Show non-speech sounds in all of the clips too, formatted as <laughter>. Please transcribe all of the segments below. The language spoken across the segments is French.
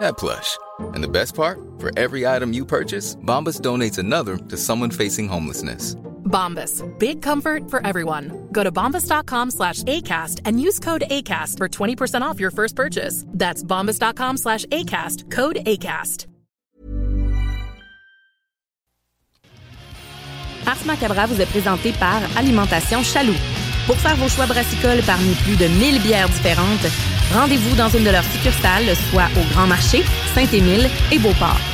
that plush. And the best part? For every item you purchase, Bombas donates another to someone facing homelessness. Bombas. Big comfort for everyone. Go to bombas.com slash ACAST and use code ACAST for 20% off your first purchase. That's bombas.com slash ACAST. Code ACAST. Ars Macabra vous est présenté par Alimentation Chaloux. Pour faire vos choix brassicoles parmi plus de 1000 bières différentes, rendez-vous dans une de leurs succursales, soit au Grand Marché, Saint-Émile et Beauport.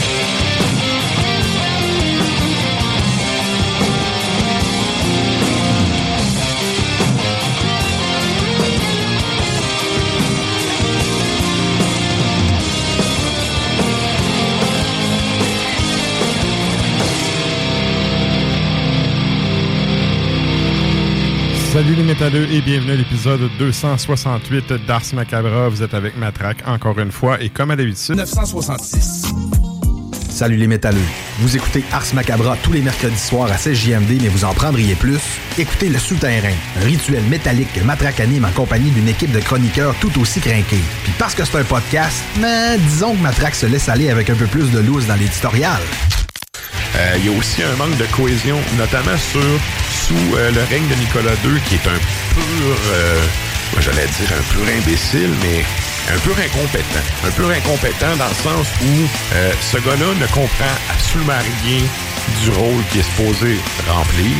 Salut les métalleux et bienvenue à l'épisode 268 d'Ars Macabra. Vous êtes avec Matraque encore une fois et comme à l'habitude... 966. Salut les métalleux. Vous écoutez Ars Macabra tous les mercredis soirs à 16JMD, mais vous en prendriez plus? Écoutez Le Souterrain, rituel métallique que Matraque anime en compagnie d'une équipe de chroniqueurs tout aussi crinqués. Puis parce que c'est un podcast, mais disons que Matraque se laisse aller avec un peu plus de loose dans l'éditorial. Euh, Il y a aussi un manque de cohésion, notamment sur sous euh, le règne de Nicolas II, qui est un pur, euh, j'allais dire un pur imbécile, mais un peu incompétent. Un peu incompétent dans le sens où euh, ce gars-là ne comprend absolument rien du rôle qu'il est supposé remplir.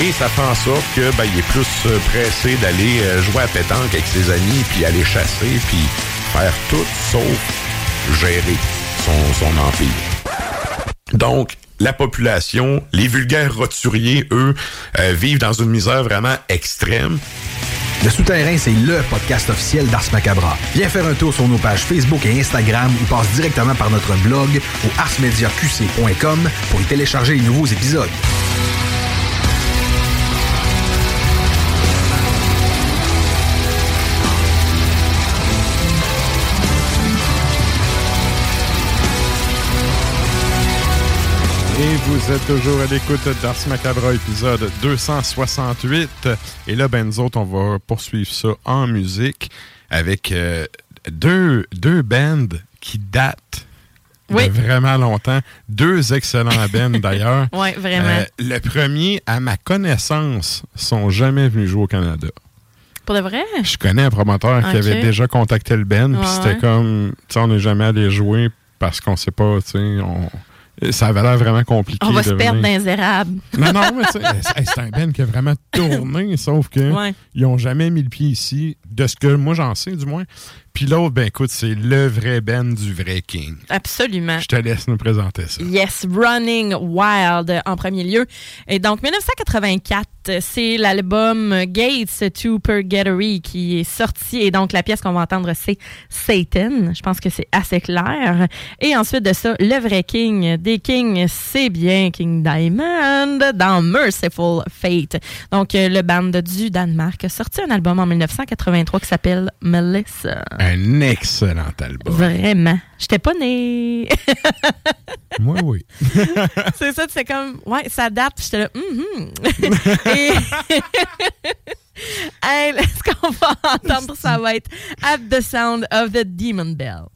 Et ça fait en sorte que ben, il est plus euh, pressé d'aller jouer à pétanque avec ses amis, puis aller chasser, puis faire tout sauf gérer son, son empire. Donc, la population, les vulgaires roturiers, eux, euh, vivent dans une misère vraiment extrême. Le Souterrain, c'est LE podcast officiel d'Ars Macabra. Viens faire un tour sur nos pages Facebook et Instagram ou passe directement par notre blog au arsmediaqc.com pour y télécharger les nouveaux épisodes. Vous êtes toujours à l'écoute d'Ars Macabra, épisode 268. Et là, ben, nous autres, on va poursuivre ça en musique avec euh, deux, deux bands qui datent Oui. de vraiment longtemps. Deux excellents <laughs> bands, d'ailleurs. Oui, vraiment. Euh, le premier, à ma connaissance, sont jamais venus jouer au Canada. Pour de vrai? Je connais un promoteur qui avait déjà contacté le band, puis c'était comme, tu sais, on n'est jamais allé jouer parce qu'on sait pas, tu sais, on... ça avait l'air vraiment compliqué. On va se perdre venir. dans les érables. <laughs> Non, non, mais c'est un band qui a vraiment <laughs> tourné, sauf que Ouais. ils ont jamais mis le pied ici, de ce que moi j'en sais du moins. Puis l'autre, ben écoute, c'est le vrai Ben du vrai King. Absolument. Je te laisse nous présenter ça. Yes, Running Wild en premier lieu. Et donc, 1984, c'est l'album Gates to Purgatory qui est sorti. Et donc, la pièce qu'on va entendre, c'est Satan. Je pense que c'est assez clair. Et ensuite de ça, le vrai King des Kings, c'est bien King Diamond dans Merciful Fate. Donc, le band du Danemark a sorti un album en 1983 qui s'appelle Melissa. Un excellent album. Vraiment. J'étais pas née. <laughs> Moi, oui. <laughs> c'est ça, c'est comme, ouais, ça date. J'étais là, mm-hmm. Et. <laughs> hey, ce qu'on va entendre, ça va être At the Sound of the Demon Bell.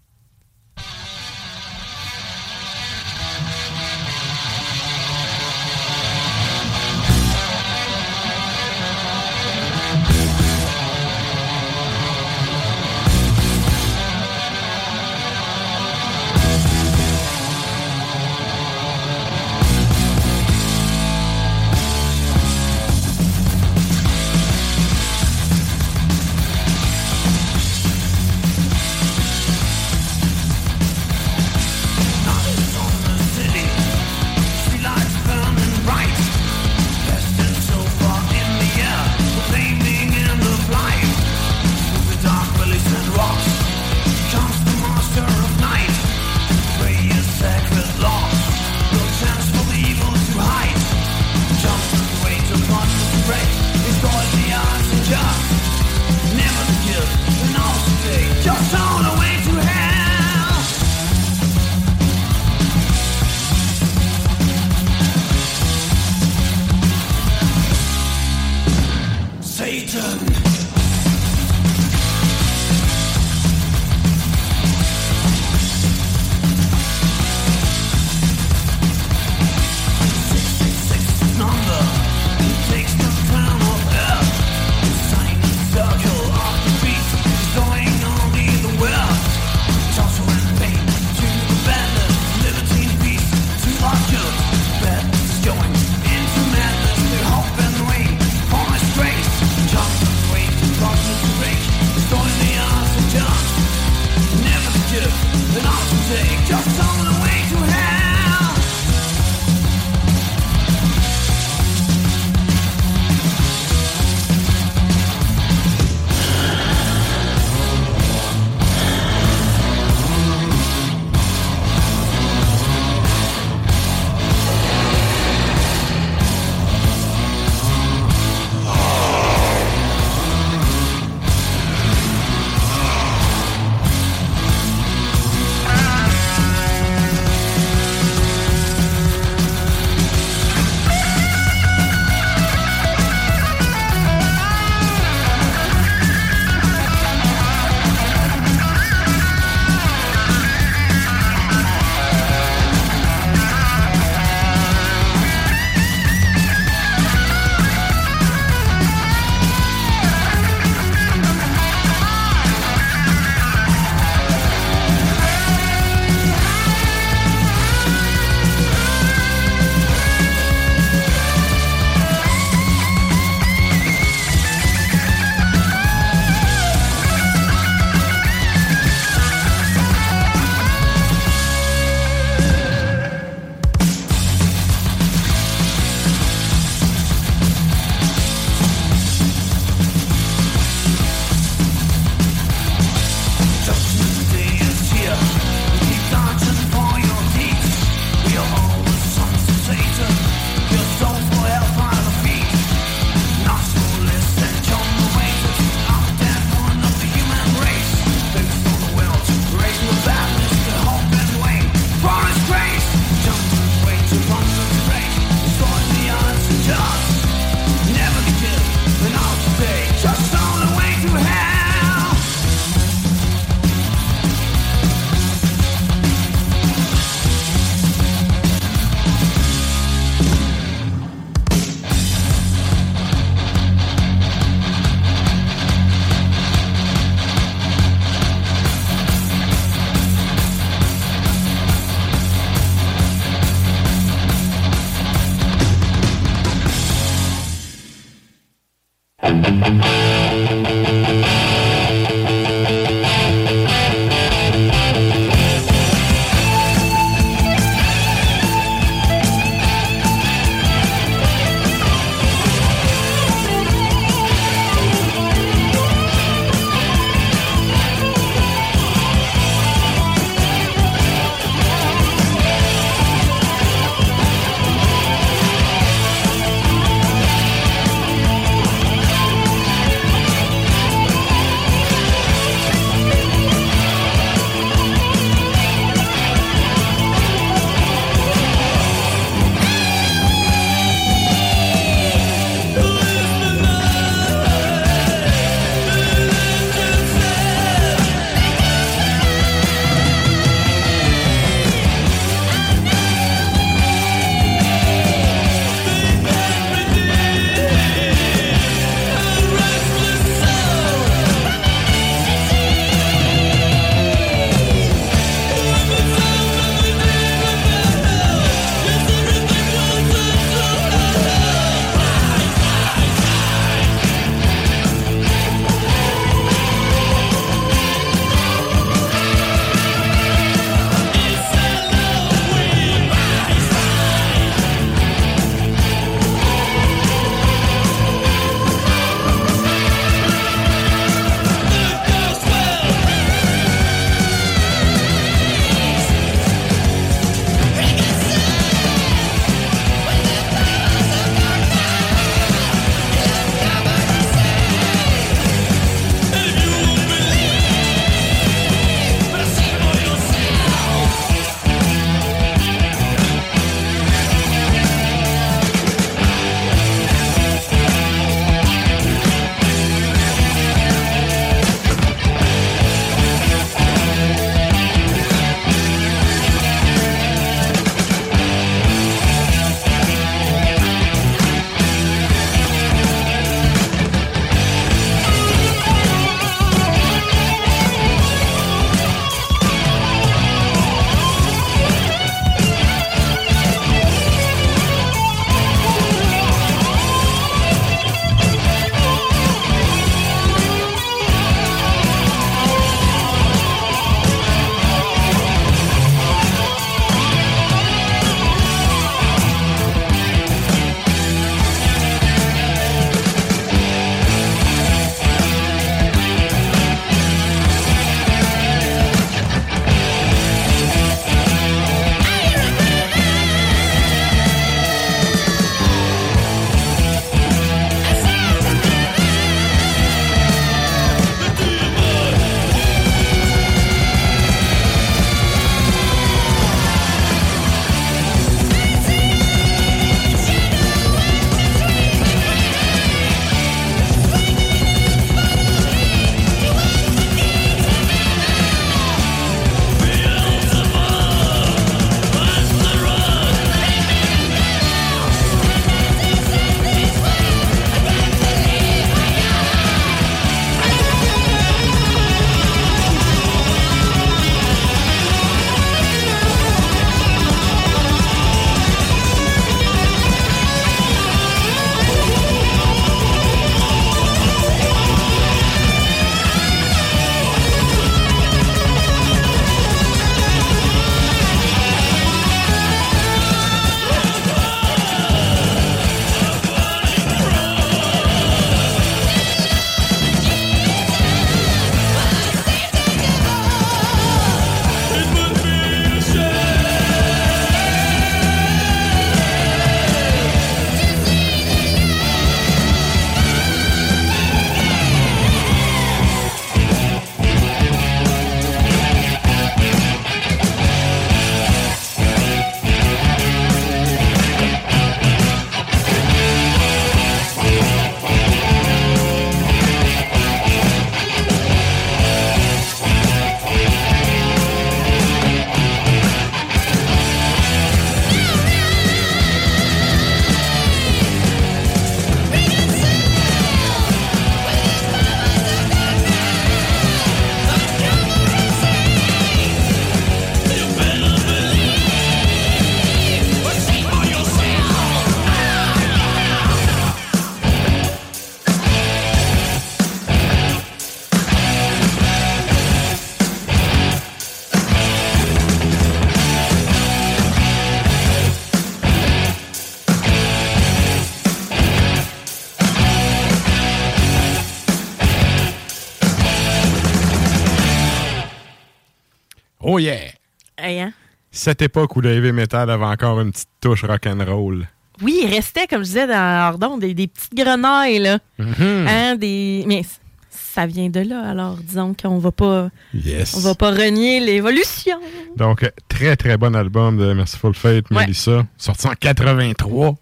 Oh yeah! Hey, hein? Cette époque où le heavy metal avait encore une petite touche rock'n'roll. Oui, il restait, comme je disais dans des, des petites grenailles, là. Mhm. Hein, des... Mais ça vient de là, alors disons qu'on va pas... Yes. On va pas renier l'évolution. Donc, très, très bon album de Merciful Fate, Ouais. Melissa. Sorti en 83.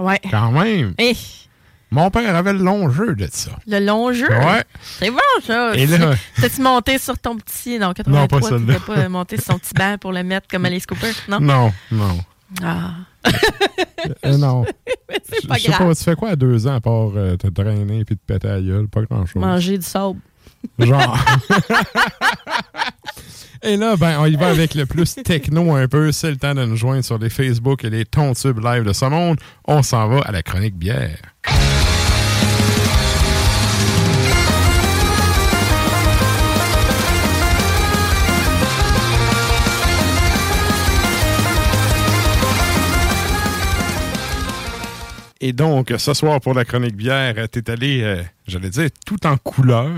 Ouais. Quand même. Et Mon père avait le long jeu de ça. le long jeu? Ouais. C'est bon, ça. Et là- <laughs> T'as-tu monté sur ton petit... Non, Non, pas 83, tu pas monté sur son petit banc pour le mettre comme Alice Cooper, non? <laughs> Non, non. Ah, Euh, non. <laughs> c'est Je pas je sais pas, grave. tu fais quoi à deux ans à part euh, te drainer puis te péter la gueule? Pas grand-chose. Manger du sable. Genre. et là, ben, on y va avec le plus techno un peu. C'est le temps de nous joindre sur les Facebook et les tons-tubes live de ce monde. On s'en va à la chronique bière. Et donc, ce soir, pour la chronique bière, t'es allé, euh, j'allais dire, tout en couleur.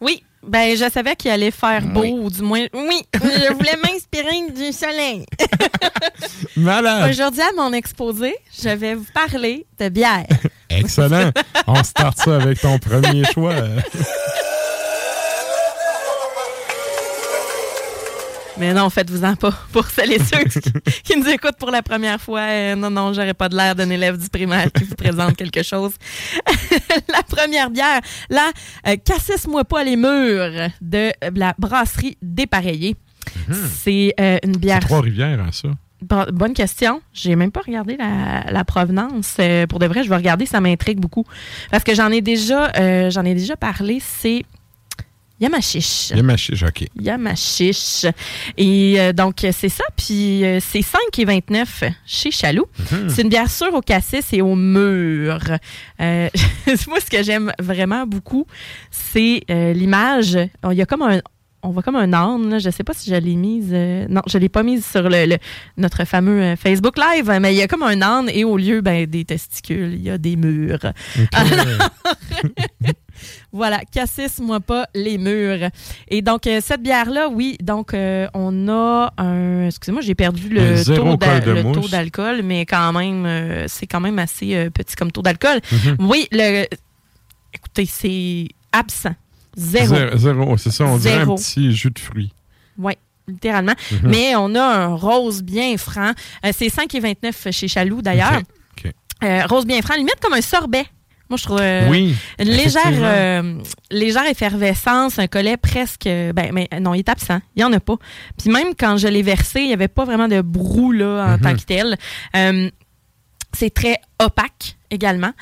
Oui, ben je savais qu'il allait faire beau, ou du moins... Oui, je voulais m'inspirer du soleil. <laughs> Malade! Aujourd'hui, à mon exposé, je vais vous parler de bière. Excellent! On start ça avec ton premier <laughs> choix. Mais non, faites-vous-en pas. Pour celles et ceux qui, qui nous écoutent pour la première fois, euh, non, non, j'aurais pas de l'air d'un élève du primaire qui vous présente quelque chose. <laughs> la première bière, là, euh, Cassis-moi pas les murs de la brasserie Dépareillée. C'est euh, une bière Trois-Rivières, hein, ça? Bon- bonne question. J'ai même pas regardé la, la provenance. Euh, pour de vrai, je vais regarder, ça m'intrigue beaucoup. Parce que j'en ai déjà euh, j'en ai déjà parlé, c'est Yamachiche. Yamachiche, OK. Yamachiche. Et euh, donc, c'est ça. Puis, euh, c'est 5,29 chez Chaloux. C'est une bière sûre au cassis et au mur. Euh, <laughs> moi, ce que j'aime vraiment beaucoup, c'est l'image. Il y a comme un. On voit comme un âne. là. Je sais pas si je l'ai mise. euh, non, je l'ai pas mise sur le, le- notre fameux euh, Facebook Live, mais il y a comme un âne et au lieu ben, des testicules, il y a des murs. <laughs> <laughs> Voilà, cassis-moi pas les murs. Et donc, euh, cette bière-là, oui, donc, euh, on a un. Excusez-moi, j'ai perdu le, taux, le d'alcool, mais quand même, c'est quand même assez petit comme taux d'alcool. Mhm. Oui, le. Écoutez, c'est absent. Zéro. Zéro, zéro, c'est ça. On dirait un Zéro. petit jus de fruits. Oui, littéralement. Mhm. Mais on a un rose bien franc. Euh, c'est 5,29 chez Chaloux, d'ailleurs. Euh, rose bien franc, limite comme un sorbet. Moi, je trouve. euh, oui. Une légère, légère effervescence, un collet presque. Ben, mais non, il est absent. Il n'y en a pas. Puis même quand je l'ai versé, il n'y avait pas vraiment de brou là, en Mhm. tant que tel. C'est très opaque également.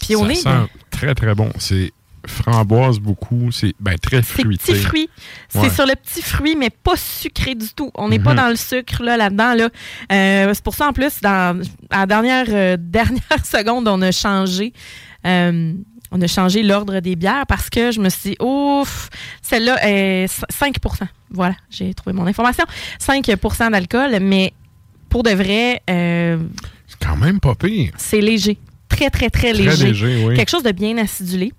Puis on ça est. sent très, très bon. C'est framboise beaucoup. C'est ben, très C'est fruité. petit fruit. C'est sur le petit fruit, mais pas sucré du tout. On n'est pas Mhm. dans le sucre là, là-dedans. Là. Euh, c'est pour ça, en plus, dans, à la dernière, euh, <laughs> dernière seconde, on a changé. euh, on a changé l'ordre des bières parce que je me suis dit, ouf, celle-là est 5% Voilà, j'ai trouvé mon information. 5% d'alcool, mais pour de vrai, C'est quand même pas pire. c'est léger. Très, très, très Très léger. léger, oui. Quelque chose de bien acidulé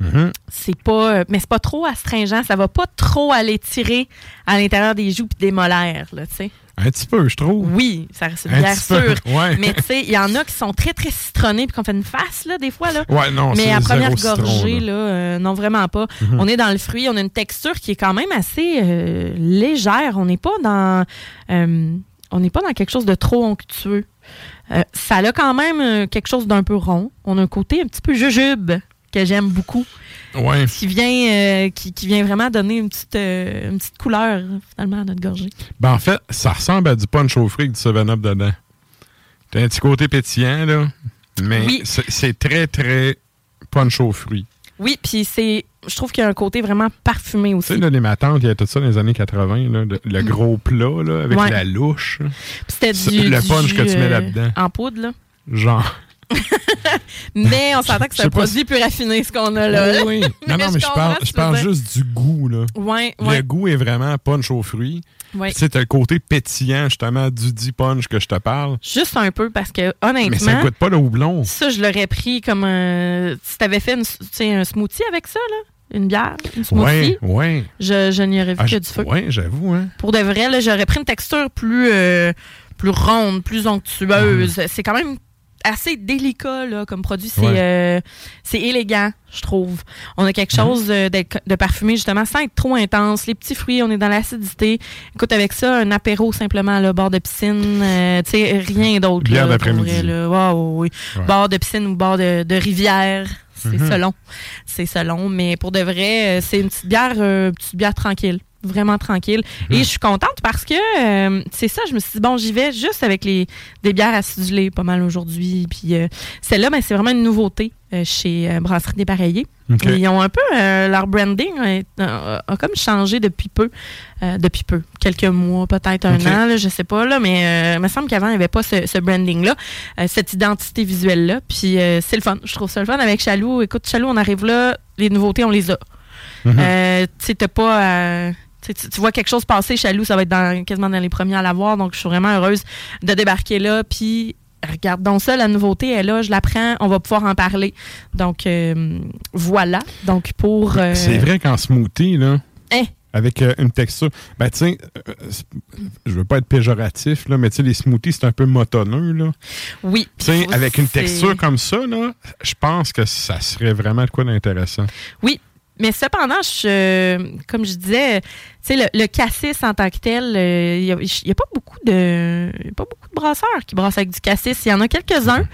Mhm. c'est pas euh, mais c'est pas trop astringent ça va pas trop aller tirer à l'intérieur des joues puis des molaires là tu sais Un petit peu, je trouve. oui ça reste sûre ouais. mais tu sais il y en a qui sont très très citronnés puis qu'on fait une face là des fois là Ouais, non, mais à première citron, gorgée là. là, euh, non vraiment pas Mhm. on est dans le fruit on a une texture qui est quand même assez euh, légère on n'est pas dans euh, on n'est pas dans quelque chose de trop onctueux ça a quand même quelque chose d'un peu rond on a un côté un petit peu jujube que j'aime beaucoup Ouais. qui vient, euh, qui, qui vient vraiment donner une petite, euh, une petite couleur, finalement, à notre gorgée. Ben, en fait, ça ressemble à du punch au fruit avec du 7-up dedans. T'as un petit côté pétillant, là. Mais Oui. c'est- très, très punch aux fruits. Oui, puis c'est, je trouve qu'il y a un côté vraiment parfumé Tu aussi. sais, là, les matantes, il y a tout ça dans les années 80, là, le, le gros plat, là, avec Mm. Ouais. la louche. C'était du, le punch que tu mets euh, là-dedans. En poudre, là. Genre. <laughs> <laughs> Mais on s'entend que c'est un produit plus raffiné, ce qu'on a là. Oui, oui. Non, <laughs> non, mais je parle, je parle juste du goût, là. Ouais, Le goût est vraiment punch aux fruits. t'as le côté pétillant, justement, du dit punch que je te parle. Juste un peu, parce que Mais ça honnêtement, goûte pas le houblon. ça, je l'aurais pris comme un. Si t'avais fait une- un smoothie avec ça, là. une bière, une smoothie, Ouais, ouais. je, je n'y aurais vu Ah, que du feu. ouais, j'avoue, hein. Pour de vrai, là, j'aurais pris une texture plus, euh, plus ronde, plus onctueuse. Mhm. C'est quand même assez délicat là, comme produit. C'est Ouais. euh, c'est élégant, je trouve. On a quelque Mhm. chose euh, de, de parfumé, justement, sans être trop intense. Les petits fruits, on est dans l'acidité. Écoute, avec ça, un apéro simplement, là, bord de piscine, euh, tu sais, rien d'autre. Bière d'après-midi. Ouais, ouais. Ouais. Bord de piscine ou bord de, de rivière. C'est Mhm. selon. C'est selon. Mais pour de vrai, euh, c'est une petite bière, euh, petite bière tranquille. Vraiment tranquille. Et je suis contente parce que euh, c'est ça, je me suis dit, bon, j'y vais juste avec les, des bières acidulées pas mal aujourd'hui. Puis euh, celle-là, ben, c'est vraiment une nouveauté euh, chez Brasserie Dépareillée. Ils ont un peu, euh, leur branding a, a comme changé depuis peu. Euh, depuis peu. Quelques mois, peut-être un an, là, je sais pas. Là, mais euh, il me semble qu'avant, il n'y avait pas ce, ce branding-là, cette identité visuelle-là. Puis c'est le fun. Je trouve ça le fun avec Chaloux. Écoute, Chaloux, on arrive là, les nouveautés, on les a. Tu sais, t'as pas. Tu, vois quelque chose passer, Chaloux, ça va être dans, quasiment dans les premiers à l'avoir. Donc, je suis vraiment heureuse de débarquer là. Puis, regarde donc ça, la nouveauté est là, je la prends, on va pouvoir en parler. Donc, euh, voilà. Donc, pour. euh, C'est vrai qu'en smoothie, là, Hein? avec euh, une texture, ben, tu sais, je veux pas être péjoratif, là, mais tu sais, les smoothies, c'est un peu motonneux, là. Oui. Tu sais, avec une texture comme ça, là, je pense que ça serait vraiment de quoi d'intéressant. Oui. Mais cependant, je, comme je disais, tu sais, le, le cassis en tant que tel, euh, il n'y a, pas beaucoup de il y a pas beaucoup de brasseurs qui brassent avec du cassis. Il y en a quelques-uns,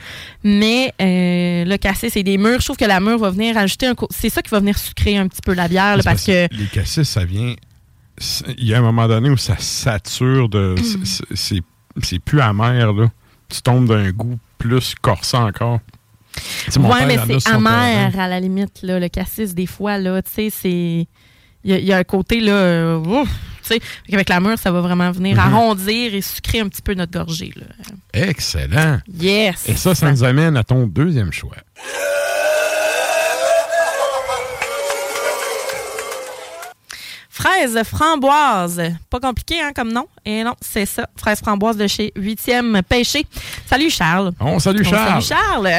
mais euh, le cassis et des mûres, je trouve que la mûre va venir ajouter un... C'est ça qui va venir sucrer un petit peu la bière, là, parce que... Les cassis, ça vient. Il y a un moment donné où ça sature de. <clears throat> C'est plus amer, là. Tu tombes d'un goût plus corsant encore. Père, mais c'est amer terrain. à la limite, là, le cassis, des fois, là, tu sais, c'est... Il y, a- il y a un côté, là, euh, ouf, tu sais, avec la mûre, ça va vraiment venir Mhm. arrondir et sucrer un petit peu notre gorgée, là. Excellent. Yes! Et ça, ça nous amène à ton deuxième choix. Fraise framboise. Pas compliqué, hein, comme nom? Et non, c'est ça. Fraise framboise de chez 8e Pêché. Salut, Charles. On salue Oh, Charles. salut, Charles.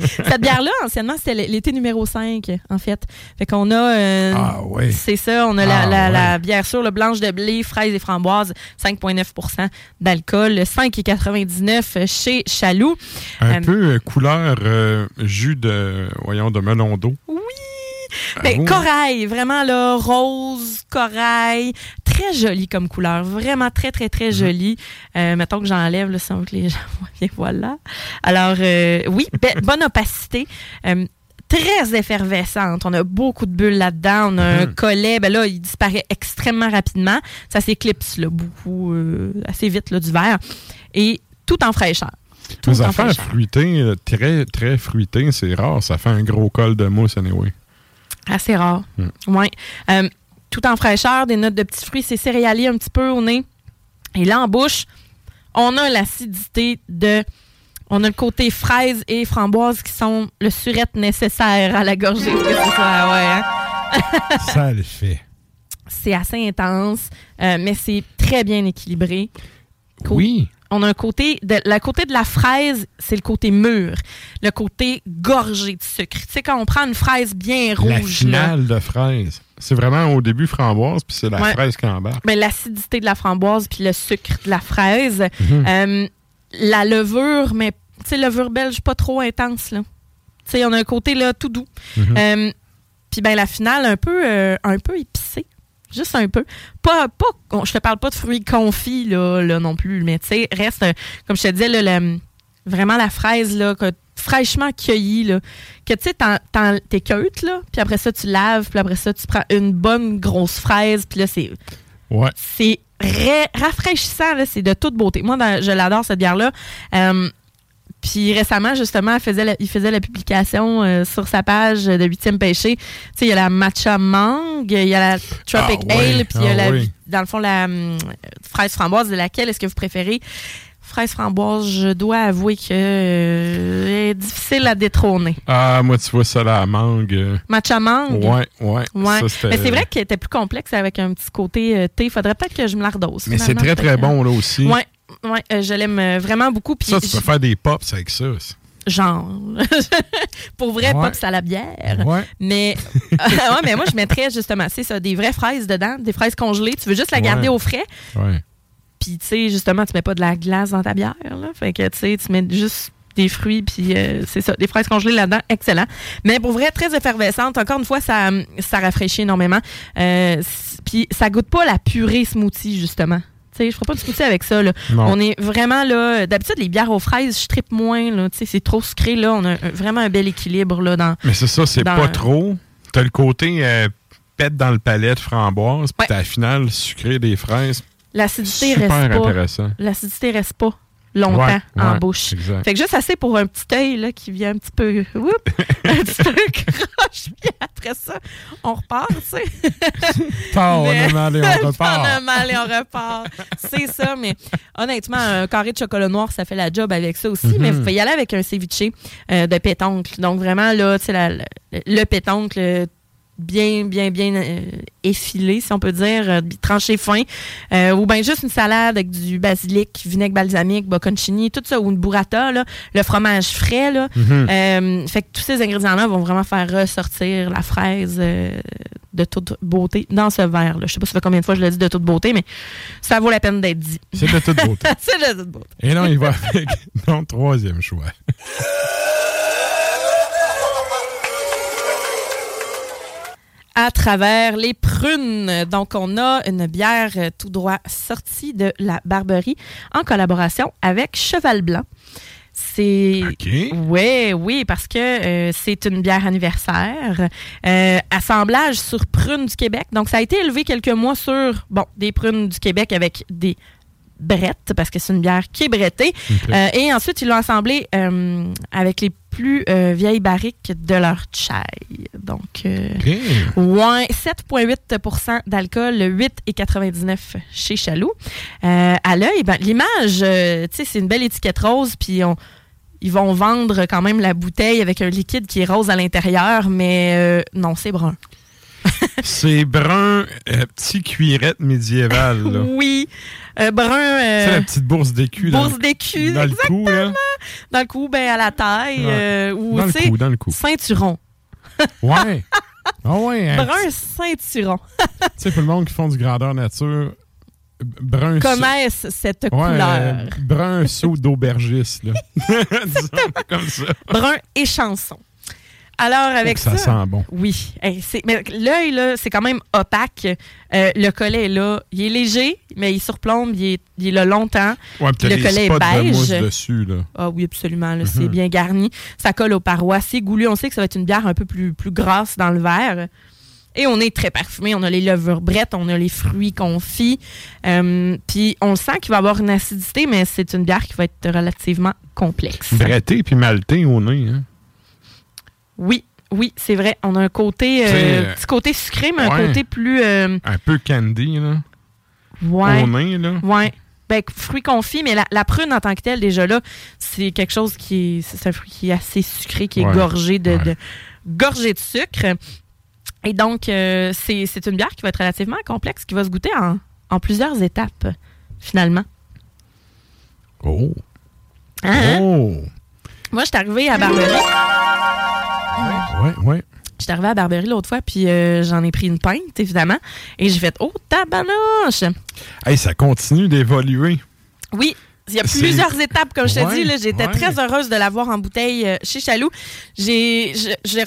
<laughs> <laughs> Cette bière-là, anciennement, c'était l'été numéro 5, en fait. Fait qu'on a... euh, Ah oui. C'est ça, on a la, Ah, la- ouais. la bière sûre, le blanche de blé, fraise et framboise, 5,9% d'alcool, 5,99 chez Chaloux. Un Euh, peu euh, couleur euh, jus de, voyons, de melon d'eau. Oui! Ben, oui. corail, vraiment là, rose, corail, très joli comme couleur, vraiment très très très Mhm. joli. Euh, mettons que j'enlève là, sans que les <laughs> gens voient bien, voilà. Alors euh, oui, <laughs> bonne opacité. Euh, Très effervescente. On a beaucoup de bulles là-dedans. On a un Mhm. collet. Ben là, il disparaît extrêmement rapidement. Ça s'éclipse là, beaucoup, assez vite là, du verre. Et tout en fraîcheur. Tout Les en affaires fruitées, très, très fruitées, c'est rare. Ça fait un gros col de mousse, anyway. Assez rare. Mm. Euh, tout en fraîcheur, des notes de petits fruits, c'est céréalier un petit peu au nez. Et là, en bouche, on a l'acidité de. On a le côté fraise et framboise qui sont le surette nécessaire à la gorgée. <laughs> Ça? Ouais, hein? ça le fait. C'est assez intense, euh, mais c'est très bien équilibré. Cool. Oui. On a un côté, de, le côté de la fraise, c'est le côté mûr. Le côté gorgé de sucre. Tu sais, quand on prend une fraise bien La rouge, là, finale de fraise. C'est vraiment au début framboise, puis c'est la Ouais. fraise qui embarque. ben, l'acidité de la framboise puis le sucre de la fraise. Mhm. Euh, la levure, mais tu sais, levure belge pas trop intense, là. Tu sais, on a un côté, là, tout doux. Mhm. Euh, puis ben, la finale, un peu, euh, un peu. Juste un peu. Pas, pas, je te parle pas de fruits confits, là, là non plus, mais tu sais, reste, comme je te disais, là, vraiment la fraise, là, que- fraîchement cueillie, là, que tu sais, t'en- t'équeutes, là, puis après ça, tu laves, puis après ça, tu prends une bonne grosse fraise, puis là, c'est Ouais. c'est ra- rafraîchissant, là, c'est de toute beauté. Moi, dans- je l'adore, cette bière-là. Euh, puis récemment, justement, elle faisait la- il faisait la publication euh, sur sa page de 8e péché. Tu sais, il y a la matcha mangue, il y a la tropic Ah ouais, ale, puis il y a ah la, oui. dans le fond, la hum, fraise framboise. De laquelle est-ce que vous préférez? Fraise framboise, je dois avouer que euh, est difficile à détrôner. Ah, moi, tu vois ça, la mangue. Matcha mangue? Ouais, ouais. Ouais. Ça, Mais c'est vrai qu'elle était plus complexe avec un petit côté euh, thé. Faudrait peut-être que je me la redose. Mais c'est très, très bon, là aussi. Ouais, ouais, euh, je l'aime euh, vraiment beaucoup. Puis Ça, tu je- peux faire des pops avec ça. aussi. genre. <laughs> Pour vrai, Ouais. pops à la bière. Ouais. Mais, <laughs> <laughs> ouais, mais moi, je mettrais justement, c'est ça, des vraies fraises dedans, des fraises congelées. Tu veux juste la garder Ouais. au frais. Ouais. Puis, tu sais, justement, tu mets pas de la glace dans ta bière. Là. Fait que, tu sais, tu mets juste des fruits, puis euh, c'est ça, des fraises congelées là-dedans, excellent. Mais pour vrai, très effervescente. Encore une fois, ça, ça rafraîchit énormément. Euh, puis ça goûte pas la purée smoothie, justement. Tu je ferai pas de avec ça. Là. On est vraiment là. D'habitude, les bières aux fraises, je trippe moins. Tu c'est trop sucré. Là. On a un- vraiment un bel équilibre là, dans. Mais c'est ça, c'est pas trop. T'as le côté euh, pète dans le palais de framboise, puis t'as la finale sucrée des fraises. L'acidité reste pas. L'acidité reste pas longtemps Ouais, en ouais, bouche. exact. Fait que juste assez pour un petit œil là, qui vient un petit peu. whoop, <laughs> un petit peu croche. Puis après ça, on repart, tu sais. On on repart. on repart. C'est ça, mais honnêtement, un carré de chocolat noir, ça fait la job avec ça aussi. Mais il faut y aller avec un ceviche euh, de pétoncle. Donc vraiment, là, tu sais, le pétoncle. Bien, bien, bien euh, effilé, si on peut dire, euh, tranché fin, euh, ou bien juste une salade avec du basilic, vinaigre balsamique, bocconcini, tout ça, ou une burrata, là, le fromage frais, là. Mhm. Euh, fait que tous ces ingrédients-là vont vraiment faire ressortir la fraise euh, de toute beauté dans ce verre-là. Je sais pas ça fait combien de fois je l'ai dit de toute beauté, mais ça vaut la peine d'être dit. C'est de toute beauté. <laughs> C'est de toute beauté. Et là, il va avec ton troisième choix. <laughs> à travers les prunes. Donc, on a une bière tout droit sortie de la Barberie en collaboration avec Cheval Blanc. C'est. Oui, oui, parce que euh, c'est une bière anniversaire. Euh, assemblage sur prunes du Québec. Donc, ça a été élevé quelques mois sur, bon, des prunes du Québec avec des brettes, parce que c'est une bière qui est brettée. Euh, et ensuite, ils l'ont assemblée avec les plus euh, vieilles barriques de leur chai. Donc, euh, ouais, 7,8% d'alcool, 8,99 chez Chaloux. Euh, à l'œil, ben, l'image, euh, c'est une belle étiquette rose, puis on- ils vont vendre quand même la bouteille avec un liquide qui est rose à l'intérieur, mais euh, non, c'est brun. C'est brun, euh, petit cuirette <laughs> médiévale. Oui, euh, brun. euh, C'est la petite bourse d'écu. bourse d'écu, Dans le cou, dans le cou, ben, à la taille, euh, ou Dans le cou, dans le cou. ceinturon. <laughs> Ouais. Ah ouais. hein, Brun ceinturon. Tu sais, pour le monde qui font du grandeur nature, brun. Connaissent cette Ouais, couleur. brun saut d'aubergiste, là. <laughs> Disons comme ça. Brun et chanson. Alors, avec ça ça. sent bon. Oui. Hey, mais l'œil, là, c'est quand même opaque. Euh, le collet est là. Il est léger, mais il surplombe. Il est, il est là longtemps. Ouais, puis t'as le collet est de beige. dessus, là. Ah oui, absolument. C'est Mhm. bien garni. Ça colle aux parois. C'est goulu. On sait que ça va être une bière un peu plus, plus grasse dans le verre. Et on est très parfumé. On a les levures brettes, on a les fruits confits. Euh, Puis on sent qu'il va avoir une acidité, mais c'est une bière qui va être relativement complexe. Bretté puis malté au nez, hein. Oui, oui, c'est vrai. On a un côté, euh, petit côté sucré, mais un côté plus. euh, Un peu candy, là. ouais. Au nez, là. Ouais. Ben, fruit confit, mais la, la prune en tant que telle, déjà là, c'est quelque chose qui est. C'est un fruit qui est assez sucré, qui est Ouais. gorgé de, de- gorgé de sucre. Et donc, euh, c'est c'est une bière qui va être relativement complexe, qui va se goûter en, en plusieurs étapes, finalement. Oh. Hein? Oh. Moi, je suis arrivée à Barberie. Ouais, ouais. Je suis arrivée à Barberie l'autre fois, puis euh, j'en ai pris une pinte, évidemment. Et j'ai fait Oh, tabanoche! Hey, ça continue d'évoluer. Oui, il y a plusieurs étapes, comme je te Ouais, dis. J'étais ouais. très heureuse de l'avoir en bouteille euh, chez Chaloux. J'ai,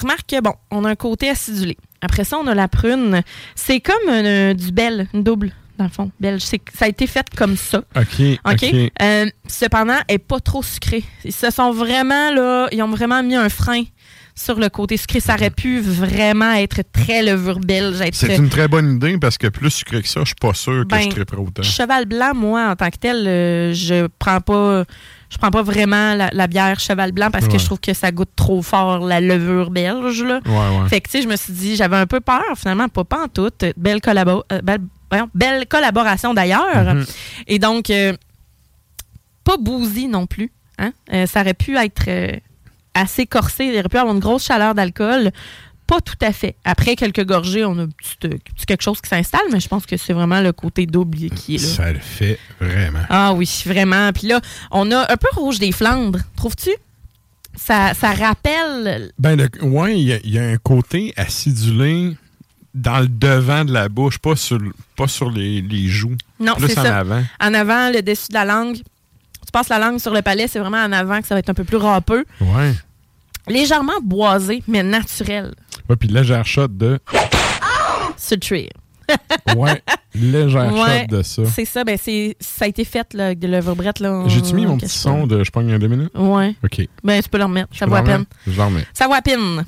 remarque que, bon, on a un côté acidulé. Après ça, on a la prune. C'est comme du bel, une double, dans le fond, belge. Ça a été fait comme ça. OK, OK? OK. Euh, cependant, elle n'est pas trop sucrée. Ils se sont vraiment, là, ils ont vraiment mis un frein sur le côté sucré. Ça aurait pu vraiment être très levure belge. être C'est une très bonne idée parce que plus sucré que ça, je suis pas sûr que Ben, je triperais autant. Cheval blanc, moi, en tant que tel, euh, je prends pas. Je prends pas vraiment la, la bière cheval blanc parce que je trouve que ça goûte trop fort la levure belge. Là. Ouais, ouais. Fait que, tu sais, je me suis dit, j'avais un peu peur, finalement, pas, pas en tout. Belle, collabo- euh, belle, voyons, belle collaboration d'ailleurs. Mhm. Et donc, euh, pas bousy non plus. Hein? Euh, ça aurait pu être assez corsé. Il aurait pu avoir une grosse chaleur d'alcool. Pas tout à fait. Après quelques gorgées, on a euh, quelque chose qui s'installe, mais je pense que c'est vraiment le côté double qui est là. Ça le fait vraiment. Ah oui, vraiment. Puis là, on a un peu rouge des Flandres, trouves-tu? ça, ça rappelle. Ben, ouais, il y, a- il y a un côté acidulé dans le devant de la bouche, pas sur, pas sur les, les joues. Non, Plus c'est en ça. avant. En avant, le dessus de la langue. Tu passes la langue sur le palais, c'est vraiment en avant que ça va être un peu plus râpeux. Ouais. Légèrement boisé, mais naturel. Ouais, puis légère shot de. Sultry. Ouais, légère <laughs> Ouais, shot de ça. C'est ça, ben c'est ça a été fait là, de l'œuvre-brette. là. J'ai-tu mis mon petit son de je pogne deux minutes? Ouais. OK. Ben, tu peux le remettre. Ça Je vaut à peine. Je le remets. Ça vaut à peine.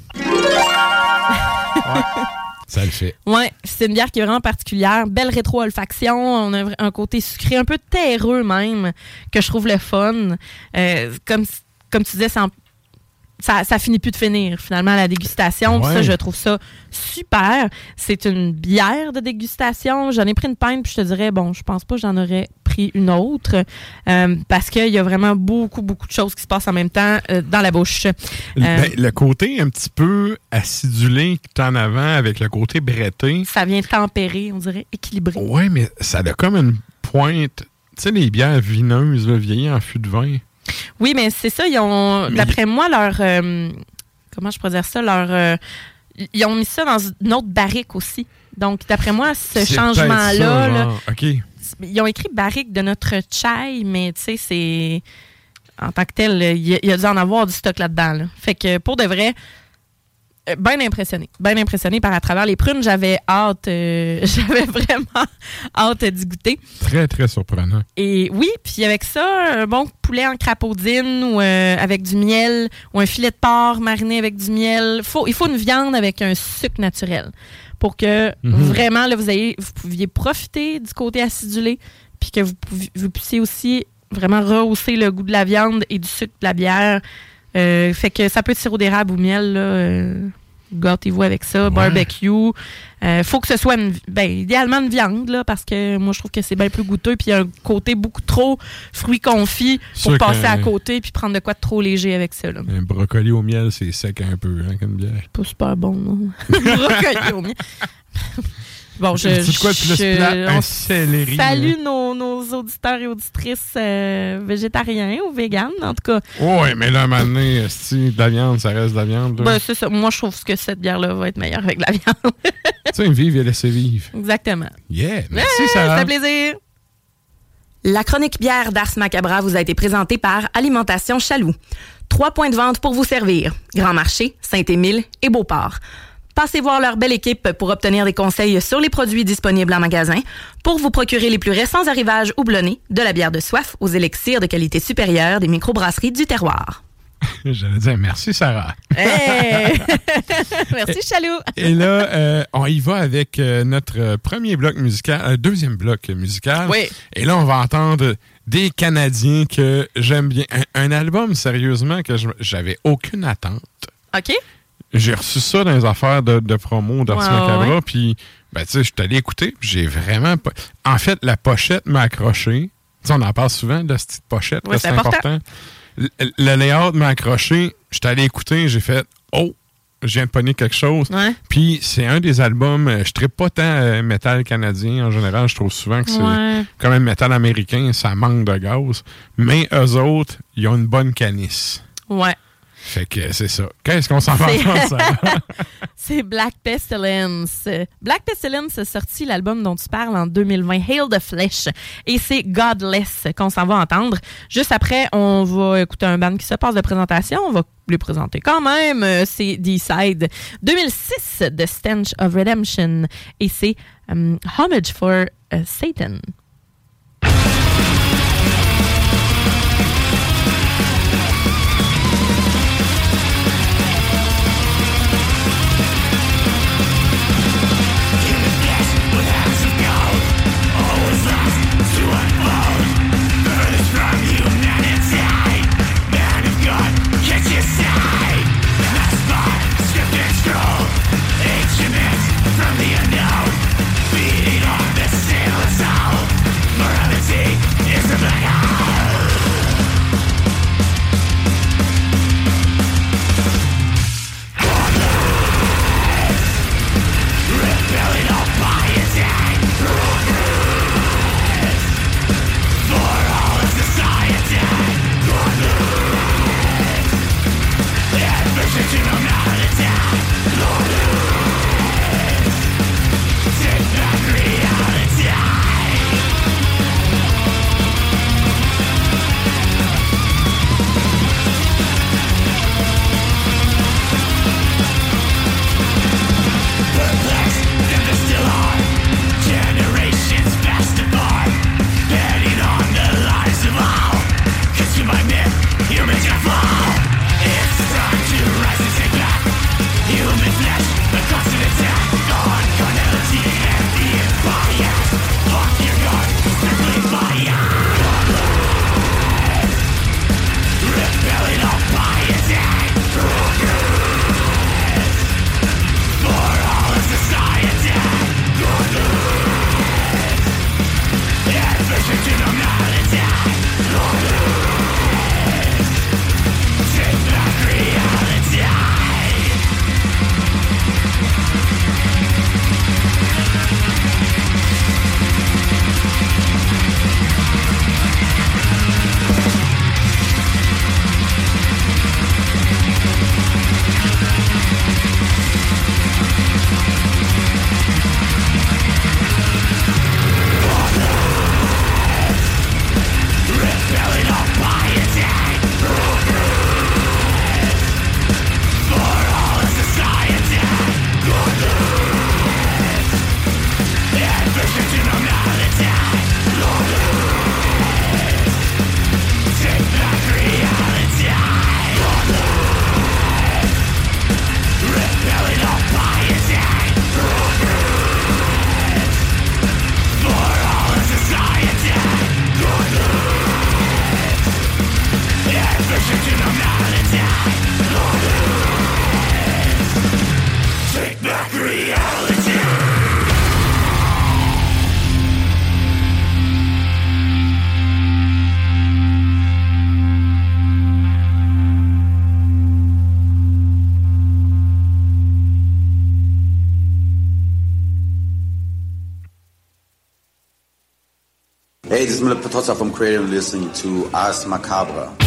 Ça le fait. Ouais, c'est une bière qui est vraiment particulière. Belle rétro-olfaction. On a un côté sucré, un peu terreux même, que je trouve le fun. Euh, comme, comme tu disais, ça, en- ça, ça finit plus de finir finalement la dégustation. Ouais. Ça, je trouve ça super. C'est une bière de dégustation. J'en ai pris une pinte, puis je te dirais, bon, je pense pas que j'en aurais pris une autre euh, parce qu'il y a vraiment beaucoup, beaucoup de choses qui se passent en même temps euh, dans la bouche. Euh, Ben, le côté un petit peu acidulé que tu en avant avec le côté bretté. ça vient tempérer, on dirait, équilibré. Ouais, mais ça a comme une pointe. Tu sais, les bières vineuses, vieillies en fût de vin. Oui, mais c'est ça. Ils ont, d'après moi, leur. euh, comment je pourrais dire ça? Leur. euh, ils ont mis ça dans une autre barrique aussi. Donc, d'après moi, ce changement-là, là, ils ont écrit barrique de notre chai, mais tu sais, c'est. En tant que tel, il y, a- il y a dû en avoir du stock là-dedans. là. Fait que pour de vrai, bien impressionné. Bien impressionné par à travers les prunes. J'avais hâte, euh, <laughs> j'avais vraiment hâte d'y goûter. Très, très surprenant. Et oui, puis avec ça, un bon poulet en crapaudine ou euh, avec du miel ou un filet de porc mariné avec du miel. Faut, il faut une viande avec un sucre naturel pour que Mhm. vraiment là, vous, ayez, vous pouviez profiter du côté acidulé puis que vous puissiez aussi vraiment rehausser le goût de la viande et du sucre de la bière. Euh, fait que ça peut être sirop d'érable ou miel. Là, euh, Gâtez-vous avec ça, barbecue. Euh, faut que ce soit une, ben, idéalement une viande, là, parce que moi je trouve que c'est bien plus goûteux. Puis il y a un côté beaucoup trop fruits confits pour Sûr passer à côté puis prendre de quoi de trop léger avec ça. Là. Un brocoli au miel, c'est sec un peu, hein, comme bière. Pas super bon, non? <laughs> Brocoli au miel. Bon, je. Sais quoi, tu je- plat, un céleri, Salue là. nos, nos auditeurs et auditrices euh, végétariens ou véganes, en tout cas. Ouais, mais là, à un moment donné, esti, de la viande, ça reste de la viande. Ben, c'est ça. Moi, je trouve que cette bière-là va être meilleure avec de la viande. <laughs> tu sais, vivre et laisser vivre. Exactement. Yeah, merci, Ouais, Sarah. Ça fait plaisir. La chronique bière d'Ars Macabra vous a été présentée par Alimentation Chaloux. Trois points de vente pour vous servir. Grand Marché, Saint-Émile et Beauport. Passez voir leur belle équipe pour obtenir des conseils sur les produits disponibles en magasin, pour vous procurer les plus récents arrivages houblonnés, de la bière de soif aux élixirs de qualité supérieure des microbrasseries du terroir. <laughs> J'allais dire merci, Sarah. Hey! <laughs> Merci, Chaloux. Et là, euh, on y va avec euh, notre premier bloc musical, euh, deuxième bloc musical. Oui. Et là, on va entendre des Canadiens que j'aime bien. Un, un album, sérieusement, que j'avais aucune attente. OK? J'ai reçu ça dans les affaires de, de promo Ouais, Macabra, puis, ben, tu sais, je suis allé écouter, j'ai vraiment pas... En fait, la pochette m'a accroché. On en parle souvent de cette petite pochette, Ouais, c'est important. important. Le, le layout m'a accroché, j'étais allé écouter, j'ai fait « Oh! » Je viens de pogner quelque chose. Ouais. Puis c'est un des albums, euh, je ne pas tant euh, métal canadien en général, je trouve souvent que c'est Ouais. quand même métal américain, ça manque de gaz. Mais eux autres, ils ont une bonne canisse. Ouais. Fait que c'est ça. Qu'est-ce qu'on s'en va C'est- faire, ça? <laughs> C'est Black Pestilence. Black Pestilence a sorti l'album dont tu parles en 2020, Hail the Flesh. Et c'est Godless qu'on s'en va entendre. Juste après, on va écouter un band qui se passe de présentation. On va les présenter quand même. Euh, C'est D-Side 2006 de Stench of Redemption. Et c'est um, Homage for euh, Satan. This is Mila Patosa from Creative listening to Ars Macabra.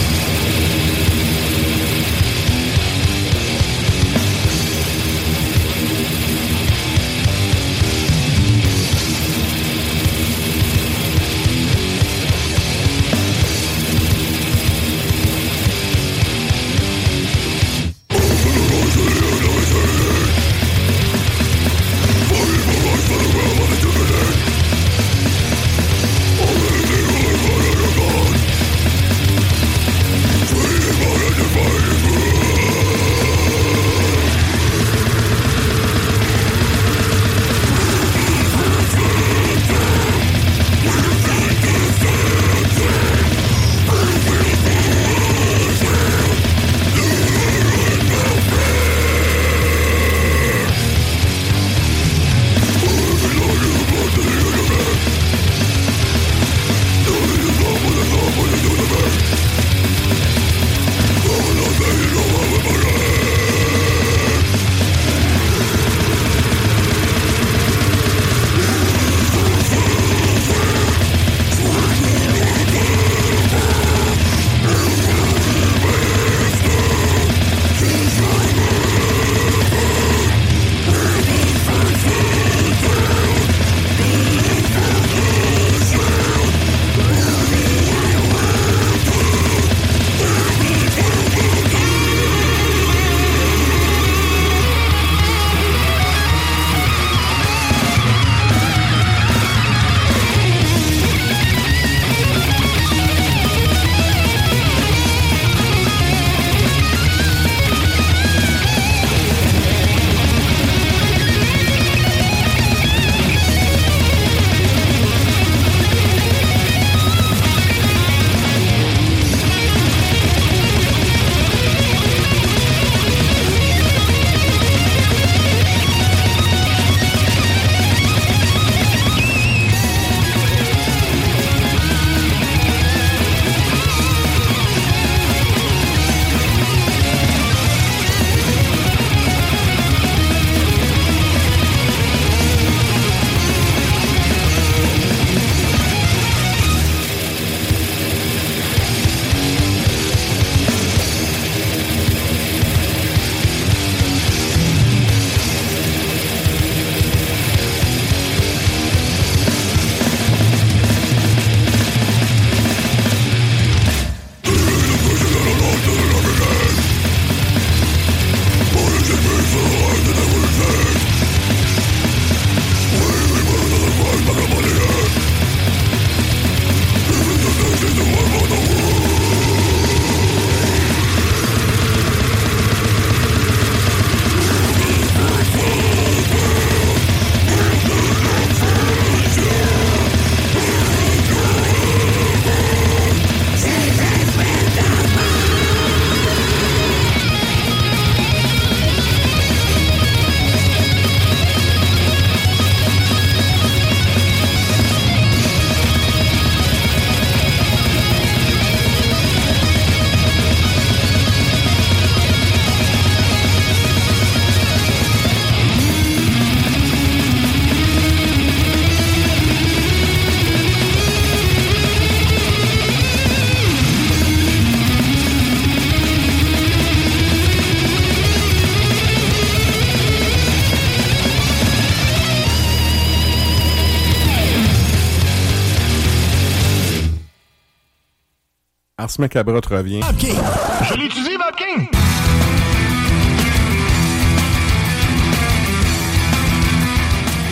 Ars Macabre te revient. Je l'utilise, Bob King!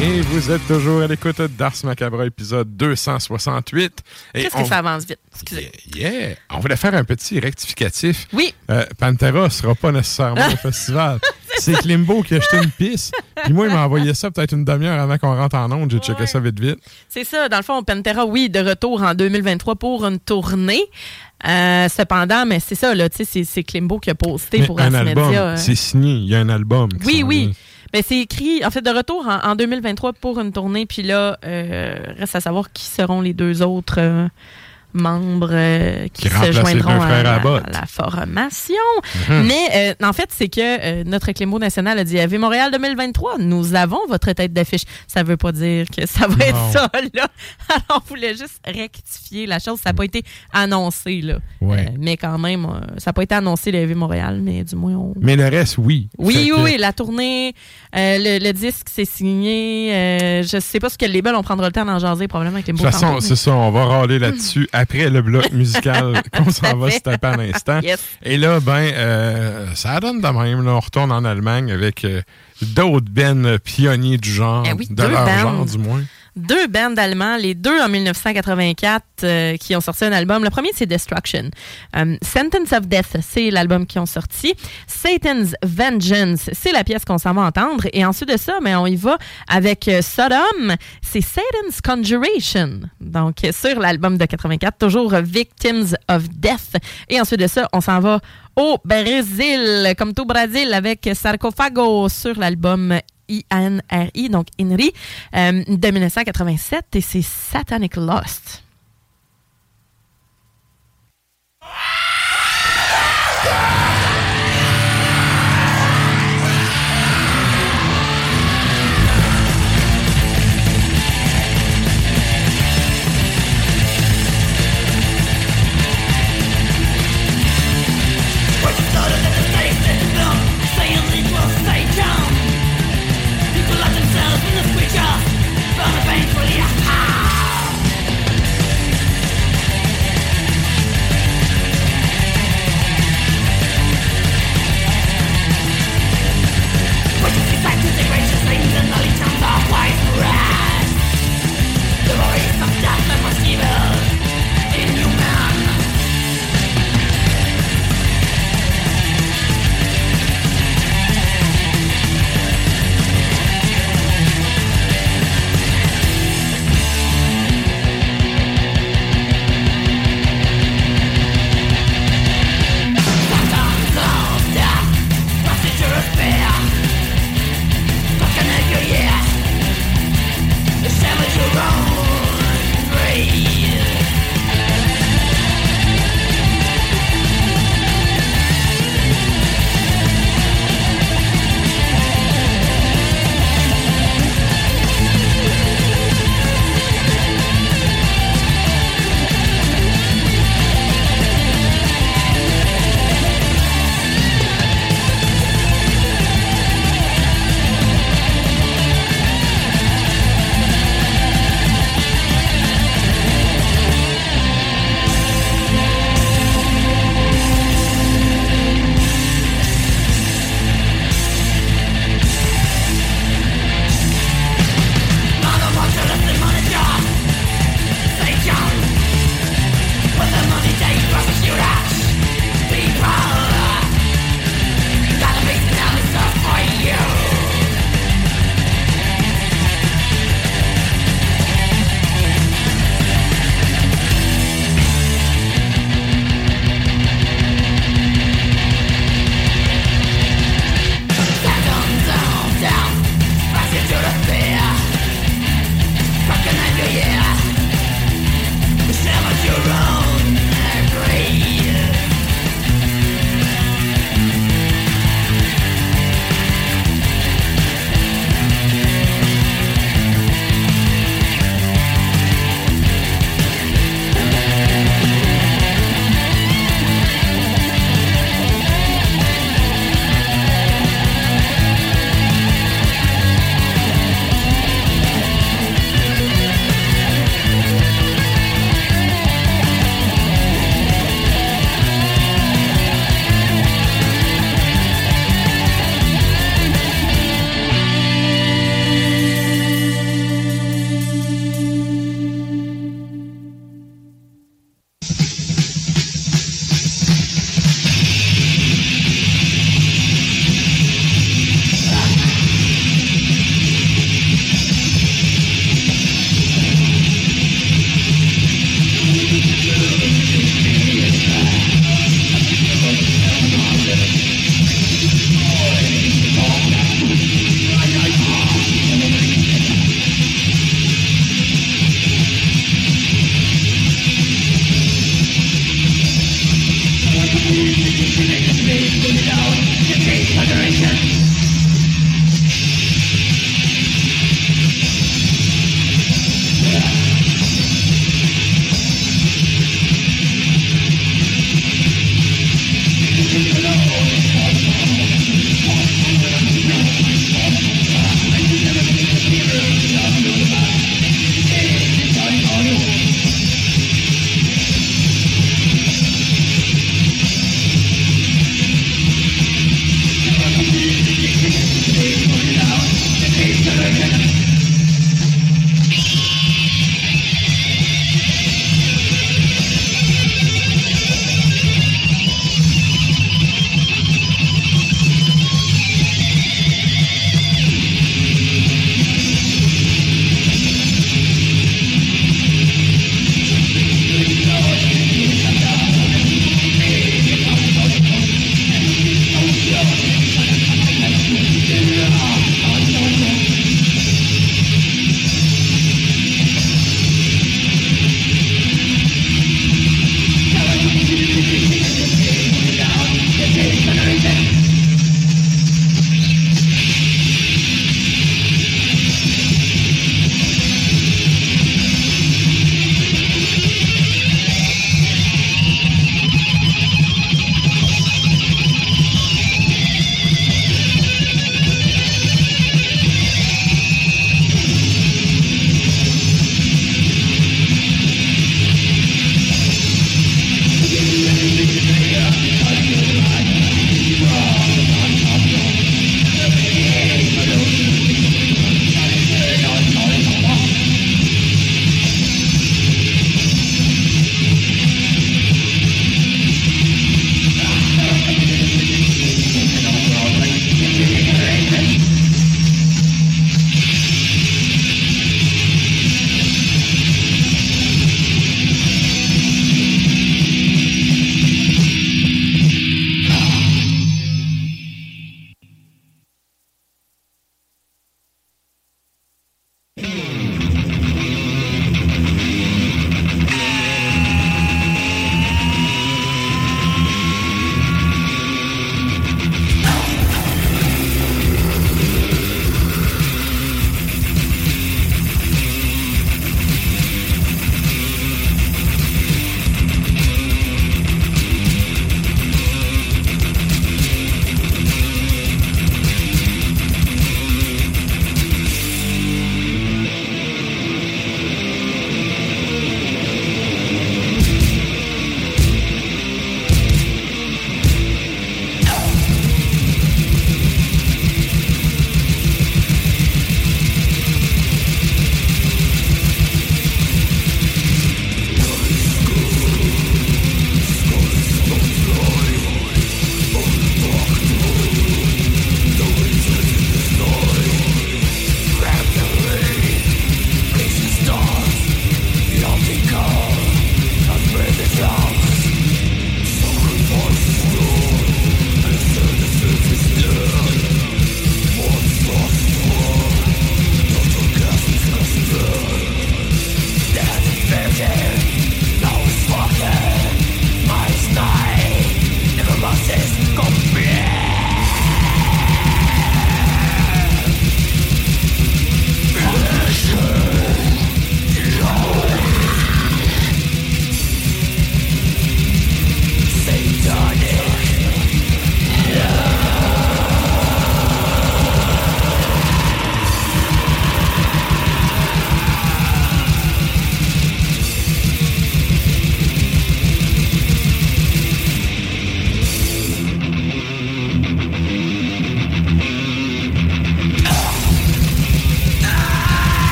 Et vous êtes toujours à l'écoute d'Ars Macabre, épisode 268. Qu'est-ce que ça avance vite? Excusez. Yeah! On voulait faire un petit rectificatif. Oui. Euh, Pantera ne sera pas nécessairement au <laughs> festival. C'est Klimbo qui a acheté une piste. Puis moi, il m'a envoyé ça peut-être une demi-heure avant qu'on rentre en onde. J'ai checké ça vite, vite. C'est ça. Dans le fond, Pantera, oui, de retour en 2023 pour une tournée. Euh, cependant, mais c'est ça, là, tu sais, c'est Klimbo qui a posté Mais pour un album, euh. c'est signé. Il y a un album. Oui, oui. vient. Mais c'est écrit, en fait, de retour en, en 2023 pour une tournée. Puis là, euh, reste à savoir qui seront les deux autres euh, membres euh, qui, Qui se joindront à, à la formation. Mhm. Mais euh, en fait, c'est que euh, notre Clémo national a dit AV Montréal 2023, nous avons votre tête d'affiche. Ça veut pas dire que ça va être ça, là. <laughs> Alors, on voulait juste rectifier la chose. Ça n'a pas été annoncé, là. Ouais. Mais quand même, ça n'a pas été annoncé, le AV Montréal, mais du moins, on, Mais le reste, oui. oui, oui, que- oui, la tournée, le, le disque, c'est signé. je sais pas ce que les label, on prendra le temps d'en jaser probablement avec les De toute façon, c'est ça, on va râler là-dessus <laughs> après le bloc musical <laughs> qu'on s'en va se taper à l'instant. Yes. Et là, ben, euh, ça donne de même. là. on retourne en Allemagne avec euh, d'autres bennes pionniers du genre, Eh oui, de leur genre du moins. Deux bands allemands, les deux en 1984, euh, qui ont sorti un album. Le premier, c'est Destruction. Euh, Sentence of Death, c'est l'album qu'ils ont sorti. Satan's Vengeance, c'est la pièce qu'on s'en va entendre. Et ensuite de ça, mais on y va avec euh, Sodom, c'est Satan's Conjuration. Donc, sur l'album de 84, toujours Victims of Death. Et ensuite de ça, on s'en va au Brésil, comme tout Brésil, avec Sarcophago sur l'album INRI, donc INRI, euh, de 1987, et c'est Satanic Lost.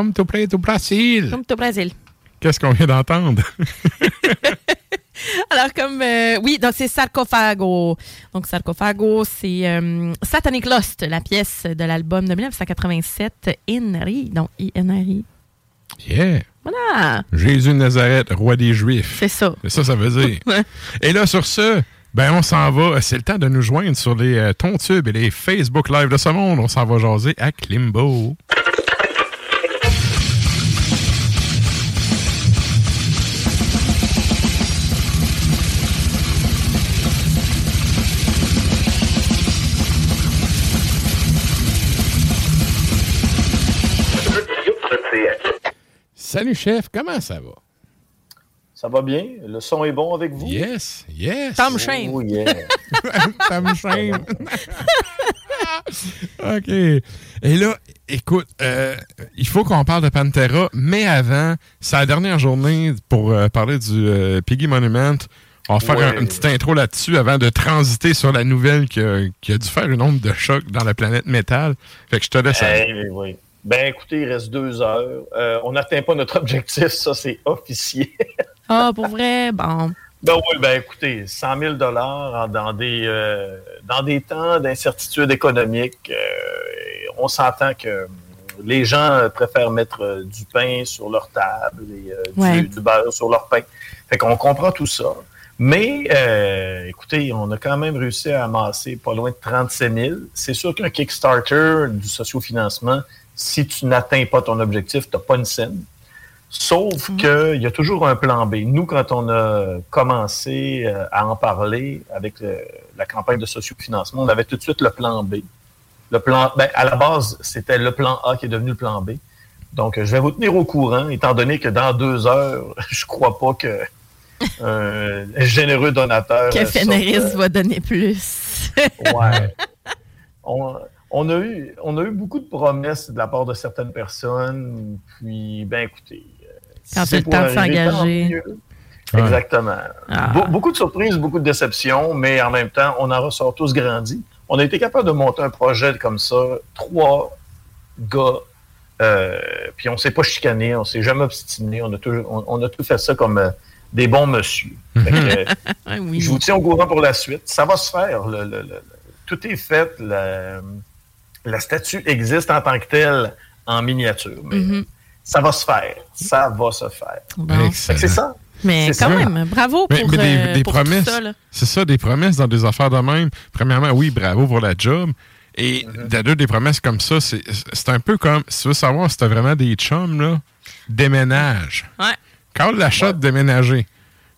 Comme tout près, tout Brésil. Comme au Brésil. Qu'est-ce qu'on vient d'entendre? <laughs> Alors, comme. euh, oui, donc c'est Sarcophago. Donc, Sarcophago, c'est euh, Satanic Lost, la pièce de l'album de 1987, Inri. Donc, I-N-R-I. Yeah. Voilà. Jésus de Nazareth, roi des Juifs. C'est ça. C'est ça, ça veut dire. <laughs> Et là, sur ce, ben, on s'en va. C'est le temps de nous joindre sur les euh, Tontubes et les Facebook Live de ce monde. On s'en va jaser à Klimbo. Salut, chef. Comment ça va? Ça va bien? Le son est bon avec vous? Yes, yes. Tom Shane. Oh, yeah. <laughs> Tom Shane. <laughs> OK. Et là, écoute, euh, il faut qu'on parle de Pantera, mais avant, c'est la dernière journée pour euh, parler du euh, Piggy Monument. On va faire Ouais. un, une petite intro là-dessus avant de transiter sur la nouvelle qui a, qui a dû faire une onde de choc dans la planète métal. Fait que je te laisse. Eh, oui, oui. Ben écoutez, il reste deux heures. Euh, on n'atteint pas notre objectif, ça c'est officiel. Ah, pour vrai? Bon. Ben oui, ben écoutez, 100 000 dollars dans des euh, dans des temps d'incertitude économique, euh, on s'entend que les gens préfèrent mettre du pain sur leur table et du- beurre sur leur pain. Fait qu'on comprend tout ça. Mais euh, écoutez, on a quand même réussi à amasser pas loin de 37 000. C'est sûr qu'un Kickstarter du sociofinancement, si tu n'atteins pas ton objectif, tu n'as pas une scène. Sauf qu'il y a toujours un plan B. Nous, quand on a commencé euh, à en parler avec le- la campagne de sociofinancement, on avait tout de suite le plan B. Le plan, ben, à la base, c'était le plan A qui est devenu le plan B. Donc, euh, je vais vous tenir au courant, étant donné que dans deux heures, <laughs> je crois pas que un généreux donateur. Que euh, sorte, va donner plus. euh, <laughs> ouais. On, on a eu, on a eu beaucoup de promesses de la part de certaines personnes. Puis, ben écoutez, euh, Quand si c'est le pour temps de arriver, tant s'engager. Ouais. Exactement. Ah. Be- beaucoup de surprises, beaucoup de déceptions, mais en même temps, on en ressort tous grandis. On a été capable de monter un projet comme ça, trois gars, euh, puis on s'est pas chicané, on s'est jamais obstiné, on a, toujours, on, on a tout fait ça comme euh, des bons monsieur. Fait que, <laughs> oui. je vous tiens au courant pour la suite. Ça va se faire. le- le- le- tout est fait. La, la statue existe en tant que telle en miniature, mais Mhm. ça va se faire. Ça va se faire. Bon. C'est ça. Mais C'est quand ça. même, bravo pour, Mais, mais des, euh, des pour tout promesses. ça. C'est ça, des promesses dans des affaires de même. Premièrement, oui, bravo pour la job. Et deux, des promesses comme ça, c'est c'est un peu comme, si tu veux savoir si t'as vraiment des chums, là, déménage. Ouais. Quand l'achat de déménager.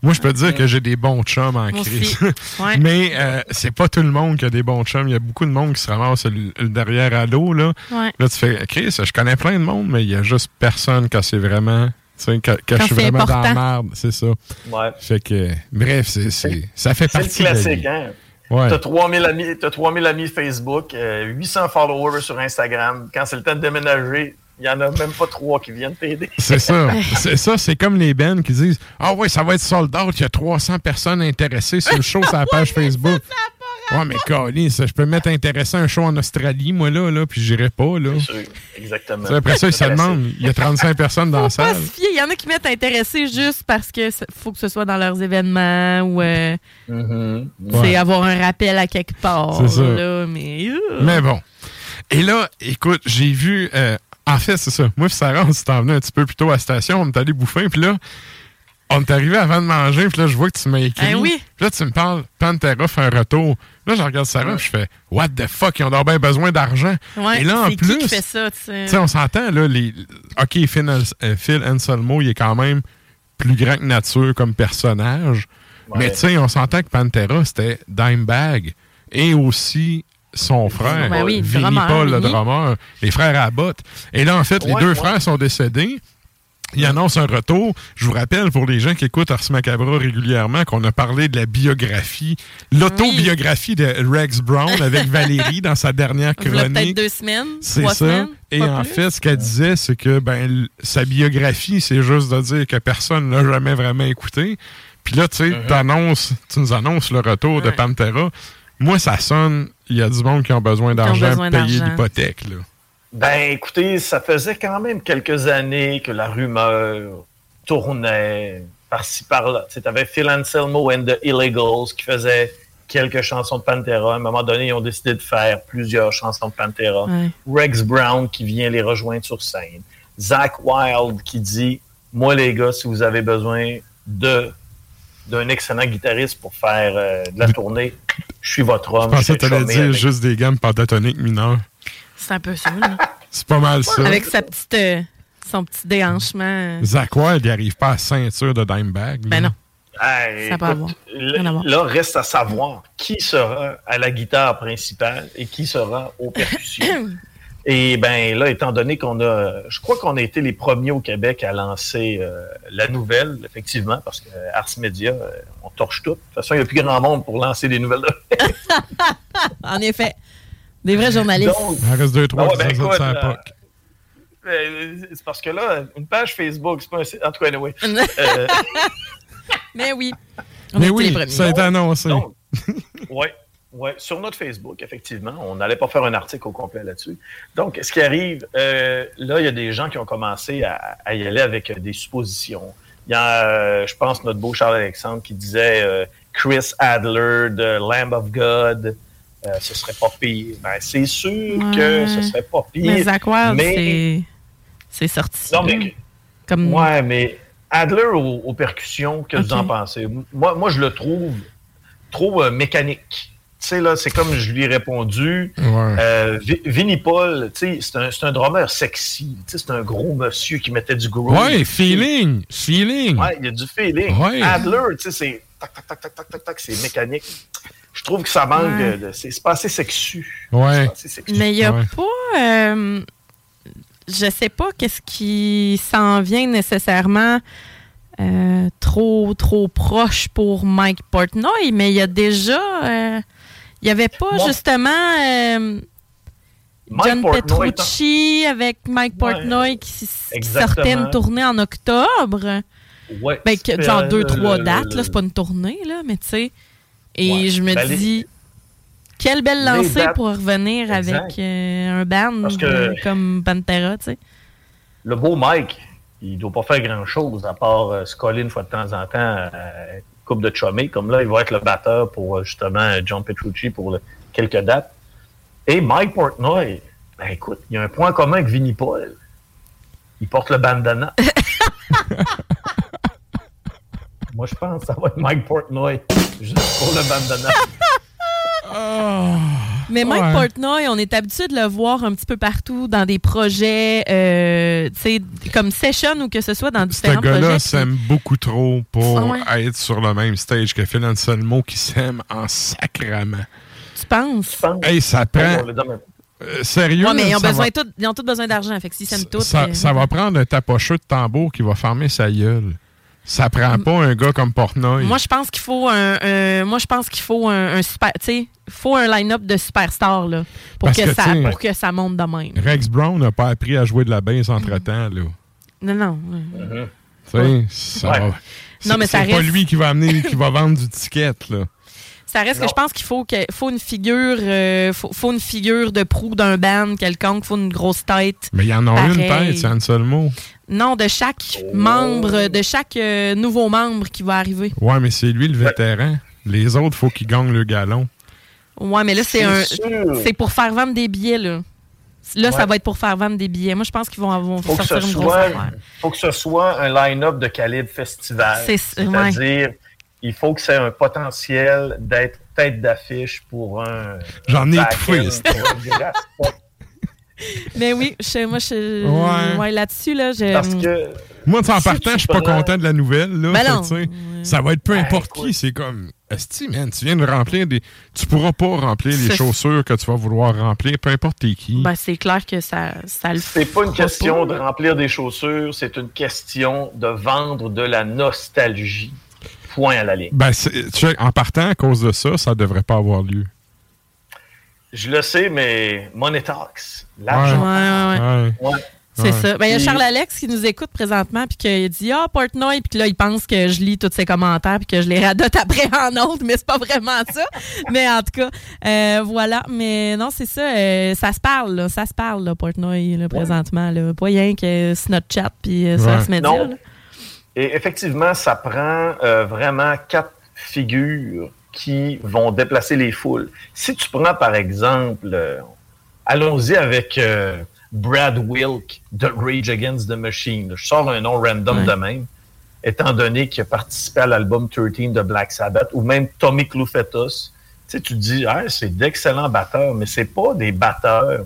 Moi, je peux te dire que j'ai des bons chums en crise. Ouais. <laughs> Mais euh, c'est pas tout le monde qui a des bons chums. Il y a beaucoup de monde qui se ramasse le, le derrière à l'eau. Là. Ouais. là, tu fais, Chris, je connais plein de monde, mais il y a juste personne quand c'est vraiment. Tu sais, quand, quand Quand je suis c'est vraiment dans la merde, c'est ça. Ouais. Fait que, bref, c'est, c'est- ça fait C'est le partie de la classique, vie. hein? Ouais. T'as 3000 amis, t'as 3000 amis Facebook, euh, 800 followers sur Instagram. Quand c'est le temps de déménager, il y en a même pas trois qui viennent t'aider. <laughs> C'est ça. <laughs> C'est ça, c'est comme les bands qui disent Ah ouais, ça va être sold out, il y a 300 personnes intéressées sur le show sur la page Facebook. <laughs> Ouais, mais Colin, ça, je peux mettre intéressant un show en Australie, moi, là, là puis j'irai pas, là. Exactement. Tu sais, Après ça, ils se demandent, il y a 35 personnes dans la salle. Il y en a qui mettent intéressés juste parce que faut que ce soit dans leurs événements ou euh, Mm-hmm. c'est Ouais. avoir un rappel à quelque part. C'est ça. là, mais, euh. Mais bon. Et là, écoute, j'ai vu. euh, en fait, c'est ça. Moi, puis Sarah, on s'est emmené un petit peu plus tôt à la station. On est allé bouffer. Puis là, on est arrivé avant de manger. Puis là, je vois que tu m'as écrit. Eh oui. Puis là, tu me parles, Pantera fait un retour. Là, je regarde Sarah. puis je fais, What the fuck, ils ont donc bien besoin d'argent. Ouais, Et là, en c'est plus. qui qui fait ça, tu sais? On s'entend, là, les... OK, Phil, euh, Phil Anselmo, il est quand même plus grand que nature comme personnage. Mais tu sais, on s'entend que Pantera, c'était Dimebag et aussi son frère, Ben oui, Vinnie drummer, Paul, le Vinnie. drummer, les frères Abbott. Et là, en fait, les deux ouais. frères sont décédés. Il annonce un retour. Je vous rappelle, pour les gens qui écoutent Ars Macabra régulièrement, qu'on a parlé de la biographie, l'autobiographie de Rex Brown avec <laughs> Valérie dans sa dernière chronique. peut-être deux semaines, C'est ça. semaines. Et en plus. fait, ce qu'elle disait, c'est que ben, sa biographie, c'est juste de dire que personne ne l'a jamais vraiment écouté. Puis là, tu sais, Uh-huh. tu nous annonces le retour de Pantera. Moi, ça sonne, il y a du monde qui ont besoin d'argent pour payer l'hypothèque. là. Ben, écoutez, ça faisait quand même quelques années que la rumeur tournait par-ci par-là. Tu avais Phil Anselmo and the Illegals qui faisaient quelques chansons de Pantera. À un moment donné, ils ont décidé de faire plusieurs chansons de Pantera. Rex Brown qui vient les rejoindre sur scène. Zach Wild qui dit Moi, les gars, si vous avez besoin de d'un excellent guitariste pour faire euh, de la tournée, je suis votre homme. Je pensais que tu allais dire juste des gammes pentatoniques mineures. C'est un peu ça. là. C'est pas mal ça. Avec sa petite, euh, son petit déhanchement. Zach Wild, il n'arrive pas à ceinture de Dimebag. Ben non. Hey, Ça peut avoir. Rien à voir. Là, reste à savoir qui sera à la guitare principale et qui sera aux percussions. <coughs> et ben là, étant donné qu'on a, je crois qu'on a été les premiers au Québec à lancer euh, la nouvelle, effectivement, parce que Ars Media, euh, on torche tout. De toute façon, il n'y a plus grand monde pour lancer des nouvelles. <laughs> en effet. Des vrais journalistes. Donc, Il en reste deux, trois Ah ben, écoute, euh, euh, c'est parce que là, une page Facebook, c'est pas un site. En tout cas, anyway. <laughs> Euh, Mais oui. On Mais oui, ça a été annoncé. Oui, ouais, sur notre Facebook, effectivement. On n'allait pas faire un article au complet là-dessus. Donc, ce qui arrive, euh, là, il y a des gens qui ont commencé à, à y aller avec euh, des suppositions. Il y a, euh, je pense, notre beau Charles-Alexandre qui disait euh, Chris Adler de Lamb of God. ce serait pas pire. Ben, c'est sûr que ce serait pas pire. Mais Zach Wild, mais- c'est- sorti. Non, mais Comme... Ouais, mais Adler aux, aux percussions, que vous en pensez? Moi, moi, je le trouve trop mécanique. Tu sais, là, c'est comme je lui ai répondu. Ouais. Euh, Vinnie Paul, tu sais, c'est un, c'est un drummer sexy. Tu sais, c'est un gros monsieur qui mettait du groove. Ouais, feeling. Feeling. Ouais, il y a du feeling. Ouais. Adler, tu sais, c'est tac, tac, tac, tac, tac, tac, tac, c'est mécanique. Je trouve que ça manque Ouais. de. C'est pas assez sexu. Ouais. C'est sexy. Mais il n'y a Ouais. pas. euh, je sais pas qu'est-ce qui s'en vient nécessairement euh, trop, trop proche pour Mike Portnoy, mais il y a déjà. euh, il n'y avait pas Moi- justement. euh, John Portnoy, Petrucci avec Mike Ouais. Portnoy qui, qui sortait une tournée en octobre. Ouais. Ben, que, genre Euh, deux, trois le- dates, là, c'est pas une tournée, là, mais tu sais. Et Ouais. je me Ben, les- dis, quelle belle lancée dates- pour revenir Exact. avec euh, un band que- euh, comme Pantera, tu sais. le beau Mike, il doit pas faire grand-chose à part euh, se coller une fois de temps en temps coupe de chumé. Comme là, il va être le batteur pour euh, justement John Petrucci pour le- quelques dates. Et Mike Portnoy, ben écoute, il y a un point commun avec Vinnie Paul. Il porte le bandana. <laughs> Moi, je pense que ça va être Mike Portnoy, juste pour le bandana. <laughs> Mais Mike Ouais. Portnoy, on est habitué de le voir un petit peu partout dans des projets, euh, tu sais, comme Session ou que ce soit dans Ce différents gars-là projets. s'aime beaucoup trop pour Ah ouais. être sur le même stage que Phil Anselmo qui s'aime en sacrament. Tu penses? Hey, ça prend. Euh, sérieux? Ouais, mais ils ont, ça besoin va- tout- ils ont tous besoin d'argent. Fait que s'ils s'aiment tous. ça, euh, ça va prendre un tapocheux de tambour qui va fermer sa gueule. Ça prend pas un gars comme Portnoy. Moi, je pense qu'il faut un, un- moi, je pense qu'il faut un, un super, tu sais, faut un line-up de superstars là, pour Parce que, que, ça, tu sais, pour que ça monte de même. Rex Brown n'a pas appris à jouer de la basse entre-temps. Là. Non, non. Tu sais, ça Ouais. va- Non, c'est- mais ça c'est pas lui qui va amener, qui va vendre du ticket. Là. Ça reste Non. que je pense qu'il faut que, faut une figure, euh, faut, faut une figure de proue d'un band quelconque, faut une grosse tête. Mais il y en a une tête, c'est Anselmo. Non, de chaque Oh. membre, de chaque euh, nouveau membre qui va arriver. Ouais, mais c'est lui le vétéran. Les autres, faut qu'ils gagnent le galon. Ouais, mais là c'est un, c'est pour faire vendre des billets là. Là, ça va être pour faire vendre des billets. Moi, je pense qu'ils vont, vont faut que, sortir ce une grosse affaire. faut que ce soit un line-up de calibre festival. C'est- C'est-à-dire, il faut que ça ait un potentiel d'être tête d'affiche pour un. J'en ai étouffé, c'est-. Mais <laughs> oui, je, moi, je, Ouais. ouais, là-dessus, là, je, Parce que. Moi, en Si partant, je suis pas content de la nouvelle. Là, Ben Fait non. Ça va être peu Ben, importe qui. C'est comme, Esti, man, tu viens de remplir des. Tu pourras pas remplir les C'est- chaussures que tu vas vouloir remplir, peu importe t'es qui. ben, c'est clair que ça, ça le C'est pas une question pas. de remplir des chaussures, c'est une question de vendre de la nostalgie. Point à la ligne. Ben, c'est- tu sais, en partant, à cause de ça, ça devrait pas avoir lieu. Je le sais, mais Money Talks. L'argent. ouais, ouais. Ouais. Ouais. C'est ça. Ben, il y a Charles Alex qui nous écoute présentement, puis qu'il dit Ah, Portnoy, puis là, il pense que je lis tous ses commentaires, puis que je les radote après <laughs> en autre, mais c'est pas vraiment ça. mais en tout cas, euh, voilà. Mais non, c'est ça. Euh, ça se parle, là, ça se parle, là, Portnoy, là, présentement. Là. Pas rien que Snapchat, puis euh, ça se met Non. Et effectivement, ça prend vraiment quatre figures qui vont déplacer les foules. Si tu prends, par exemple, allons-y avec Brad Wilk de Rage Against the Machine. Je sors un nom random de même, étant donné qu'il a participé à l'album 13 de Black Sabbath, ou même Tommy Clufetos. Tu sais, tu te dis, ah, c'est d'excellents batteurs, mais c'est pas des batteurs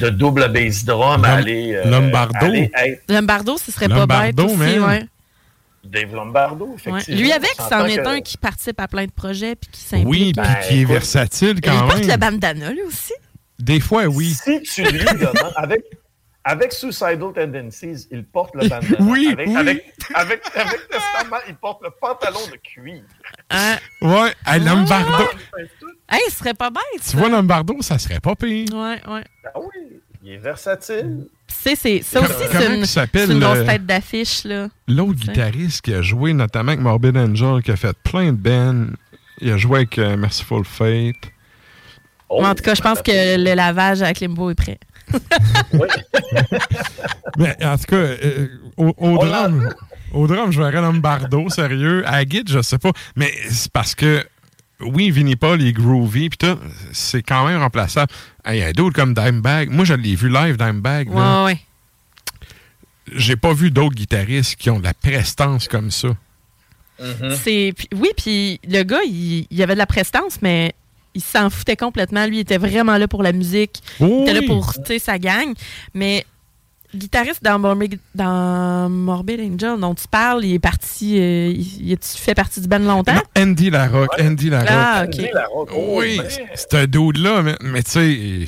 de double bass drum à aller. Euh, Lombardo. Lombardo, ce serait pas bête aussi, ouais. Dave Lombardo, effectivement. Lui avec, c'en est un qui participe à plein de projets puis qui s'implique. Oui, puis qui est versatile quand même. Il porte le bandana, lui aussi. Des fois, oui. Si tu lis <laughs> avec, avec Suicidal Tendencies, il porte le bandana. Oui, avec, oui. Avec, avec, avec, Testament, il porte le pantalon de cuir. Hein? Ouais, à Lombardo. Hey, ce serait pas bête. Tu vois, Lombardo, ça serait pas pire. Ouais, ouais. Ah oui, il est versatile. C'est, c'est, ça aussi, c'est une, c'est une grosse tête d'affiche. Là. L'autre guitariste qui a joué notamment avec Morbid Angel, qui a fait plein de bands. Il a joué avec euh, Merciful Fate. Oh, en tout cas, je pense que le lavage avec Limbo est prêt. <laughs> oui. <laughs> Mais en tout cas, euh, au, au drum, au drum, je verrais Lombardo, sérieux. À Git, je sais pas. Mais c'est parce que, oui, Vinnie Paul est groovy, pis tout, c'est quand même remplaçable. Il y a d'autres comme Dimebag. Moi, je l'ai vu live, Dimebag. Ouais, ouais. J'ai pas vu d'autres guitaristes qui ont de la prestance comme ça. Mm-hmm. C'est Oui, puis le gars, il, il avait de la prestance, mais il s'en foutait complètement. Lui, il était vraiment là pour la musique. il était là pour sa gang. Mais guitariste dans Morbid, dans Morbid Angel dont tu parles, il est parti. Euh, il, fait partie du band longtemps? Andy Larocque. Andy Larocque. Ah, ok. oui, c'est un dude là, mais, mais tu sais.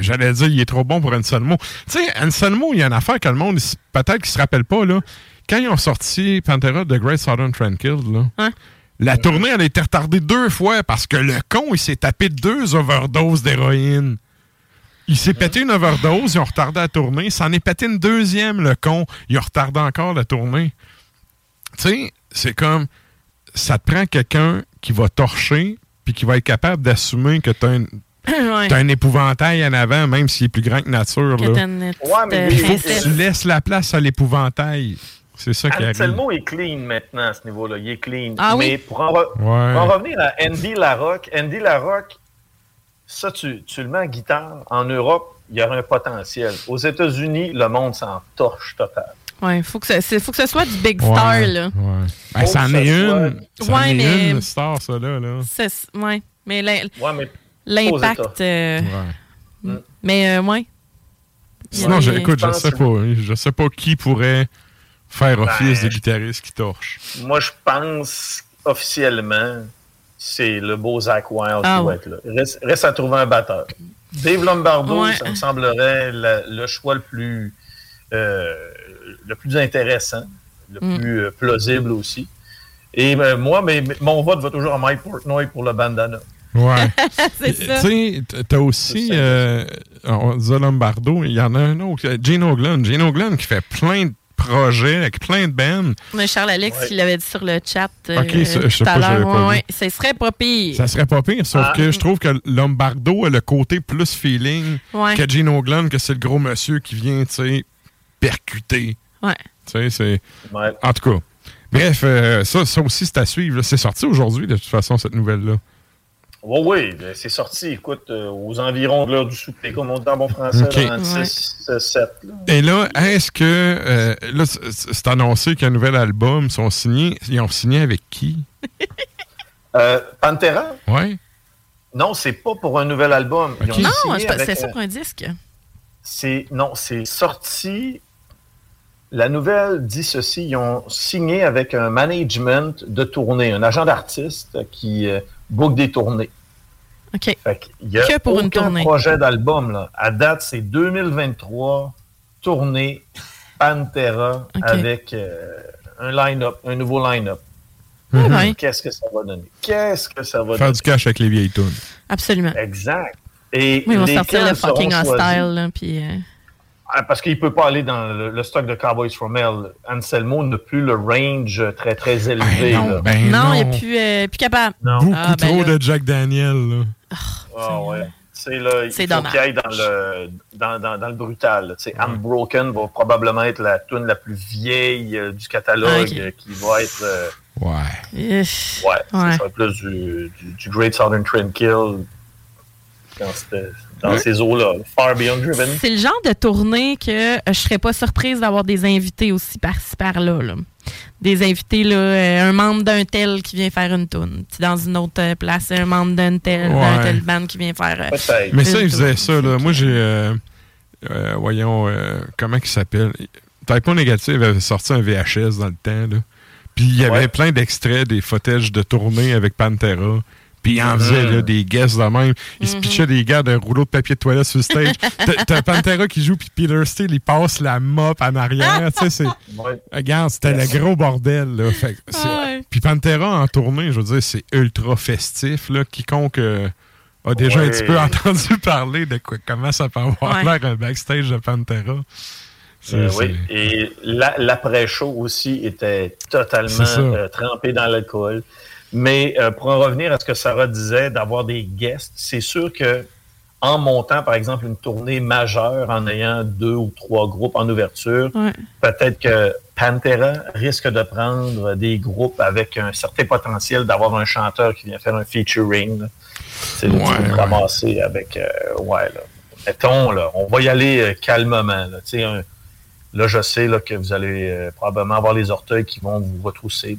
J'allais dire, il est trop bon pour Anselmo. Tu sais, Anselmo, il y a une affaire que le monde, peut-être qu'il se rappelle pas, là. Quand ils ont sorti Pantera de Great Southern Tranquil, là, hein? La tournée, elle a été retardée deux fois parce que le con, il s'est tapé deux overdoses d'héroïne. Il s'est pété une overdose, ils ont retardé la tournée. S'en est pété une deuxième, le con. Il a retardé encore la tournée. Tu sais, c'est comme. Ça te prend quelqu'un qui va torcher puis qui va être capable d'assumer que tu as un. un épouvantail en avant, même s'il est plus grand que nature. Là. Ouais, mais tu laisses la place à l'épouvantail. C'est ça qui arrive. Anselmo est clean maintenant à ce niveau-là. Il est clean. Ah, Mais oui? pour, en re- pour en revenir à Andy Larocque, Andy Larocque, ça, tu, tu le mets en guitare. En Europe, il y aurait un potentiel. Aux États-Unis, le monde s'en torche total. Ouais, faut que, ça, faut que ce soit du big star, là. Ouais. Ben, Faut c'en que est ça une. soit- C'en Ouais, est mais- une star, ça, là. là. Ouais. Mais l'impact. Euh, Ouais. Mais, euh, ouais. Sinon, je, écoute, je je pense sais que- pas. Je sais pas qui pourrait faire office Ben, de guitariste qui torche. moi, je pense officiellement, c'est le beau Zach Wild Ah qui va ouais. être là. Reste, reste à trouver un batteur. Dave Lombardo, Ouais. ça me semblerait la- le choix le plus, euh, le plus intéressant, le Mm. plus euh, plausible aussi. Et euh, moi, mais, mon vote va toujours à Mike Portnoy pour le bandana. Ouais. <laughs> c'est Tu ça. sais, t'as aussi, euh, on disait Lombardo, il y en a un autre, euh, Gino Glenn. Gino Glenn qui fait plein de projets avec plein de bands. Mais Charles Alex, Ouais. il l'avait dit sur le chat euh, Ok, ça, je sais tout à pas, Ouais, vu. Ce serait pas pire. Ça serait pas pire, sauf Ah. que je trouve que Lombardo a le côté plus feeling Ouais. que Gino Glenn, que c'est le gros monsieur qui vient, tu sais, percuter. Ouais. Tu sais, c'est... Ouais. En tout cas. Bref, euh, ça, ça aussi, c'est à suivre. C'est sorti aujourd'hui, de toute façon, cette nouvelle-là. Oui, oui, ben, c'est sorti, écoute, euh, aux environs de l'heure du souper, comme on dit en bon français, Ok. là, 26, 7. Là. Et là, est-ce que... euh, là, c'est- annoncé qu'un nouvel album sont signés. Ils ont signé avec qui? Euh, Pantera? Ouais. Non, c'est pas pour un nouvel album. Ils Ok. ont Non, c'est pas- avec c'est ça pour un disque. C'est non, c'est sorti. La nouvelle dit ceci ils ont signé avec un management de tournée, un agent d'artiste qui euh, book des tournées. OK. Fait qu'il y a Que pour une aucun tournée. projet d'album là. À date, c'est 2023 tournée Pantera avec euh, un line-up, un nouveau line-up. Ouais, Qu'est-ce que ça va donner? Qu'est-ce que ça va Faire donner? du cash avec les vieilles tunes. absolument. Exact. Et Oui, ils vont sortir le fucking hostile, là, puis... euh, parce qu'il ne peut pas aller dans le, stock de Cowboys from Hell. Anselmo n'a plus le range très, très élevé. non, ben non, il n'est plus, euh, plus, capable. Beaucoup ah, ben trop de Jack Daniel. Là. Oh, ah, ouais. C'est là, il faut qu'il aille dans le, dans, dans, dans le brutal. Ouais. Unbroken va probablement être la tune la plus vieille euh, du catalogue ah, qui va être. Euh, ouais. Ouais. Ça sera plus du, du, du Great Southern Train Kill quand c'était dans ces eaux-là, Far Beyond Driven. C'est le genre de tournée que euh, je serais pas surprise d'avoir des invités aussi par-ci par-là. Des invités, là, euh, un membre d'un tel qui vient faire une tourne. Dans une autre euh, place, un membre d'un tel, d'un tel band qui vient faire. Mais ça, il faisait ça. Là. Moi, j'ai. voyons, comment il s'appelle? Typo Négative avait sorti un VHS dans le temps. Là. Puis il y avait plein d'extraits des footage de tournée avec Pantera. Puis il en faisait là, des guests de même. Il se mhm. pitchait des gars d'un rouleau de papier de toilette sur le stage. <laughs> T'as Pantera qui joue, puis Peter Steele, il passe la mop en arrière. tu sais, c'est... <laughs> Regarde, c'était le gros bordel. Là. Fait, Puis Pantera en tournée, je veux dire, c'est ultra festif. Là. Quiconque euh, a déjà un petit peu entendu <laughs> parler de quoi, comment ça peut avoir l'air un backstage de Pantera. Euh, oui, et l'après-show aussi était totalement euh, trempé dans l'alcool. Mais euh, pour en revenir à ce que Sarah disait, d'avoir des guests, c'est sûr que en montant, par exemple, une tournée majeure, en ayant deux ou trois groupes en ouverture, peut-être que Pantera risque de prendre des groupes avec un certain potentiel d'avoir un chanteur qui vient faire un featuring. C'est le ouais, ramasser avec... Euh, ouais, là. Mettons, là, on va y aller euh, calmement. Là, là je sais là, que vous allez probablement avoir les orteils qui vont vous retrousser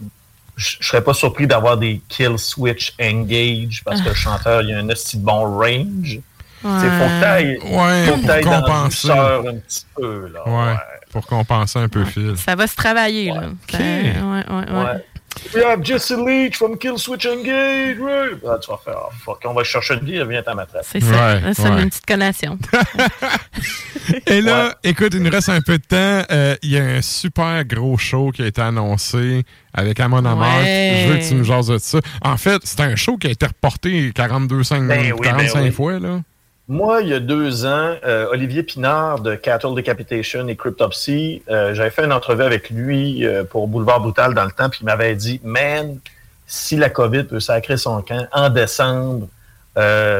je serais pas surpris d'avoir des kill switch engage parce que le chanteur il a un assez bon range. Ouais. Faut que t'ailles ouais, pour compenser un petit peu. Là. Ouais, pour compenser un peu Phil. Ça va se travailler. Là. OK. Ouais, ouais, ouais. We have Jesse Leach from Kill Switch Engage. Right? Ah, tu vas faire, oh, fuck, on va chercher une vie, viens à ma traite. C'est ça. Ouais, c'est une petite collation. <laughs> Et là, écoute, il nous reste un peu de temps. Euh, il y a un super gros show qui a été annoncé avec Amon Amarth. Je veux que tu nous jases de ça. En fait, c'est un show qui a été reporté 42 5, ben oui, 45 ben fois. Là. Moi, il y a deux ans, euh, Olivier Pinard de Cattle Decapitation et Cryptopsy, euh, j'avais fait une entrevue avec lui euh, pour Boulevard Brutal dans le temps, puis il m'avait dit Man, si la COVID peut sacrer son camp, en décembre,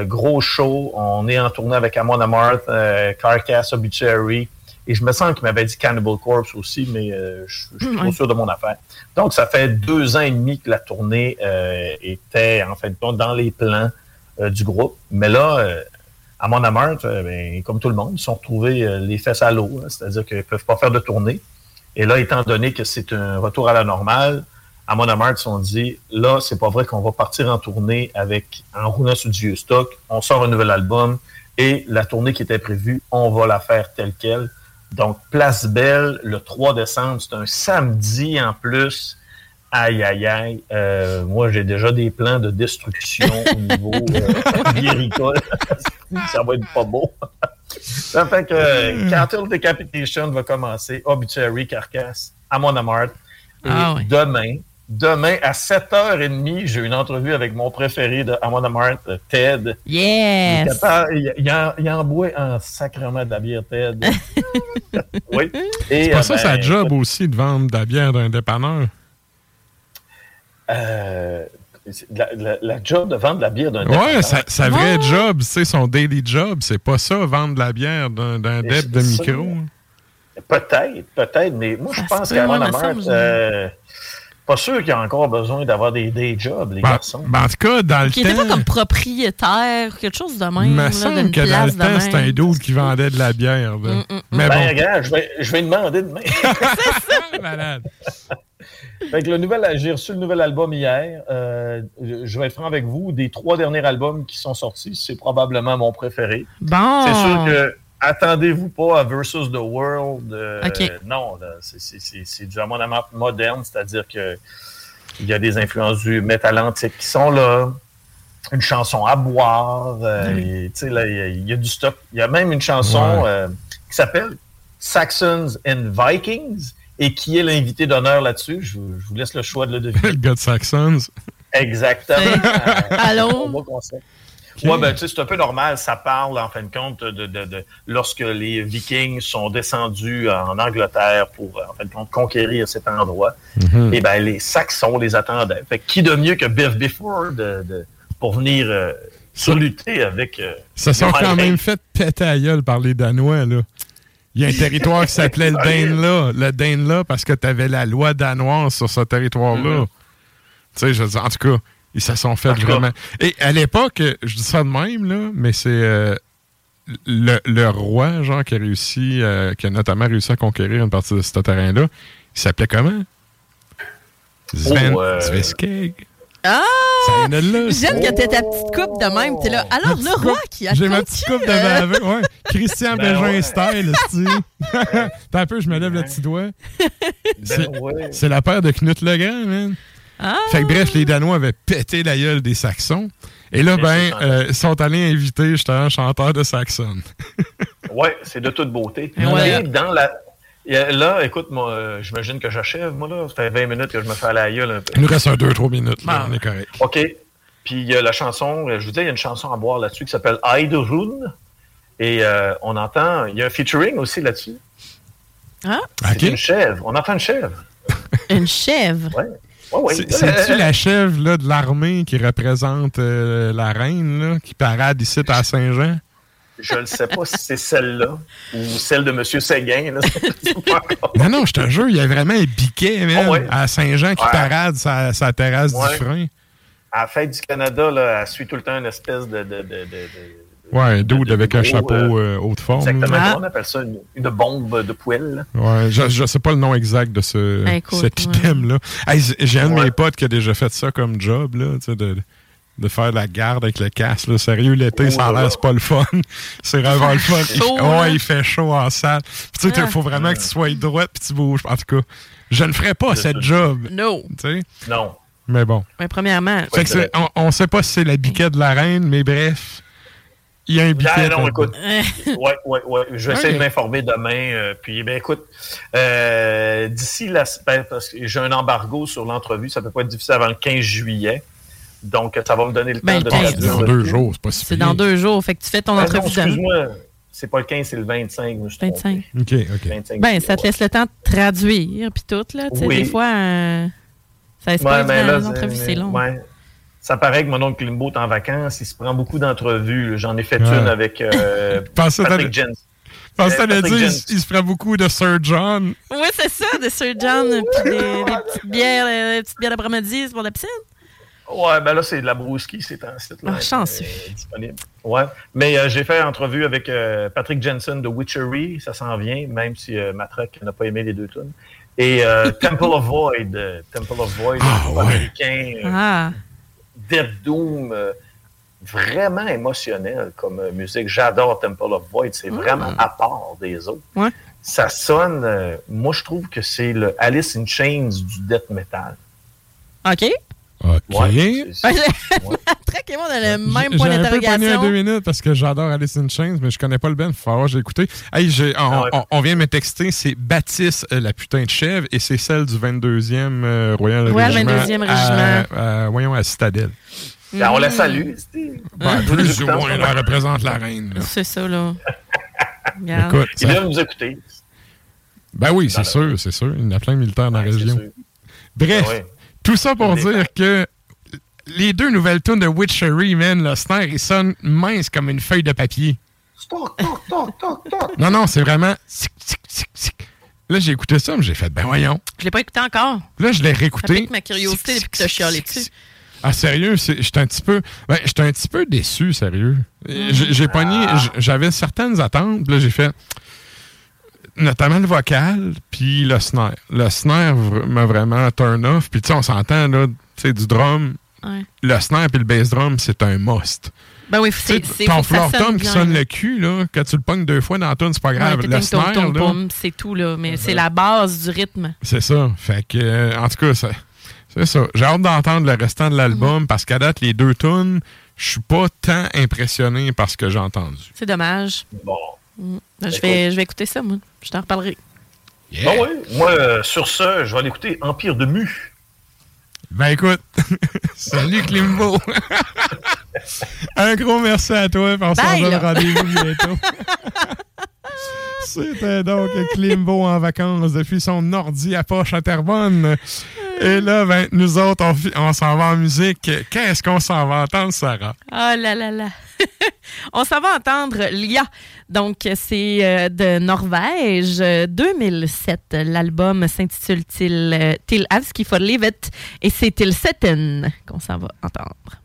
gros show, on est en tournée avec Amon Amarth, Carcass Obituary, et je me sens qu'il m'avait dit Cannibal Corpse aussi, mais je, je suis trop sûr de mon affaire. Donc, ça fait deux ans et demi que la tournée était, en fait, dans les plans du groupe. Mais là, à mon euh, ben, comme tout le monde, ils sont retrouvés euh, les fesses à l'eau, hein. c'est-à-dire qu'ils ne peuvent pas faire de tournée. Et là, étant donné que c'est un retour à la normale, à mon ils sont dit, là, c'est pas vrai qu'on va partir en tournée avec, en roulant sur du vieux stock, on sort un nouvel album, et la tournée qui était prévue, on va la faire telle qu'elle. Donc, Place Belle, le 3 décembre, c'est un samedi en plus. Aïe, aïe, aïe. Euh, moi, j'ai déjà des plans de destruction au <laughs> niveau euh, <laughs> ça va être pas beau. <laughs> ça fait que Cattle Decapitation va commencer, Obituary, Carcass, Amon Amart. Et ah demain, demain à 7h30, j'ai une entrevue avec mon préféré de Amon Amart, Ted. Yes! Il, il, il, en boit en sacrement de la bière, Ted. oui. C'est pas ça sa ben, job aussi de vendre de la bière d'un dépanneur? Euh, la, job de vendre de la bière d'un Ouais, sa, vrai job, c'est son daily job. C'est pas ça, vendre de la bière d'un dep de micro. Peut-être, peut-être, mais moi, je pense qu'avant la mère, euh, pas sûr qu'il y a encore besoin d'avoir des day jobs, les ben, garçons. Ben, en tout cas, dans le temps. Qui n'était pas comme propriétaire, quelque chose de même. Il me semble que dans le temps, c'était un doute qui vendait de la bière. Mm, mm, mm. Mais ben, bon. regarde, je vais, je vais demander demain. <laughs> c'est ça, <laughs> malade. Fait le nouvel, j'ai reçu le nouvel album hier. Euh, je vais être franc avec vous. Des trois derniers albums qui sont sortis, c'est probablement mon préféré. Bon. C'est sûr que attendez-vous pas à Versus the World. Euh, non, c'est du amendement moderne, c'est-à-dire que il y a des influences du métal antique qui sont là. Une chanson à boire. Euh, il y, a du stock. Il y a même une chanson qui s'appelle Saxons and Vikings et qui est l'invité d'honneur là-dessus? Je, vous laisse le choix de le deviner. le gars de Saxons. Exactement. Allô? Ouais, ben, tu sais, c'est un peu normal. Ça parle, en fin de compte, de, de, de, lorsque les Vikings sont descendus en Angleterre pour, en fin de compte, conquérir cet endroit. Mhm. Et ben, les Saxons les attendaient. Fait que qui de mieux que Biff Bifford de, de- pour venir euh, se lutter avec. euh, Ça sont quand même fait péter à gueule par les Danois, là. Il y a un territoire qui <laughs> s'appelait le Danelaw. Le Danelaw, parce que tu avais la loi danoise sur ce territoire-là. Mhm. Tu sais, je veux dire, en tout cas, ils se sont fait vraiment. Et à l'époque, je dis ça de même, là, mais c'est euh, le, le roi, genre, qui a réussi, euh, qui a notamment réussi à conquérir une partie de ce terrain-là. Il s'appelait comment? Sven, Oh, euh, Sveskeg. Ah! Ça vient de là. J'aime que t'aies ta petite coupe de même. T'es là. Alors, le roi qui a J'ai ma petite coupe de baveux, ouais. Christian <laughs> Ben Bégin ouais. style, esti. <laughs> T'as un peu, je me lève le petit doigt. C'est Ben ouais. c'est la paire de Knut Legrand, man. Ah! Fait que bref, les Danois avaient pété la gueule des Saxons. Et là, ben, euh, ils sont allés inviter justement un chanteur de Saxon. Ouais, c'est de toute beauté. Ouais. Et dans la. A- Là, écoute, moi, euh, j'imagine que j'achève, moi, là. Ça fait 20 minutes que je me fais à la gueule un peu. Il nous reste un 2-3 minutes, là, Ah. on est correct. OK. Puis il y a la chanson, euh, je vous dis, il y a une chanson à boire là-dessus qui s'appelle Rune. Et euh, on entend, il y a un featuring aussi là-dessus. Ah? C'est une chèvre. On entend une chèvre. <laughs> Une chèvre? Ouais. C'est- C'est-tu la chèvre là, de l'armée qui représente euh, la reine, là, qui parade ici à Saint-Jean? Je ne sais pas si c'est celle-là ou celle de M. Séguin. Là. <laughs> Non, non, je te jure, il y a vraiment un biquet, man, Ah ouais? à Saint-Jean qui Ouais. parade sa, sa terrasse Ouais. du frein. À la fête du Canada, là, elle suit tout le temps une espèce de. de, de, de- de- Ouais, un dude avec un gros, chapeau euh, euh, haute forme. Exactement. là. On appelle ça une, une bombe de poêle. Ouais, je, je sais pas le nom exact de ce, Ben, écoute, cet ouais. item-là. Hey, J'ai un de mes potes qui a déjà fait ça comme job, là, tu sais, de, de faire la garde avec le casque. Là. Sérieux, l'été, Oh ça a l'air, c'est pas le fun. <laughs> c'est vraiment le fun. fait chaud, ouais, hein? il fait chaud en salle. Puis, tu sais, il faut vraiment que tu sois droite puis tu bouges. En tout cas, je ne ferais pas cette <laughs> job. No. Tu sais? Non. Mais bon. Ben, premièrement. Fait que c'est- on, on sait pas si c'est la biquette de la reine, mais bref, il y a un biquet. Ah, non, écoute. <laughs> ouais, ouais, ouais. Je vais essayer de m'informer demain. euh, puis, ben, écoute, euh, d'ici la ben, parce que j'ai un embargo sur l'entrevue, ça peut pas être difficile avant le 15 juillet. Donc, ça va me donner le Ben, temps de le 15. traduire Dans deux jours, c'est pas si C'est dans deux jours. Fait que tu fais ton non, entrevue excuse-moi. C'est pas le 15, c'est le 25. je me suis trompé. 25. OK, OK. 25 Ben, ça te laisse le temps de traduire, puis tout, là. Tu sais, Oui. des fois, euh, ça laisse Ouais, là, les entrevues, c'est long. ouais. Ça paraît que mon oncle Limbo est en vacances. Il se prend beaucoup d'entrevues. J'en ai fait Ouais. une avec euh, <laughs> Patrick t'allais- Jens. Je pensais que Euh, Jens. il, il se ferait beaucoup de Sir John. Oui, c'est ça, de Sir John, puis des, des petites bières, euh, des petites bières d'après-midi c'est pour la piscine. Ouais, ben là, c'est de la brouski, c'est un site là, Ah, chanceux. euh, disponible. Ouais. Mais euh, j'ai fait entrevue avec euh, Patrick Jensen de Witchery, ça s'en vient, même si euh, Matraque n'a pas aimé les deux tunes. Et euh, <laughs> Temple of Void, euh, Temple of Void, Ah, américain, euh, Ah, Death Doom, euh, vraiment émotionnel comme euh, musique. J'adore Temple of Void, c'est vraiment à part des autres. Ouais. Ça sonne, euh, moi je trouve que c'est le Alice in Chains du death metal. OK. OK. Ouais, c'est- <laughs> Ouais, Très et moi, on a le même J'ai point un peu pogné un deux d'interrogation. minutes parce que j'adore Alice in Chains, mais je connais pas le band. Faut avoir, j'ai écouté. Hey, j'ai- on, Ah ouais. on- on vient de me texter, c'est Baptiste, euh, la putain de chèvre, et c'est celle du 22e euh, Royal, Royal Régiment. 22e à- Régiment. à- voyons, à Citadelle. Ben, on la salue. Ben, <laughs> plus ou moins, elle représente la reine. là. C'est ça, là. Écoute, Ils ça- viennent nous écouter. ben oui, c'est sûr, c'est sûr. Il y en a plein de militaires dans la Ouais, région. Bref, Ah ouais. Tout ça pour dire que les deux nouvelles tunes de Witchery, man, le snare, il sonne mince comme une feuille de papier. Non, non, c'est vraiment... Là, j'ai écouté ça, mais j'ai fait, ben voyons. Je l'ai pas écouté encore. Là, je l'ai réécouté. pique ma curiosité depuis que t'as chialé dessus. Ah, sérieux, j'étais un petit peu. Ben, j'étais un petit peu déçu, sérieux. J'ai pogné. j- J'avais certaines attentes. Là, j'ai fait. Notamment le vocal, puis le snare. Le snare m'a vraiment turn off. Puis, tu sais, on s'entend, là, tu sais, du drum. Ouais. Le snare puis le bass drum, c'est un must. Ben oui, c'est ton floor tom qui sonne le cul, là, quand tu le pognes deux fois dans la tune, c'est pas grave. Ouais, le snare, c'est tout, là. Mais c'est la base du rythme. c'est ça. Fait que, euh, en tout cas, ça- c'est ça. J'ai hâte d'entendre le restant de l'album parce qu'à date, les deux tunes, je suis pas tant impressionné par ce que j'ai entendu. C'est dommage. Bon. Mm. Je, vais, je vais écouter ça, moi. Je t'en reparlerai. Bon, oui. Moi, euh, sur ce, je vais aller écouter Empire de Mu. Ben écoute, <laughs> salut Klimbo. <laughs> Un gros merci à toi. On s'en donne rendez-vous bientôt. <laughs> C'était donc Klimbo en vacances depuis son ordi à poche à Terrebonne. Et là, ben, nous autres, on, s'en va en musique. Qu'est-ce qu'on s'en va entendre, Sarah? Oh là là là. <laughs> on s'en va entendre Lia. Donc, c'est euh, de Norvège, 2007. L'album s'intitule Til, Til Avski for livet et c'est Til Setten qu'on s'en va entendre.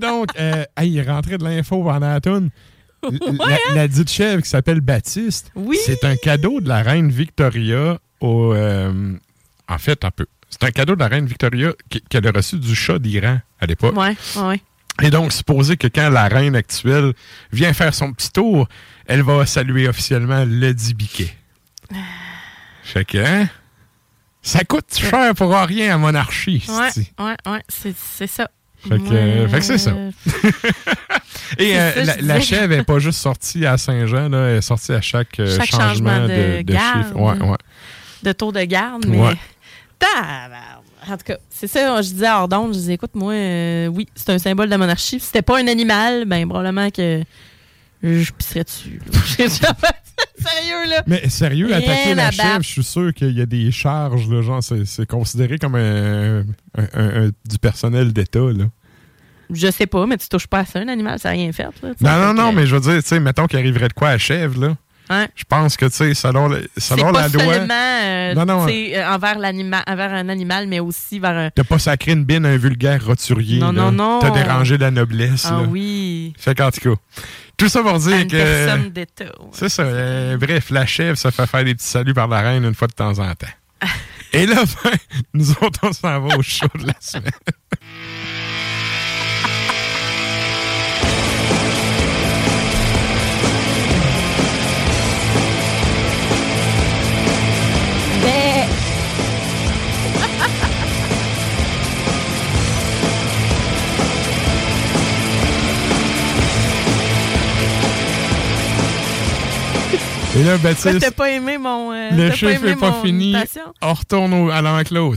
Donc, euh, hey, il est rentré de l'info pendant la toune. L- Ouais, la, la dite chèvre qui s'appelle Baptiste, Oui. c'est un cadeau de la reine Victoria au. euh, en fait, un peu. C'est un cadeau de la reine Victoria qu'elle a reçu du chat d'Iran à l'époque. Ouais, ouais. Et donc, supposé que quand la reine actuelle vient faire son petit tour, elle va saluer officiellement le dit biquet. <sighs> Fait que, hein? Ça coûte cher pour rien à monarchie. Ouais, c'ti. ouais, c'est ça. Fait que, euh, fait que c'est ça. <laughs> Et euh, ça, la, chèvre n'est pas juste sortie à Saint-Jean, là, elle est sortie à chaque, euh, Chaque changement, changement de, de de garde. chiffre. Ouais, ouais. de tour de garde, mais. Ouais. En tout cas, c'est ça, je disais à Ordon, je disais, écoute, moi, oui, c'est un symbole de la monarchie. Si c'était pas un animal, ben, probablement que je pisserais dessus. <laughs> <laughs> Sérieux, là. Mais sérieux, Rien attaquer la chèvre, je suis sûr qu'il y a des charges, là, genre, c'est considéré comme un, un- un- un- du personnel d'État, là. Je sais pas, mais tu touches pas à ça, un animal, ça n'a rien fait. Là. Non, non, non, que- mais je veux dire, tu sais, mettons qu'il arriverait de quoi à la chèvre, là. Ouais. Je pense que, tu sais, selon, le- C'est selon pas la loi, euh, Non, non, euh, envers, envers un animal, mais aussi vers un. t'as pas sacré une bine à un vulgaire roturier. Non, là. non, non. T'as dérangé la noblesse, Ah là. oui. Fait qu'en tout cas, tout ça pour dire que. personne d'État. ouais. C'est ça. euh, bref, la chèvre, ça fait faire des petits saluts par la reine une fois de temps en temps. Et là, <laughs> ben, nous autres, on s'en va au show de la semaine. Et là, Baptiste, t'as pas aimé mon. euh, le chiffre n'est pas mon fini. On retourne au- à l'enclos.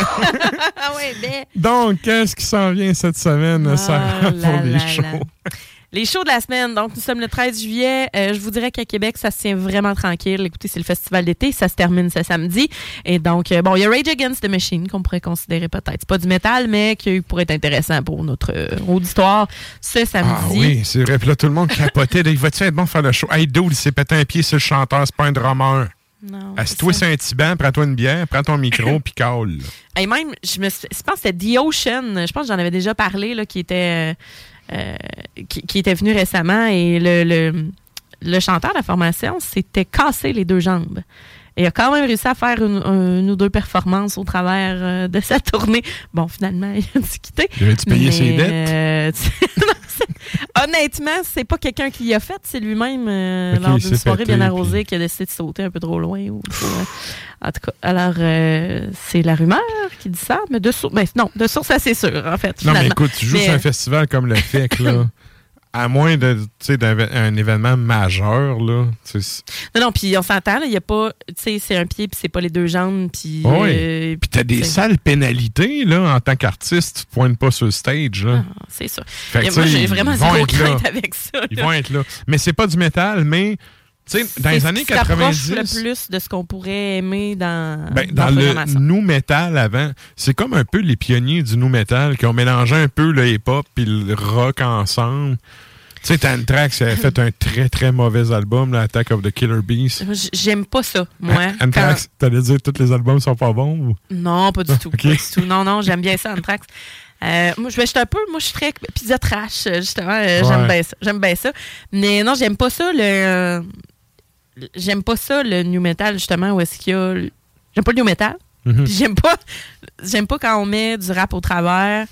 <laughs> ah ouais, ben. Donc, qu'est-ce qui s'en vient cette semaine, Ah Sarah, pour les shows? Les shows de la semaine, donc nous sommes le 13 juillet. Euh, je vous dirais qu'à Québec, ça se tient vraiment tranquille. Écoutez, c'est le festival d'été, ça se termine ce samedi. Et donc, euh, bon, il y a Rage Against the Machine qu'on pourrait considérer peut-être. C'est pas du métal, mais qui pourrait être intéressant pour notre euh, auditoire ce samedi. Ah oui, c'est vrai. Puis là, tout le monde capotait. Il va-tu être bon faire le show? Hey, dude, il s'est pété un pied sur le chanteur, c'est pas un drummer. Assis-toi sur un petit banc, prends-toi une bière, prends ton micro, puis cale. Et même, je, me je pense que c'était The Ocean, je pense que j'en avais déjà parlé, là, qui était, euh, euh, qui, qui était venu récemment et le, le, le chanteur de la formation s'était cassé les deux jambes. Et il a quand même réussi à faire une, une ou deux performances au travers euh, de sa tournée. Bon, finalement, <laughs> il a dû quitter. Il a dû payer ses dettes? euh, <laughs> honnêtement, c'est pas quelqu'un qui l'a fait. C'est lui-même, euh, lors d'une soirée bien arrosée, qui a décidé de sauter un peu trop loin. Ou, euh, en tout cas, alors, euh, c'est la rumeur qui dit ça, mais de source, ben, non, de source assez sûre, en fait. Non, mais écoute, tu joues Mais, sur un festival comme le <laughs> FEC, là. À moins d'un un événement majeur, là. Non, non, puis on s'entend, il n'y a pas, tu sais, c'est un pied, puis c'est pas les deux jambes, puis. Oui. euh, Puis t'as des sales pénalités, là, en tant qu'artiste. Tu te pointes pas sur le stage, là. C'est ça. Fait que, Et moi, j'ai vraiment zéro là. crainte avec ça. Ils vont être là. Mais c'est pas du métal, mais, sais, dans C'est les années qui s'approche 90. le plus de ce qu'on pourrait aimer dans, Ben, dans, le new metal avant, c'est comme un peu les pionniers du new metal qui ont mélangé un peu le hip-hop et le rock ensemble. Tu sais, Anthrax avait fait un très très mauvais album, là, Attack of the Killer Beast. J'aime pas ça, moi. Anthrax, t'allais dire que tous les albums sont pas bons? ou? Quand- Non, pas du tout. <laughs> Pas du tout. Non, non, j'aime bien ça, Anthrax. Euh, moi, je vais un peu, moi, je suis très pizza trash, justement. euh, J'aime bien ça. J'aime bien ça. Mais non, j'aime pas ça, le. J'aime pas ça, le new metal, justement, où est-ce qu'il y a. J'aime pas le new metal. Mhm. Puis j'aime pas, j'aime pas quand on met du rap au travers,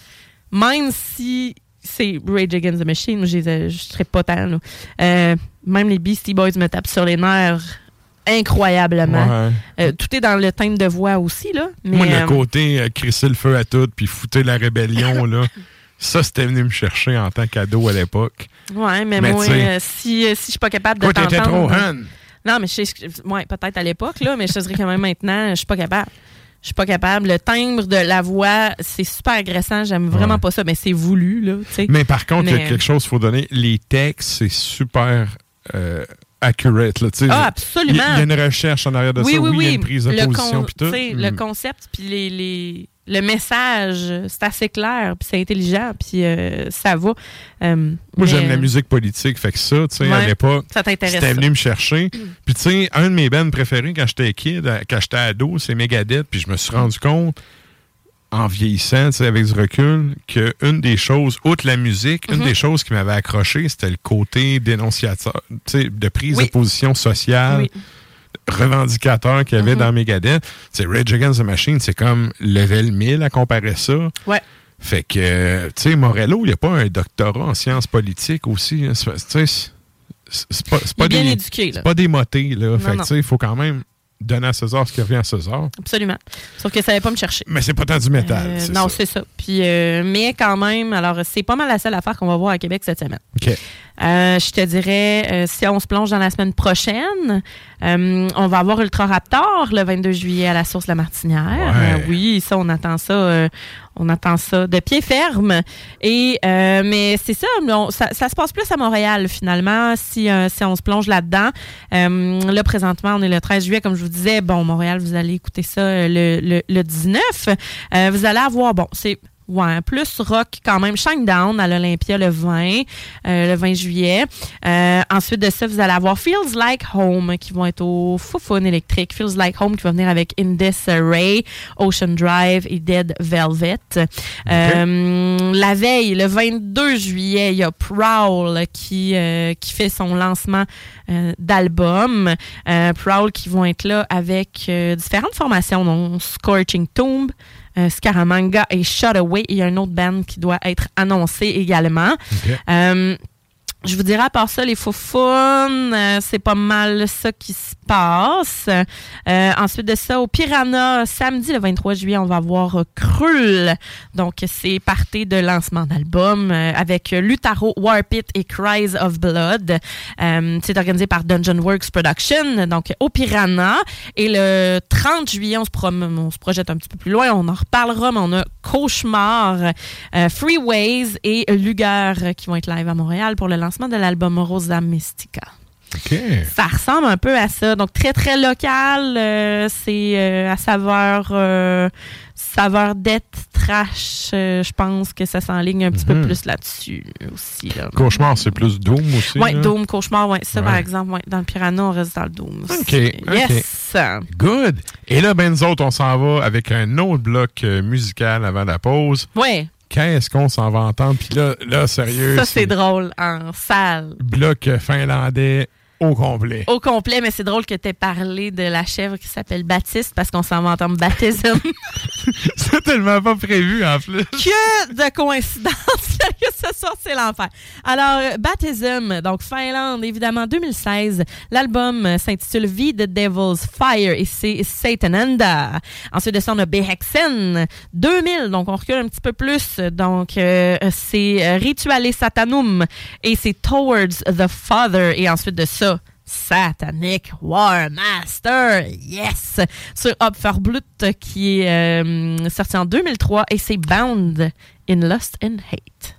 même si c'est Rage Against the Machine, je serais pas tant. Euh, même les Beastie Boys me tapent sur les nerfs incroyablement. Ouais. Euh, tout est dans le thème de voix aussi, là. Mais, Moi, le euh, côté crisser le feu à tout puis fouter la rébellion, <laughs> là, ça, c'était venu me chercher en tant qu'ado à l'époque. ouais, mais, mais moi, si, si je suis pas capable de t'entendre... trop. Non, mais je sais, ouais, peut-être à l'époque, là, mais je te dirais quand même maintenant, je suis pas capable. Je suis pas capable. Le timbre de la voix, c'est super agressant. J'aime vraiment pas ça, mais c'est voulu, là. Mais par contre, il y a quelque chose qu'il faut donner. Les textes, c'est super euh, accurate. Là. Ah, absolument. Il y, a une recherche en arrière de oui, ça. oui, il y a oui. une prise de le position. con- tout. Le Mm. concept, puis les, les- le message, c'est assez clair, puis c'est intelligent, puis euh, ça va. Euh, Moi, j'aime la euh, musique politique. Fait que ça, tu sais, à Ouais, l'époque, ça t'intéresse, c'était venu me chercher. Puis, tu sais, un de mes bands préférés quand j'étais kid, quand j'étais ado, c'est Megadeth. Puis, je me suis rendu compte, en vieillissant, tu sais, avec du recul, qu'une des choses, outre la musique, une Mhm. des choses qui m'avait accroché, c'était le côté dénonciateur, tu sais, de prise Oui. de position sociale. Oui. Revendicateur qu'il y avait Mhm. dans Megadeth. C'est Rage Against the Machine, c'est comme level 1000 à comparer ça. Ouais. Fait que, tu sais, Morello, il n'y a pas un doctorat en sciences politiques aussi. hein. C'est- Tu sais, c'est c'est pas, pas des, éduqué, là. c'est pas des motés, là. fait que, tu sais, il faut quand même donner à César ce qui revient à César. Absolument. Sauf que ça n'allait pas me chercher. Mais c'est pas tant du métal. Euh, non, c'est ça. Puis, euh, mais quand même, alors c'est pas mal la seule affaire qu'on va voir à Québec cette semaine. OK. Euh, je te dirais, euh, si on se plonge dans la semaine prochaine, euh, on va avoir Ultra Raptor le 22 juillet à la source la Martinière. Ouais. Euh, oui, ça, on attend ça. euh, on attend ça de pied ferme. Et euh, mais c'est ça, on- ça, ça se passe plus à Montréal finalement. Si, euh, si on se plonge là-dedans, Euh, là présentement, on est le 13 juillet, comme je vous disais. Bon, Montréal, vous allez écouter ça le, le, le 19. Euh, vous allez avoir, bon, c'est Ouais, plus rock quand même. Shinedown à l'Olympia le 20, euh, le 20 juillet. Euh, ensuite de ça, vous allez avoir Feels Like Home qui vont être au Foufoune électrique. Feels Like Home qui va venir avec Indus Ray, Ocean Drive et Dead Velvet. Euh, la veille, le 22 juillet, il y a Prowl qui, euh, qui fait son lancement euh, d'album. Euh, Prowl qui vont être là avec euh, différentes formations, dont Scorching Tomb, euh, Scaramanga et Shut Away. Il y a un autre band qui doit être annoncé également. Euh, je vous dirais, à part ça, les faux euh, c'est pas mal ça qui se passe. Euh, ensuite de ça, au Piranha, samedi le 23 juillet, on va voir Krull. Donc, c'est parté de lancement d'album euh, avec Lutaro, Warpit et Cries of Blood. c'est organisé par Dungeon Works Production, donc au Piranha. Et le 30 juillet, on se, on se projette un petit peu plus loin, on en reparlera, mais on a Cauchemar, Freeways et Luger qui vont être live à Montréal pour le lancement de l'album Rosa Mystica. Ça ressemble un peu à ça. Donc, très, très local. Euh, c'est euh, à saveur, euh, saveur death trash. je pense que ça s'enligne un petit peu mhm. plus là-dessus aussi. Cauchemar, c'est plus Doom aussi. Oui, Doom, Cauchemar, oui. Ça, par exemple, dans le Piranha, on reste dans le Doom. OK. Yes. Good. Et là, ben, nous autres, on s'en va avec un autre bloc musical avant la pause. Oui qu'est-ce qu'on s'en va entendre? Puis là, là, sérieux. Ça, c'est drôle en salle. Bloc finlandais au complet. Au complet, mais c'est drôle que tu aies parlé de la chèvre qui s'appelle Baptiste parce qu'on s'en va entendre baptisme. <laughs> <laughs> c'est tellement pas prévu en plus. Que de coïncidence que <laughs> ce soir, c'est l'enfer. Alors, Baptism, donc Finlande, évidemment, 2016. L'album s'intitule V the Devil's Fire et c'est Satananda. Ensuite de ça, on a Behexen, 2000. Donc, on recule un petit peu plus. Donc, euh, c'est Rituale Satanum et c'est Towards the Father. Et ensuite de ça, Satanic War Master, yes! Sur Opferblut, qui est euh, sorti en 2003 et c'est Bound in Lust and Hate.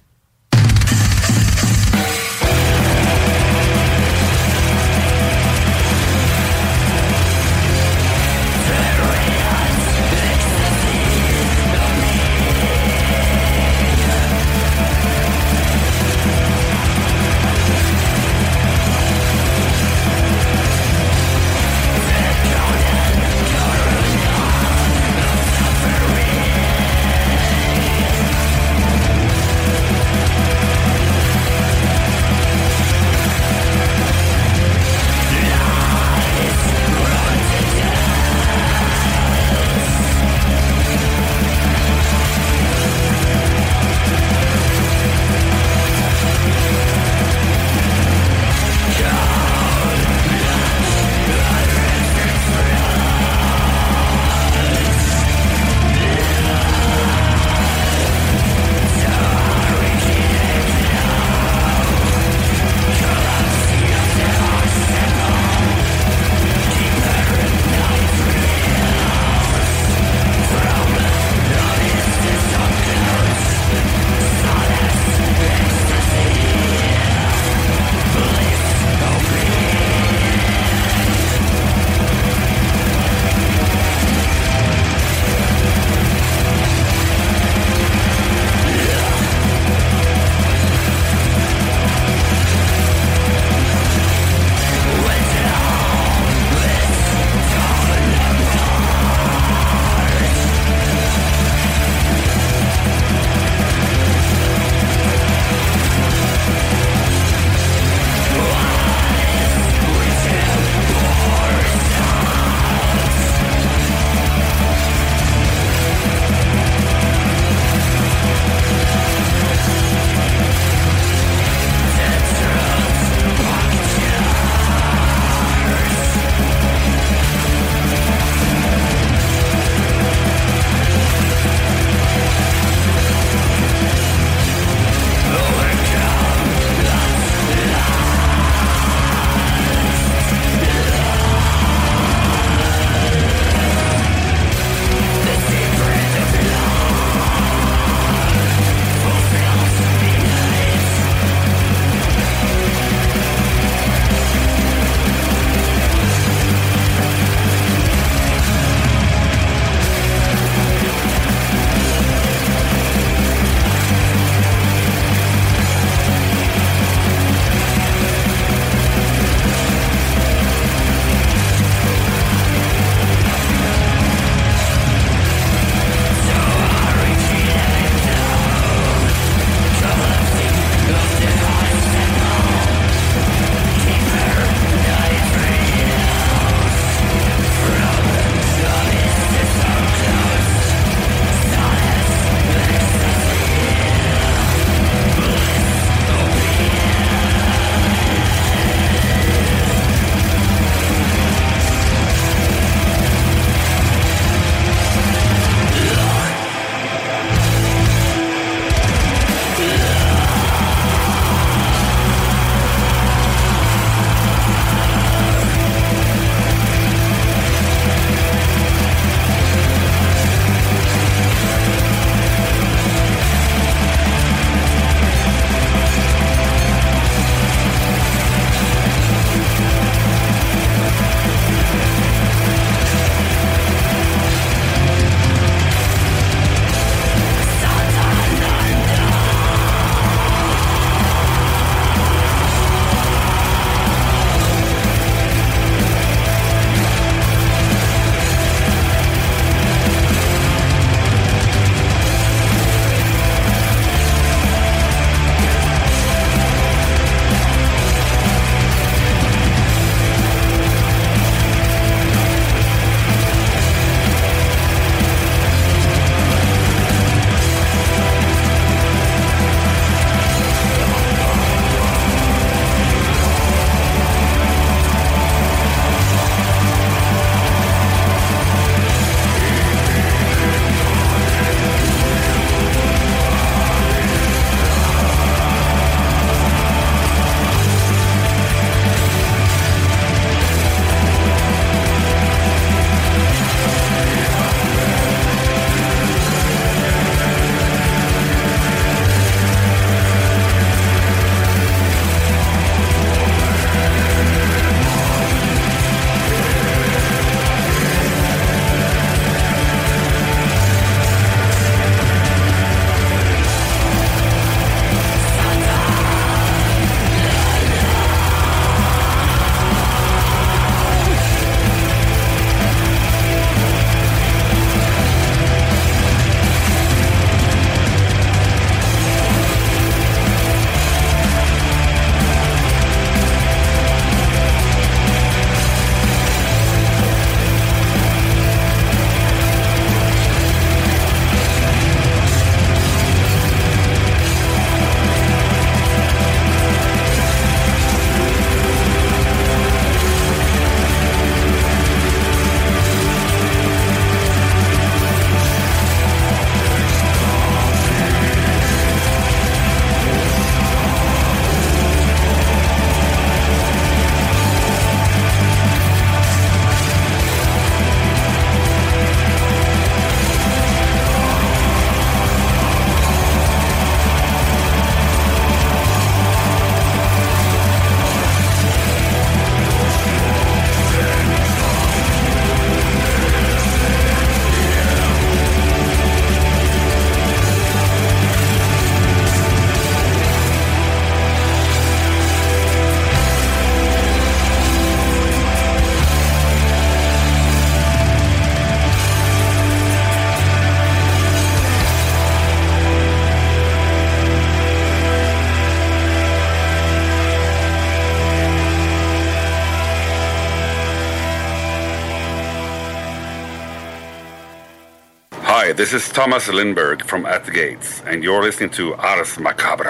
This is Thomas Lindberg from At the Gates, and you're listening to Ars Macabra.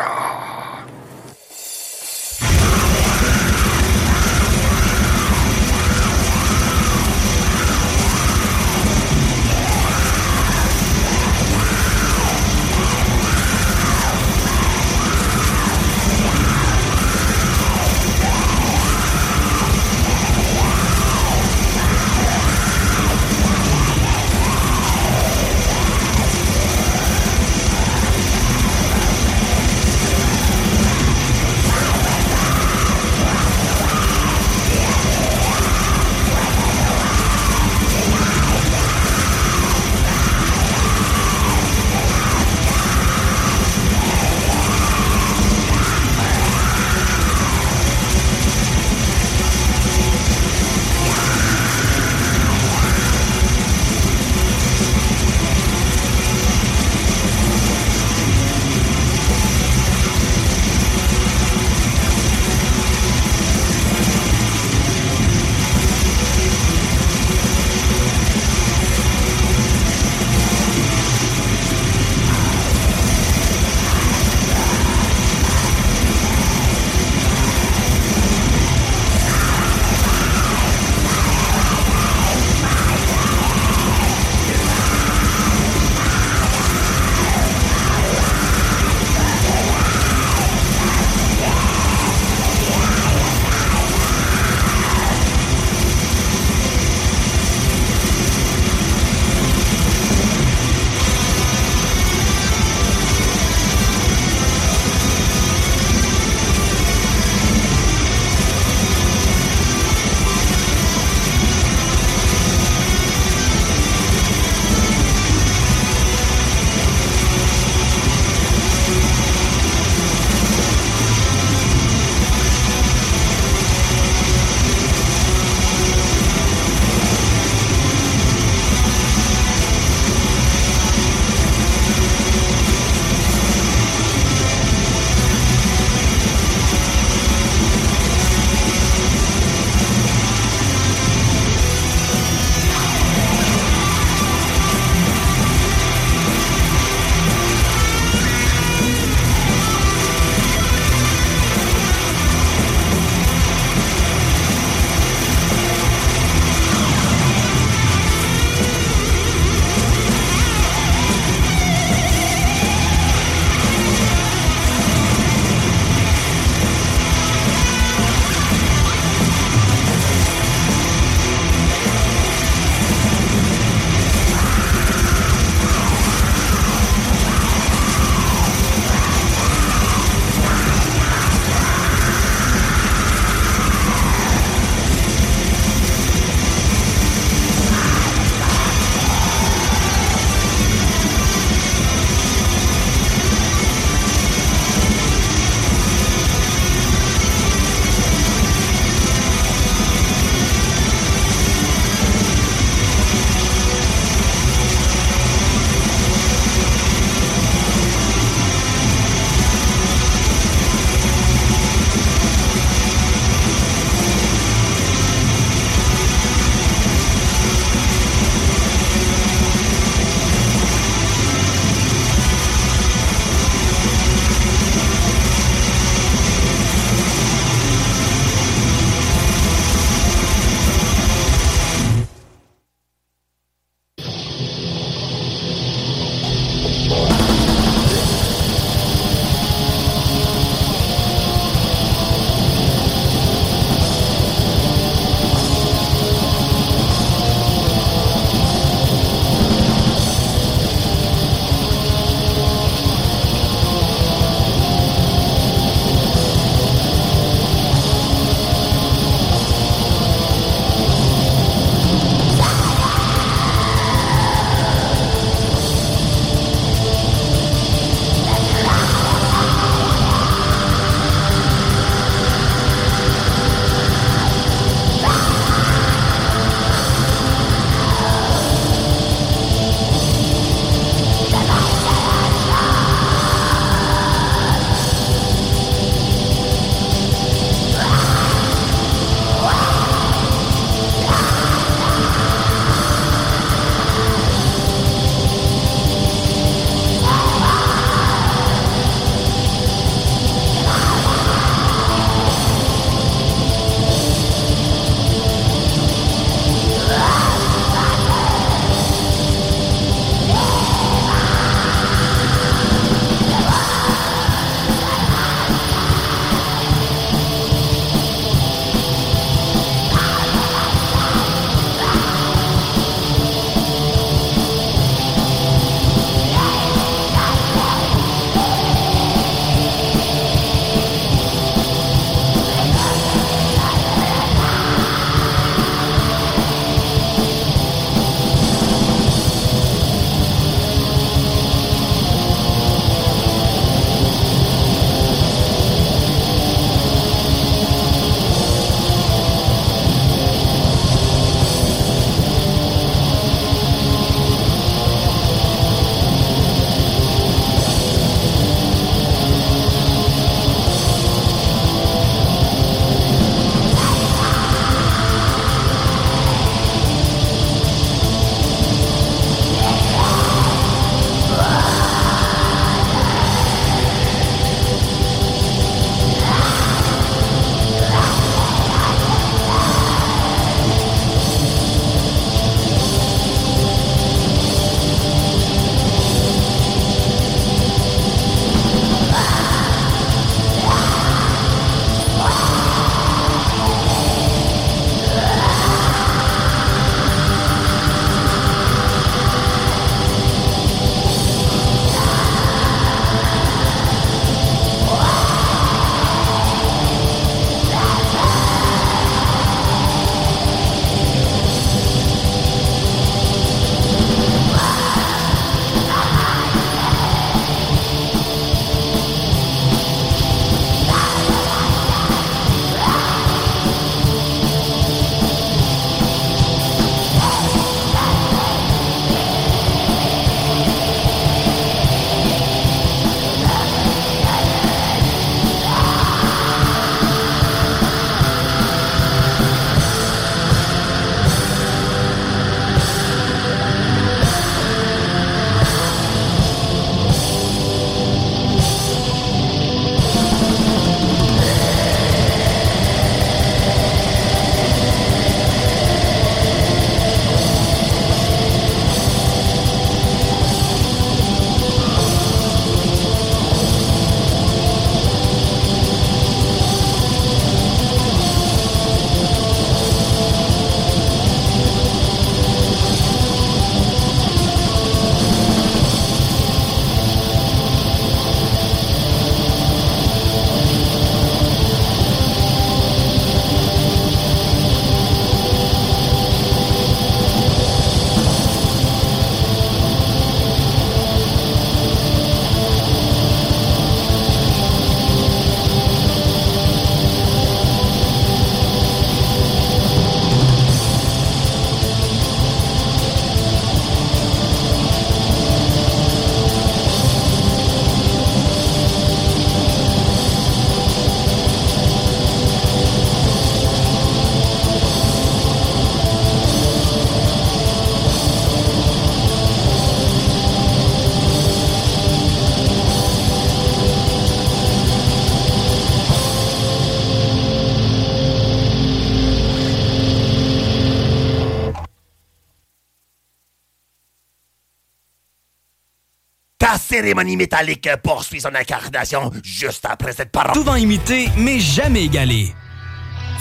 Cérémonie métallique poursuit son incarnation juste après cette parole. Souvent imité, mais jamais égalé.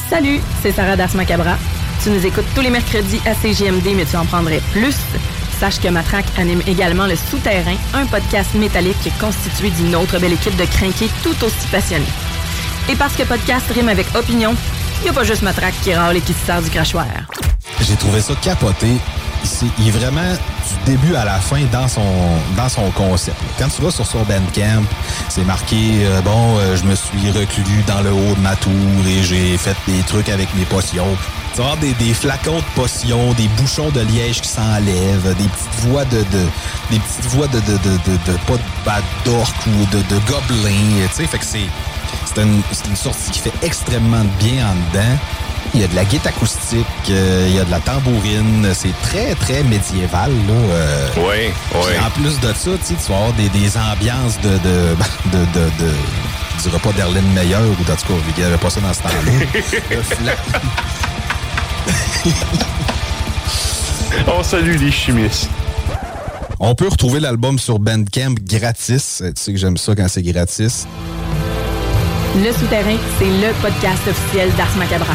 Salut, c'est Sarah Das Macabra. Tu nous écoutes tous les mercredis à CGMD, mais tu en prendrais plus. Sache que Matraque anime également Le Souterrain, un podcast métallique constitué d'une autre belle équipe de crinqués tout aussi passionnés. Et parce que podcast rime avec opinion, il n'y a pas juste Matraque qui râle et qui se sert du crachoir. J'ai trouvé ça capoté. il est vraiment du début à la fin dans son dans son concept. Quand tu vas sur son Bandcamp, c'est marqué euh, bon, euh, je me suis reclus dans le haut de ma tour et j'ai fait des trucs avec mes potions. Tu vas des, flacons de potions, des bouchons de liège qui s'enlèvent, des petites voix de, des petites voix de de, de, de, pas de bad ou de, de gobelins, tu sais, fait que c'est c'est une, une sortie qui fait extrêmement bien en dedans. Il y a de la guitare acoustique, euh, il y a de la tambourine. C'est très, très médiéval. Là, euh. oui, oui. En plus de ça, tu vas avoir des, des ambiances de, de, <laughs> de, de, de je dirais pas d'Erlin Meyer ou en tout cas, vu qu'il n'y avait pas ça dans ce temps-là. <laughs> On salue les chimistes. On peut retrouver l'album sur Bandcamp gratis. Tu sais que j'aime ça quand c'est gratis. Le Souterrain, c'est le podcast officiel d'Ars Macabra.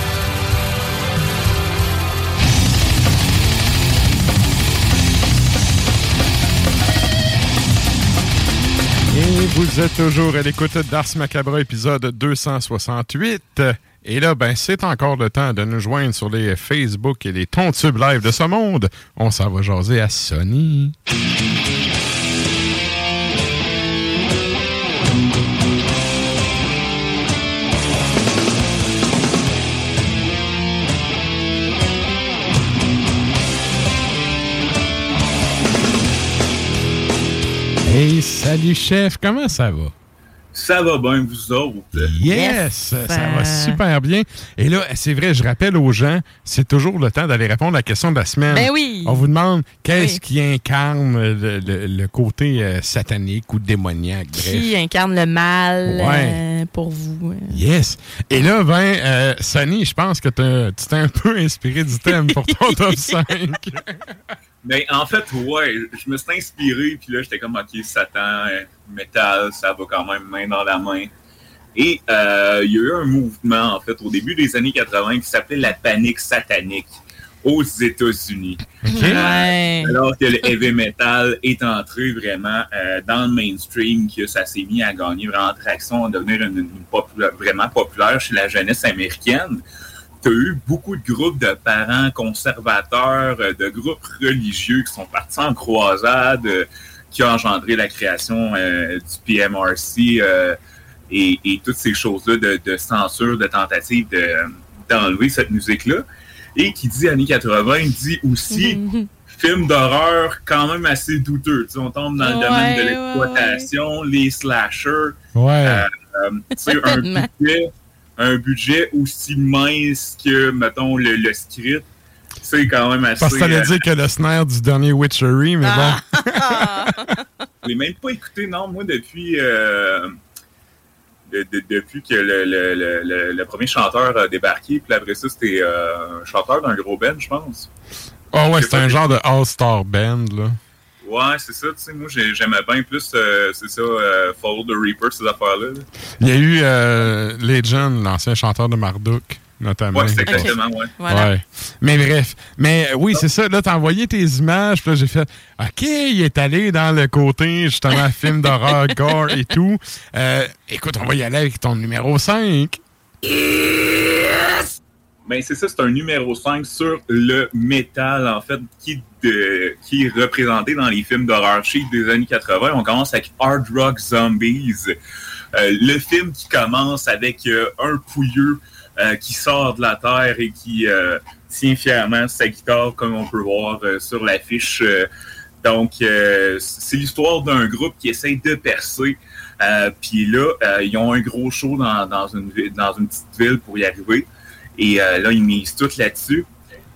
Vous êtes toujours à l'écoute d'Ars Macabra, épisode 268. Et là, ben, c'est encore le temps de nous joindre sur les Facebook et les Tontubes Live de ce monde. On s'en va jaser à Sony. Hey, salut chef, comment ça va? Ça va bien, vous autres? Yes! Ça va super bien. Et là, c'est vrai, je rappelle aux gens, c'est toujours le temps d'aller répondre à la question de la semaine. Ben oui! On vous demande qu'est-ce qui incarne le, côté euh, satanique ou démoniaque? Qui incarne le mal euh, pour vous? Euh? Yes! Et là, ben, Sunny, je pense que tu t'es un peu inspiré du thème pour ton <laughs> top 5. <laughs> Ben, en fait, ouais, je me suis inspiré, puis là, j'étais comme, OK, Satan, métal, ça va quand même main dans la main. Et euh, il y a eu un mouvement, en fait, au début des années 80 qui s'appelait la panique satanique aux États-Unis. Euh, alors que le heavy metal est entré vraiment euh, dans le mainstream, que ça s'est mis à gagner vraiment traction, à devenir une, vraiment populaire chez la jeunesse américaine tu as eu beaucoup de groupes de parents conservateurs, euh, de groupes religieux qui sont partis en croisade, euh, qui ont engendré la création euh, du PMRC et, toutes ces choses-là de, censure, de tentative d'enlever cette musique-là. Et qui dit années 80, dit aussi <laughs> film d'horreur quand même assez douteux. Tu on tombe dans le domaine de l'exploitation, les slashers. Ouais. un budget un budget aussi mince que, mettons, le, script, c'est quand même assez... Parce que ça veut euh, dire que le snare du dernier Witchery, mais bon. <laughs> Je l'ai même pas écouté, non, moi, depuis... Euh, depuis que le, premier chanteur a débarqué, puis après ça, c'était euh, un chanteur d'un gros band, je pense. Oh ouais, c'est un genre de all-star band, là. Ouais, c'est ça. Tu sais, moi, j'aimais bien plus, euh, c'est ça, euh, Follow the Reaper, ces affaires-là. Il y a eu euh, Legend, l'ancien chanteur de Marduk, notamment. Ouais, c'est exactement, ouais. ouais. Mais bref. Mais oui, c'est ça. Là, t'as envoyé tes images, puis là, j'ai fait OK, il est allé dans le côté, justement, <laughs> film d'horreur, gore et tout. écoute, on va y aller avec ton numéro 5. Yes! Ben, c'est ça, c'est un numéro 5 sur le métal, en fait, qui, qui est représenté dans les films d'horreur chic des années 80. On commence avec Hard Rock Zombies. Euh, le film qui commence avec euh, un pouilleux euh, qui sort de la terre et qui tient fièrement sa guitare, comme on peut voir sur l'affiche. donc, c'est l'histoire d'un groupe qui essaie de percer. Puis là, ils ont un gros show dans, dans, une, dans une petite ville pour y arriver. Et euh, là, ils misent tout là-dessus.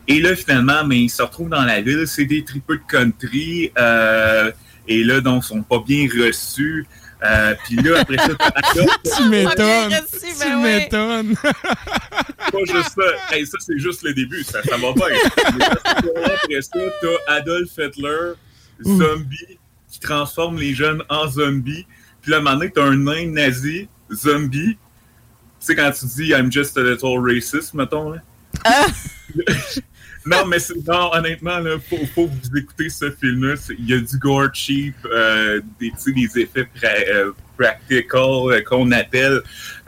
Et là, finalement, mais ils se retrouvent dans la ville. C'est des tripeux de country. Euh, et là, donc, ils sont pas bien reçus. Euh, puis là, après ça, <laughs> tu m'étonnes. Tu ben m'étonnes. <laughs> pas juste ça. Hey, ça, c'est juste le début. Ça, ça va bien. après ça, t'as Adolf Hitler, zombie, qui transforme les jeunes en zombies. Puis là, à un moment donné, t'as un nain nazi, zombie. Tu sais, quand tu dis I'm just a little racist, mettons, là. Ah! <laughs> non, mais non, honnêtement, il faut, faut, que vous écoutez ce film-là. Il y a du gore cheap, euh, des, des effets pra euh, practical euh, qu'on appelle.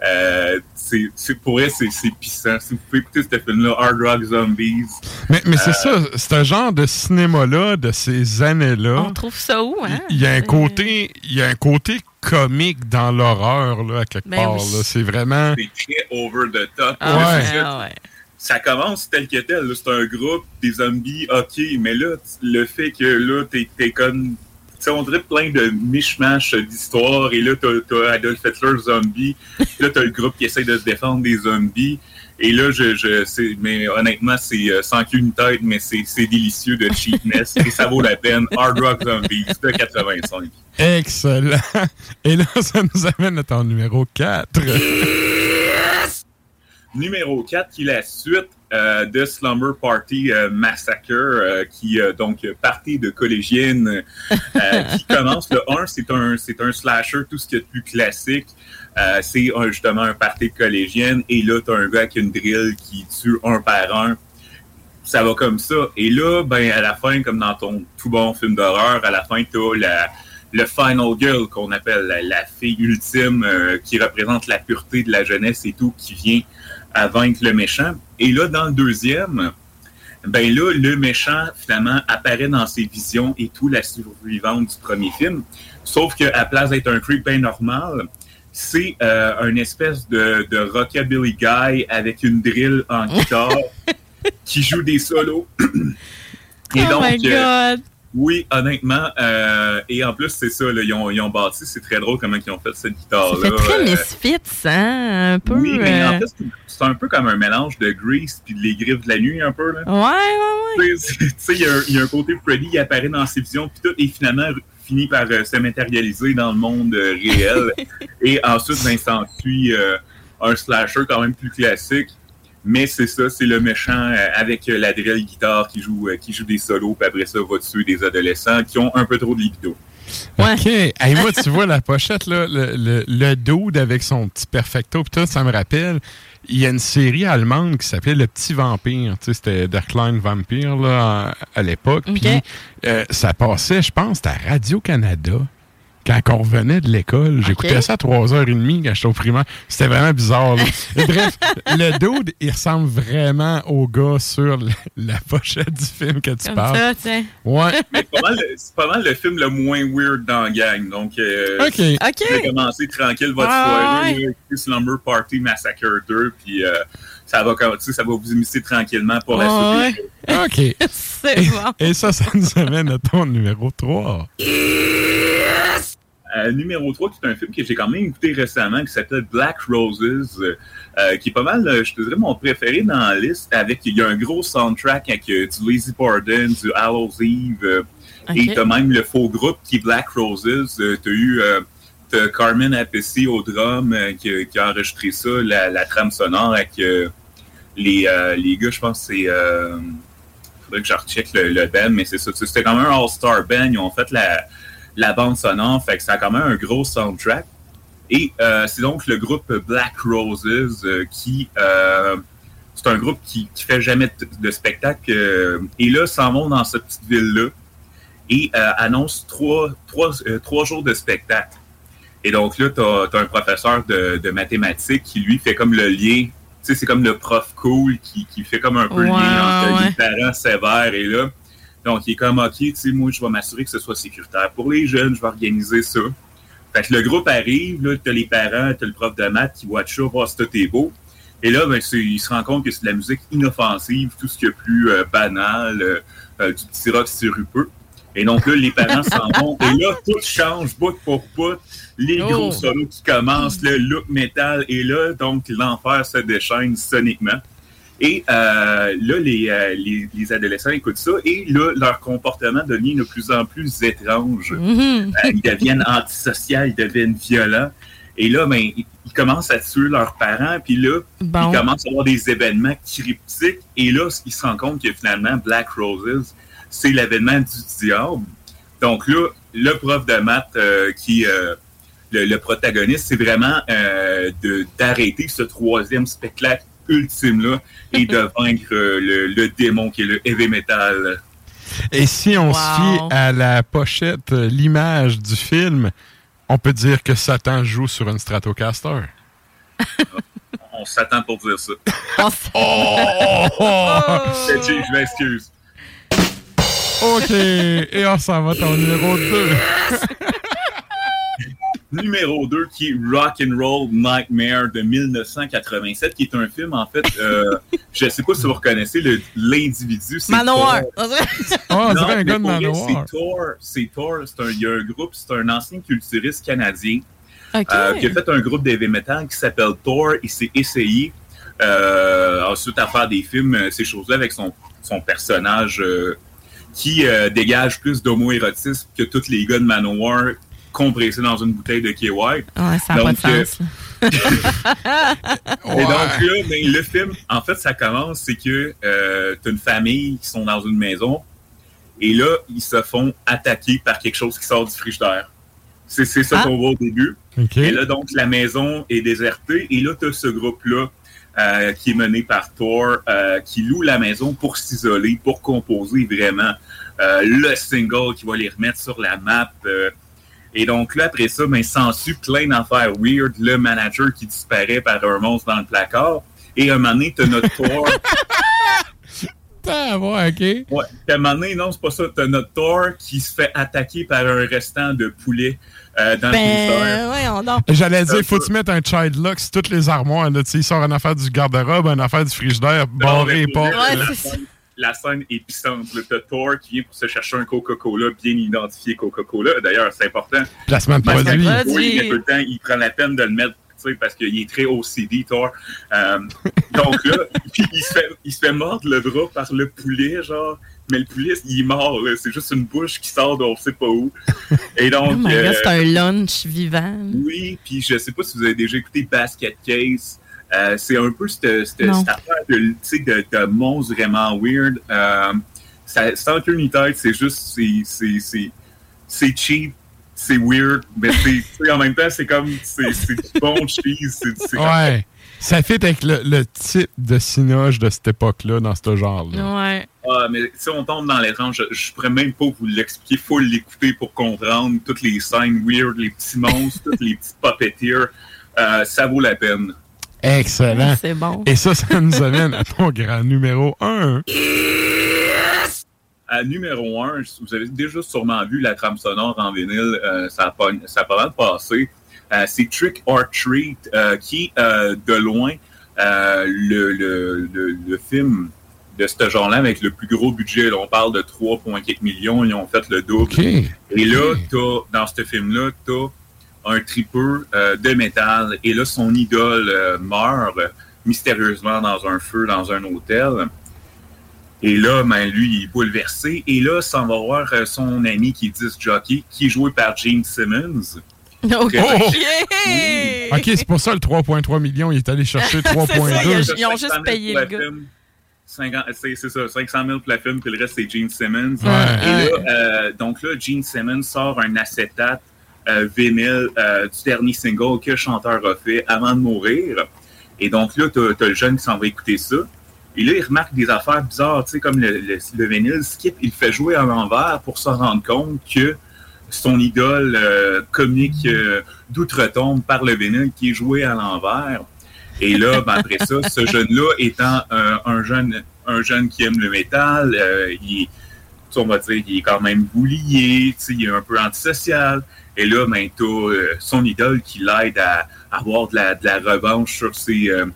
Euh, c'est pour elle, c'est puissant. Si vous pouvez écouter ce film-là, Hard Rock Zombies. Mais, mais c'est ça, c'est un genre de cinéma-là de ces années-là. On trouve ça où, hein? Il y a un côté, il y a un côté comique dans l'horreur, là, à quelque Ben part. oui. C'est vraiment. C'est très over the top. Ah, Ouais. C'est ah ouais. ça commence tel que tel. C'est un groupe, des zombies, ok, mais là, le fait que là, t'es es comme. Tu sais, on dirait plein de mishmash d'histoires, et là, t'as as Adolf Hitler zombie, là, t'as le groupe qui essaie de se défendre des zombies, et là, je, je sais, mais honnêtement, c'est euh, sans qu'une tête, mais c'est c'est délicieux de cheapness, et ça vaut la peine. Hard Rock Zombies de 85. Excellent. Et là, ça nous amène à ton numéro 4. Numéro 4, qui est la suite euh, de Slumber Party euh, Massacre, euh, qui euh, donc partie de collégienne, euh, qui commence. Le 1, c'est un, c'est un slasher, tout ce qui est de plus classique. Euh, c'est justement un party de collégienne, et là, tu as un gars avec une drill qui tue un par un. Ça va comme ça. Et là, ben, à la fin, comme dans ton tout bon film d'horreur, à la fin, tu as la, le final girl qu'on appelle la, la fille ultime euh, qui représente la pureté de la jeunesse et tout, qui vient à vaincre le méchant. Et là, dans le deuxième, ben là, le méchant, finalement, apparaît dans ses visions et tout, la survivante du premier film. Sauf qu'à place d'être un creep bien normal, c'est euh, une espèce de, de rockabilly guy avec une drill en <laughs> guitare qui joue des solos. <clears throat> et oh my euh, God! oui, honnêtement. euh, et en plus, c'est ça, là, ils, ont, ils ont bâti, c'est très drôle comment ils ont fait cette guitare-là. Fait très euh, Misfits, hein? Un peu. oui, mais en fait, c'est- c'est un peu comme un mélange de Grease puis de les griffes de la nuit, un peu. Là. Ouais, ouais, ouais. Tu sais, <laughs> il y, a un- il y a un côté Freddy qui apparaît dans ses visions, puis tout, et finalement finit par euh, se matérialiser dans le monde euh, réel. <laughs> et ensuite, ben, s'ensuit euh, un slasher quand même plus classique. Mais c'est ça, c'est le méchant euh, avec euh, la drill guitare qui joue, euh, qui joue des solos, puis après ça, va tuer des adolescents qui ont un peu trop de libido. OK. Hey, moi, tu vois la pochette, là, le, le, le dude avec son petit perfecto, tout, ça me rappelle. Il y a une série allemande qui s'appelait Le Petit Vampire. Tu sais, c'était Der Klein Vampire là, à, à l'époque. Puis euh, ça passait, je pense, à Radio-Canada. Quand on revenait de l'école, j'écoutais ça à 3h30 quand j'étais au primaire. C'était vraiment bizarre. Et bref, <laughs> le dude, il ressemble vraiment au gars sur la pochette du film que tu Comme parles. ça, tu sais. Ouais. <laughs> Mais c'est pas mal le- c'est pas mal le film le moins weird dans la gang. Donc, euh, OK. OK. vous tranquille votre Ah, soirée, ouais. Slumber Party Massacre 2, puis euh, ça, va, ça va vous imiter tranquillement pour la suite. OK. <laughs> C'est Et, bon. et ça, ça nous amène à ton numéro 3. Euh, numéro 3, qui est un film que j'ai quand même écouté récemment, qui s'appelle Black Roses, euh, euh, qui est pas mal, je te dirais, mon préféré dans la liste. Avec, il y a un gros soundtrack avec euh, du Lazy Pardon, du Hallows Eve, euh, OK. et t'as même le faux groupe qui est Black Roses. T'as eu Carmen Appice au drum qui, qui a enregistré ça, la, la trame sonore avec les, les gars, je pense que c'est... Faudrait que je recheck le, le band, mais c'est ça. C'était comme un all-star band. Ils ont fait la, la bande sonore, fait que ça a quand même un gros soundtrack. Et euh, c'est donc le groupe Black Roses euh, qui... euh, c'est un groupe qui, qui fait jamais de, de spectacle. et là, s'en vont dans cette petite ville-là et annonce trois, trois, trois jours de spectacle. Et donc là, tu as, un professeur de, de mathématiques qui, lui, fait comme le lien. Tu sais, c'est comme le prof cool qui, qui fait comme un peu le lien entre ouais. les parents sévères et là. Donc, il est comme, OK, tu sais, moi, je vais m'assurer que ce soit sécuritaire. Pour les jeunes, je vais organiser ça. Fait que le groupe arrive, là, t'as les parents, t'as le prof de maths qui watch ça, voir si tout est beau. Et là, ben, il se rend compte que c'est de la musique inoffensive, tout ce qui est plus euh, banal, euh, euh, du petit rock sirupeux. Et donc là, les parents s'en <laughs> vont. Et là, tout change, bout pour bout. Les Oh. gros solos qui commencent, le look métal. Et là, donc, l'enfer se déchaîne soniquement. Et euh, là, les, euh, les, les, adolescents écoutent ça et là, leur comportement devient de plus en plus étrange. <laughs> Mhm. Euh, ils deviennent antisociaux, ils deviennent violents. Et là, ben, ils, ils commencent à tuer leurs parents, puis là, Bon. ils commencent à avoir des événements cryptiques. Et là, ils se rendent compte que finalement, Black Roses, c'est l'événement du diable. Donc là, le prof de maths euh, qui... euh, le, le protagoniste, c'est vraiment euh, de- d'arrêter ce troisième spectacle ultime-là et de <laughs> vaincre euh, le, le démon qui est le heavy metal. Et si on se fie à la pochette, euh, l'image du film, on peut dire que Satan joue sur une Stratocaster. On s'attend pour dire ça. <laughs> Oh! C'est Jay, je m'excuse. OK. Et on s'en va ton numéro 2. <laughs> Numéro 2 qui est Rock and Roll Nightmare de 1987, qui est un film, en fait, euh, <laughs> je sais pas si vous reconnaissez l'individu. c'est. Ah, dirait Non, un gars de Manowar. C'est Thor. C'est Thor. C'est un, il y a un groupe, c'est un ancien culturiste canadien euh, qui a fait un groupe d'heavy metal qui s'appelle Thor. Il s'est essayé euh, ensuite à faire des films, ces choses-là, avec son, son personnage euh, qui euh, dégage plus d'homo-érotisme que tous les gars de Manowar compressés dans une bouteille de KY. Ouais, ça n'a pas de euh, sens. <laughs> et donc là, ben, le film, en fait, ça commence, c'est que euh, t'as une famille qui sont dans une maison et là, ils se font attaquer par quelque chose qui sort du frigidaire. C'est c'est ça Ah. qu'on voit au début. Et là, donc, la maison est désertée et là, t'as ce groupe-là euh, qui est mené par Thor, euh, qui loue la maison pour s'isoler, pour composer vraiment euh, le single qui va les remettre sur la map. Euh, et donc là, après ça, ben, s'ensuit plein d'affaires weird. Le manager qui disparaît par un monstre dans le placard. Et à un moment donné, t'as notre Thor. Ah, <laughs> ouais, OK. Ouais. À un moment donné, non, c'est pas ça. T'as notre Thor qui se fait attaquer par un restant de poulet euh, dans. Ben, voyons donc. J'allais dire, faut tu mettre un child lock sur toutes les armoires. Là, Tu sais, il sort une affaire du garde-robe, une affaire du frigidaire, barré et pas. vrai, la, scène, la scène est puissante. T'as Thor qui vient pour se chercher un Coca-Cola, bien identifié Coca-Cola. D'ailleurs, c'est important. Placement de produit. Oui, mais tout le temps, il prend la peine de le mettre tu sais, parce qu'il est très OCD, Thor. Euh, donc là, <laughs> il se, fait, il se fait mordre le bras par le poulet, genre. Mais le poulet, il est mort. là. C'est juste une bouche qui sort d'on sait pas où. Et donc, Oh euh, c'est un lunch vivant. oui, puis je sais pas si vous avez déjà écouté Basket Case. Euh, c'est un peu cette, cette, cette affaire de, de, de monstre vraiment weird. Euh, ça, sans queue ni tête, c'est juste, c'est- c'est c'est- c'est cheap, c'est weird, mais c'est, en même temps, c'est comme, c'est du bon <laughs> cheese. comme- Ouais. Ça fit avec le, le type de cinoche de cette époque-là, dans ce genre-là. Ouais. Ah, mais si on tombe dans l'étrange, je, je pourrais même pas vous l'expliquer. faut l'écouter pour comprendre toutes les scènes weird, les petits monstres, tous <laughs> les petits puppeteers. Euh, ça vaut la peine. Excellent. C'est bon. Et ça, ça nous amène à ton grand numéro 1. À numéro 1, vous avez déjà sûrement vu la trame sonore en vinyle, euh, ça, a pas, ça a pas mal passé. Euh, c'est Trick or Treat, euh, qui euh, de loin euh, le, le, le, le film de ce genre-là avec le plus gros budget. Là, on parle de 3,4 millions, ils ont fait le double. Et là, dans ce film-là, tu as un tripeur euh, de métal. Et là, son idole euh, meurt mystérieusement dans un feu, dans un hôtel. Et là, ben, lui, il est bouleversé. Et là, s'en va voir euh, son ami qui est disc jockey, qui est joué par Gene Simmons. <laughs> OK. Oh! OK, c'est pour ça le 3,3 millions, il est allé chercher <laughs> C'est ça, 3,2. Ils ont juste 500 000 payé le gars. film. 50 C'est c'est ça, 500 000 pour la film, puis le reste, c'est Gene Simmons. Ouais. Et là, euh, donc là, Gene Simmons sort un acétate euh, vinyle euh, du dernier single que le chanteur a fait avant de mourir. Et donc là, t'as as le jeune qui s'en va écouter ça. Et là, il remarque des affaires bizarres, tu sais, comme le, le, le vinyle skip, il fait jouer à l'envers pour se rendre compte que son idole euh, comique euh, d'outre-tombe par le vinyle qui est joué à l'envers. Et là, ben, après ça, ce <laughs> jeune-là étant un, un jeune, un jeune qui aime le métal, il est, tu on va dire, il est quand même boulié, tu sais, il est un peu antisocial. Et là, ben, t'as euh, son idole qui l'aide à, à avoir de la, de la revanche sur ses, euh,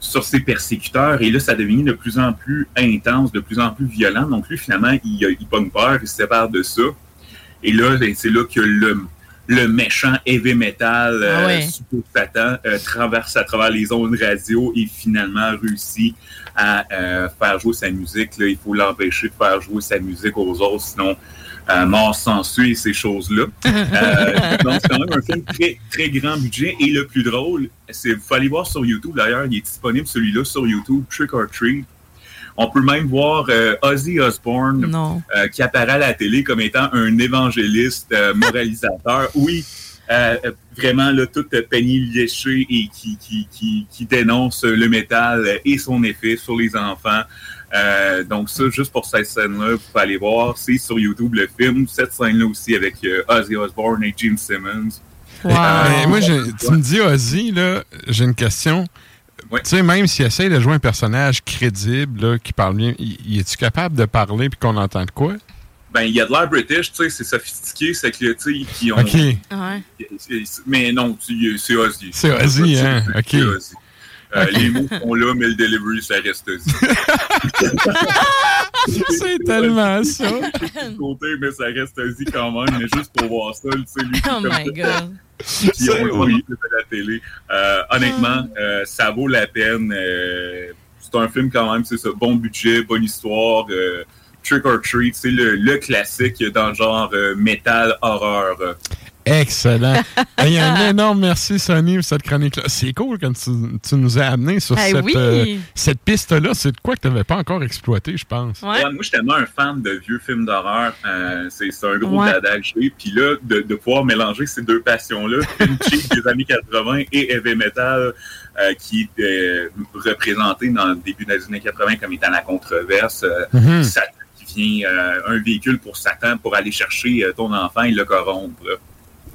sur ses persécuteurs. Et là, ça devient de plus en plus intense, de plus en plus violent. Donc lui, finalement, il, il pogne peur, il se sépare de ça. Et là, ben, c'est là que le, le méchant heavy metal Ah ouais. Satan euh, traverse à travers les ondes radio et finalement réussit à euh, faire jouer sa musique. Là, il faut l'empêcher de faire jouer sa musique aux autres, sinon euh, mort s'ensuit et ces choses-là. <laughs> Euh, donc, c'est quand même un film très, très grand budget. Et le plus drôle, c'est faut aller voir sur YouTube d'ailleurs, il est disponible celui-là sur YouTube, Trick or Treat. On peut même voir euh, Ozzy Osbourne euh, qui apparaît à la télé comme étant un évangéliste moralisateur. <laughs> Oui, euh, vraiment là, tout euh, peigné léché et qui, qui, qui, qui dénonce le métal et son effet sur les enfants. Euh, donc ça, juste pour cette scène-là, vous pouvez aller voir. C'est sur YouTube le film. Cette scène-là aussi avec euh, Ozzy Osbourne et Gene Simmons. Mais Ben, moi, je- tu me dis Ozzy, là, j'ai une question. Tu sais, même s'il essaie de jouer un personnage crédible, là, qui parle bien, est-tu capable de parler puis qu'on entend de quoi? Ben, il y a de l'air british, tu sais, c'est sophistiqué, c'est que, tu sais, qui ont... OK. Mais non, c'est Ozzy. C'est Ozzy, hein? OK. Euh, les mots sont là, mais le delivery, ça reste Ozzy. <laughs> c'est tellement ça. Côté, mais ça reste Ozzy quand même, mais juste pour voir ça, tu sais, lui, Oh comme my ça. God. Puis on le voit oui. à la télé. Euh, honnêtement, euh, ça vaut la peine. euh, c'est un film quand même, c'est ça, bon budget, bonne histoire. euh, Trick or Treat, c'est le, le classique dans le genre euh, métal horreur. Excellent. <laughs> Hey, un énorme merci, Sonny, pour cette chronique-là. C'est cool quand tu, tu nous as amené sur Eh cette, oui. euh, cette piste-là. C'est de quoi que tu n'avais pas encore exploité, je pense. Ouais, moi, je suis tellement un fan de vieux films d'horreur. Euh, c'est un gros Ouais. dada que j'ai. Puis là, de, de pouvoir mélanger ces deux passions-là, film <laughs> cheap des années 80 et heavy metal, euh, qui est euh, représenté dans le début des années 80 comme étant la controverse. euh, Mhm. Satan qui vient, euh, un véhicule pour Satan pour aller chercher euh, ton enfant et le corrompre.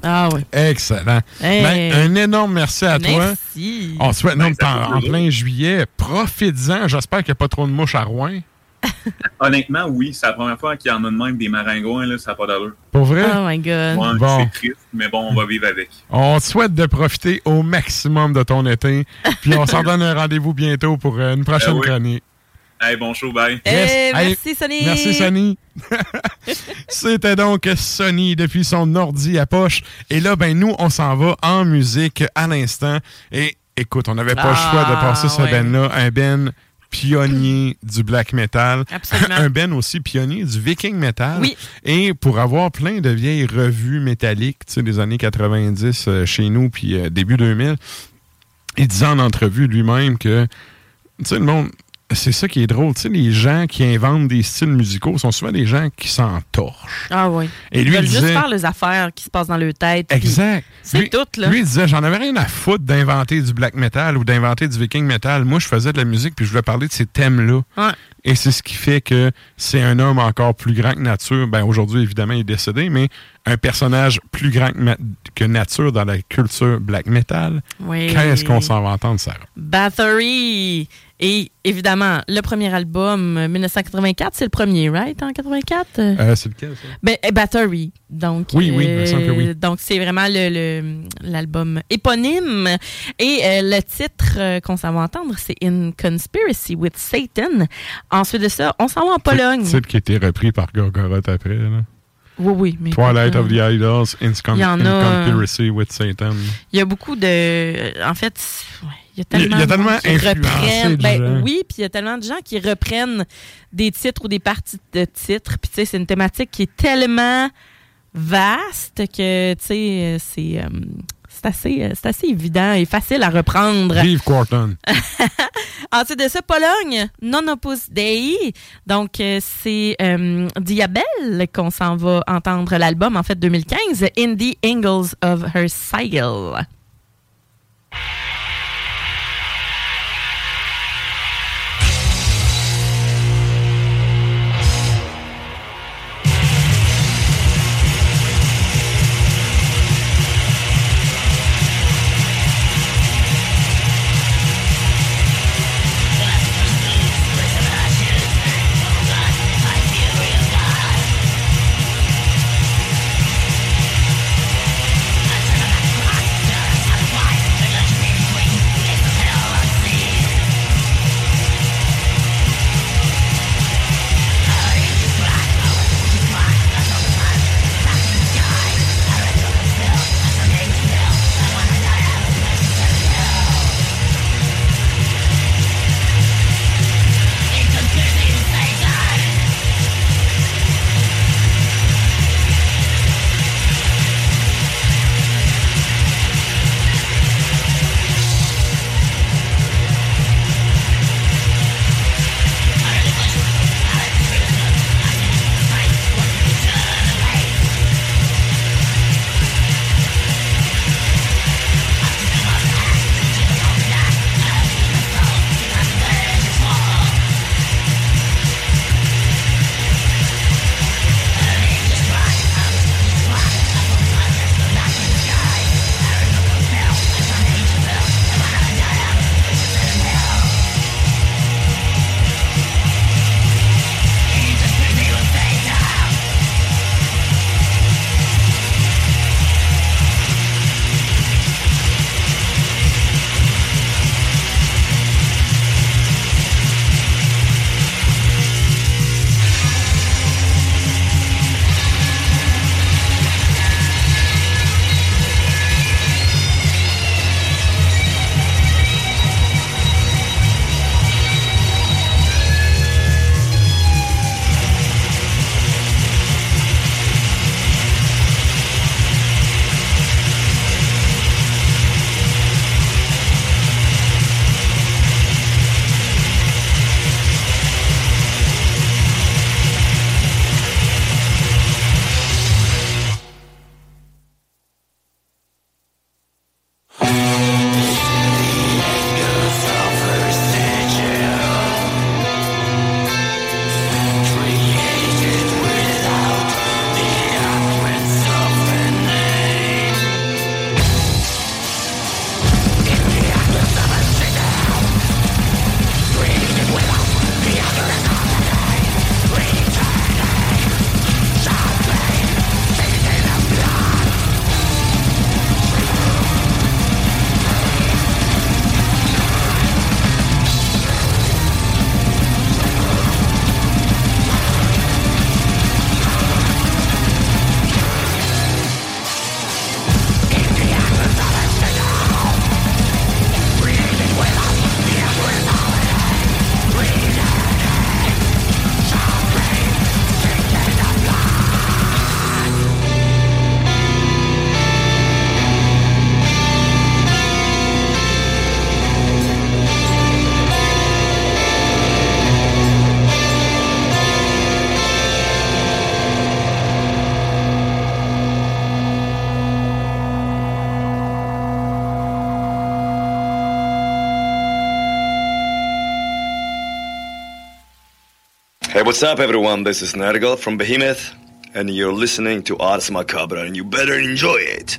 Ah oui. Excellent. Hey. Ben, un énorme merci à toi. Merci. On souhaite, non, Ben, en, en plein juillet, profites-en. J'espère qu'il n'y a pas trop de mouches à Rouen. <laughs> Honnêtement, oui, c'est la première fois qu'il y en a de même des maringouins, là, ça n'a pas d'allure. Pour vrai? Oh my God. Ouais, Bon. C'est triste, mais bon, on va vivre avec. On te souhaite de profiter au maximum de ton été. <laughs> Puis on s'en donne un rendez-vous bientôt pour euh, une prochaine oui. chronique. Hey, bon show, bye. Yes. Eh, Hey, merci, Sonny. Merci, Sonny. <laughs> C'était donc Sonny depuis son ordi à poche. Et là, ben nous, on s'en va en musique à l'instant. Et écoute, on n'avait pas le choix de Ah, passer ce ouais. ben-là, un ben pionnier du black metal. Absolument. un ben aussi pionnier du viking metal. Oui. Et pour avoir plein de vieilles revues métalliques, tu sais, des années 90 euh, chez nous, puis euh, début 2000, il disait en entrevue lui-même que, tu sais, le monde, c'est ça qui est drôle. Tu sais, les gens qui inventent des styles musicaux sont souvent des gens qui s'en torchent. Ah oui. Et Ils lui, veulent il juste disait- faire les affaires qui se passent dans leur tête. Exact. C'est tout, là. Lui, il disait, j'en avais rien à foutre d'inventer du black metal ou d'inventer du viking metal. Moi, je faisais de la musique puis je voulais parler de ces thèmes-là. Ouais. Et c'est ce qui fait que c'est un homme encore plus grand que nature. Ben, aujourd'hui, évidemment, il est décédé, mais un personnage plus grand que, que nature dans la culture black metal. Oui. Qu'est-ce qu'on s'en va entendre, Sarah? Battery. Et évidemment, le premier album, euh, 1984, c'est le premier, right, en 84? Euh, c'est lequel, ça? Ben, euh, Battery. Donc, Oui, oui, il me semble que oui. Donc, c'est vraiment le- le- l'album éponyme. Et euh, le titre euh, qu'on s'en va entendre, c'est In Conspiracy with Satan. Ensuite de ça, on s'en va en Pologne. C'est le qui a été repris par Gorgoroth après. Là. Oui, oui. Mais Twilight of the Idols, In, Il y en in a, euh, Conspiracy with Satan. Il y a beaucoup de. En fait, ouais, il y a tellement, y a de gens reprennent. Ben, oui, puis il y a tellement de gens qui reprennent des titres ou des parties de titres. Puis tu sais, c'est une thématique qui est tellement vaste que tu sais, c'est. euh, c'est assez, euh, c'est assez évident et facile à reprendre. Vive Quarton. <laughs> Ensuite de ça, Pologne, Non Opus Dei. Donc, euh, c'est euh, Diabel qu'on s'en va entendre l'album, en fait, 2015, In the Angles of Her Sigil. What's up, everyone? This is Nergal from Behemoth, and you're listening to Ars Macabra, and you better enjoy it.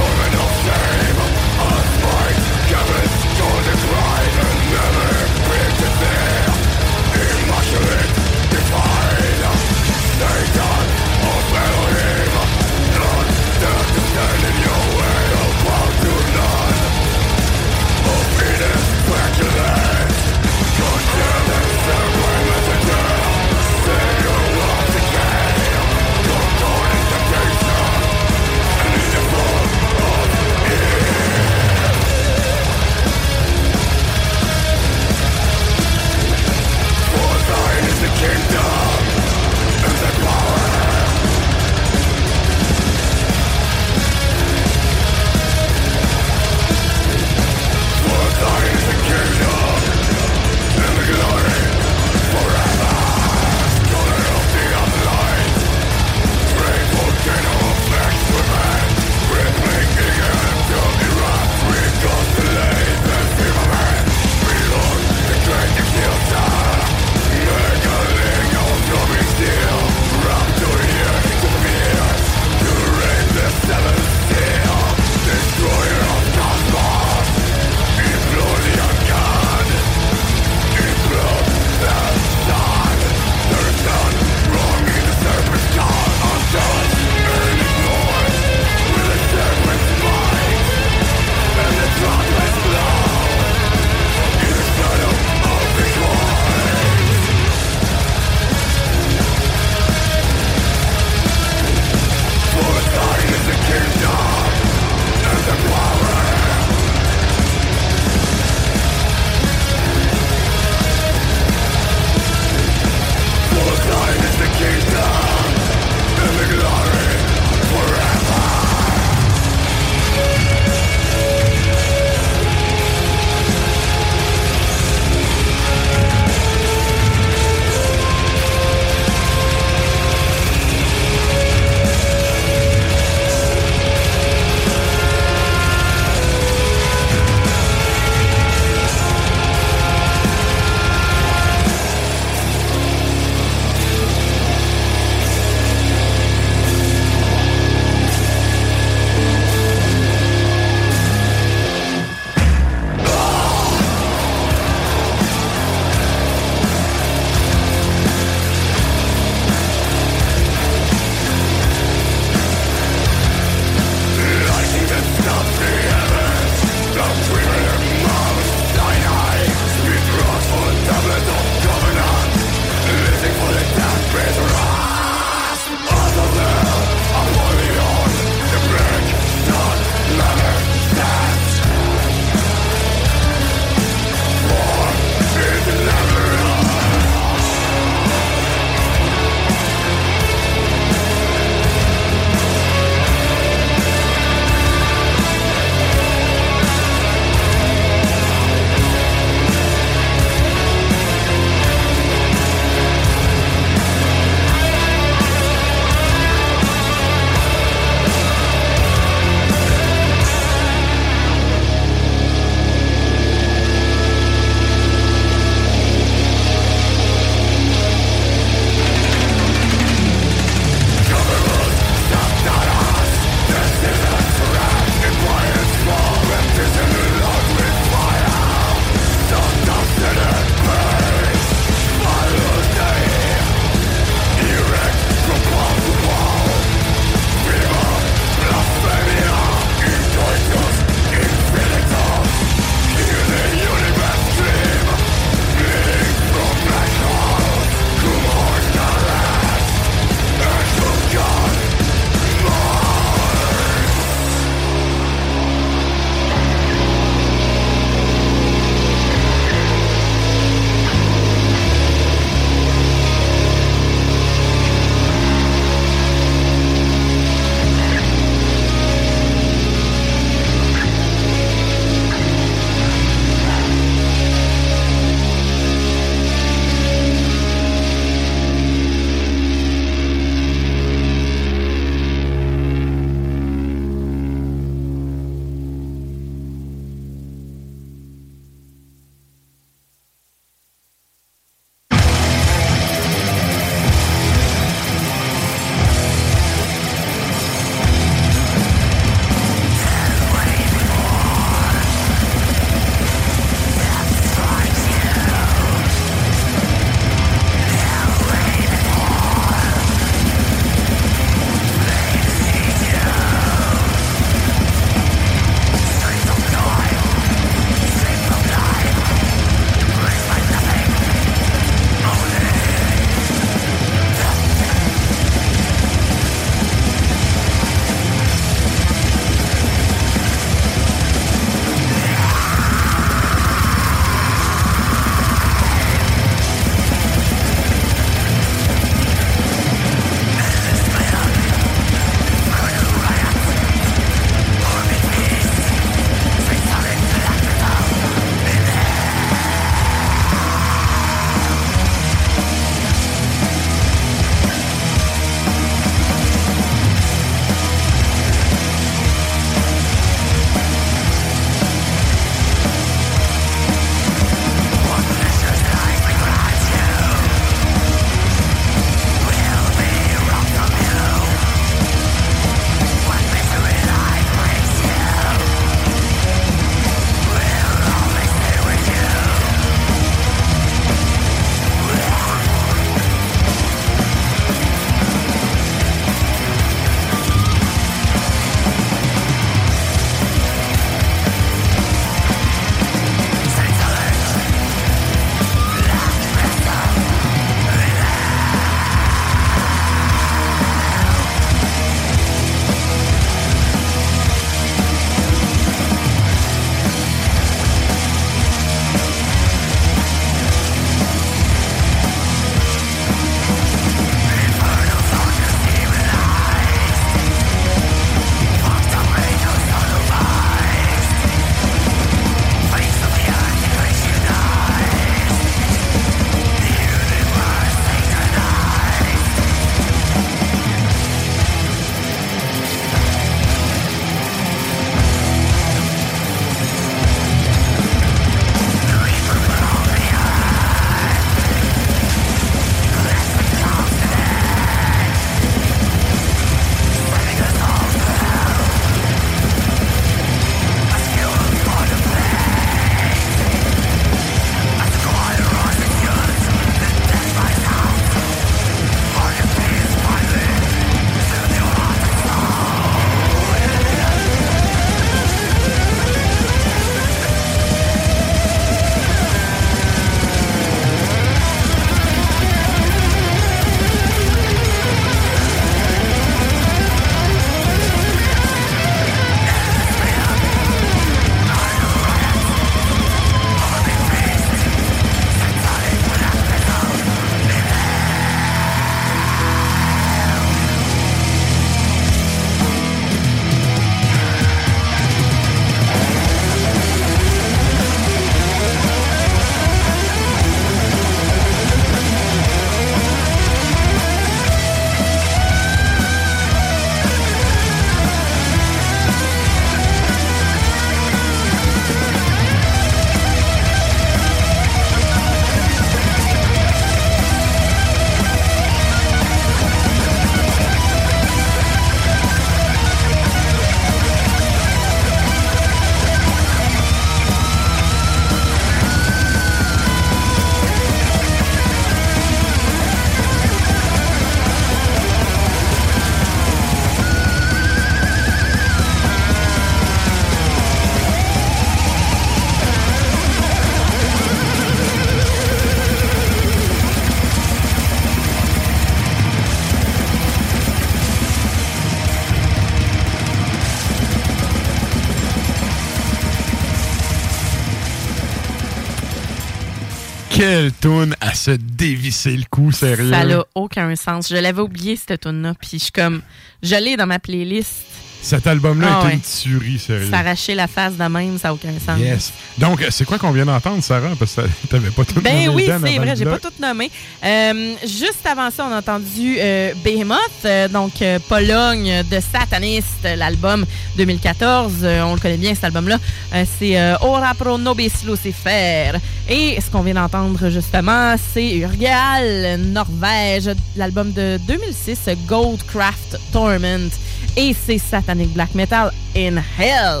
Quelle tune à se dévisser le cou, sérieux? Ça n'a aucun sens. Je l'avais oublié, cette tune-là. Puis je suis comme, je l'ai dans ma playlist. Cet album-là Ah est ouais. une tuerie, sérieux. S'arracher la face de même, ça n'a aucun sens. Yes. Donc, c'est quoi qu'on vient d'entendre, Sarah? Parce que <laughs> t'avais pas tout Ben nommé oui, dedans c'est vrai, j'ai pas tout nommé. Euh, juste avant ça, on a entendu euh, Behemoth, euh, donc euh, Pologne de Satanist, l'album 2014. Euh, on le connaît bien, cet album-là. Euh, c'est euh, Ora pro nobis Lucifer. Et ce qu'on vient d'entendre, justement, c'est Urgal, Norvège, l'album de 2006, Goldcraft Torment. Et c'est Satanic Black Metal in Hell.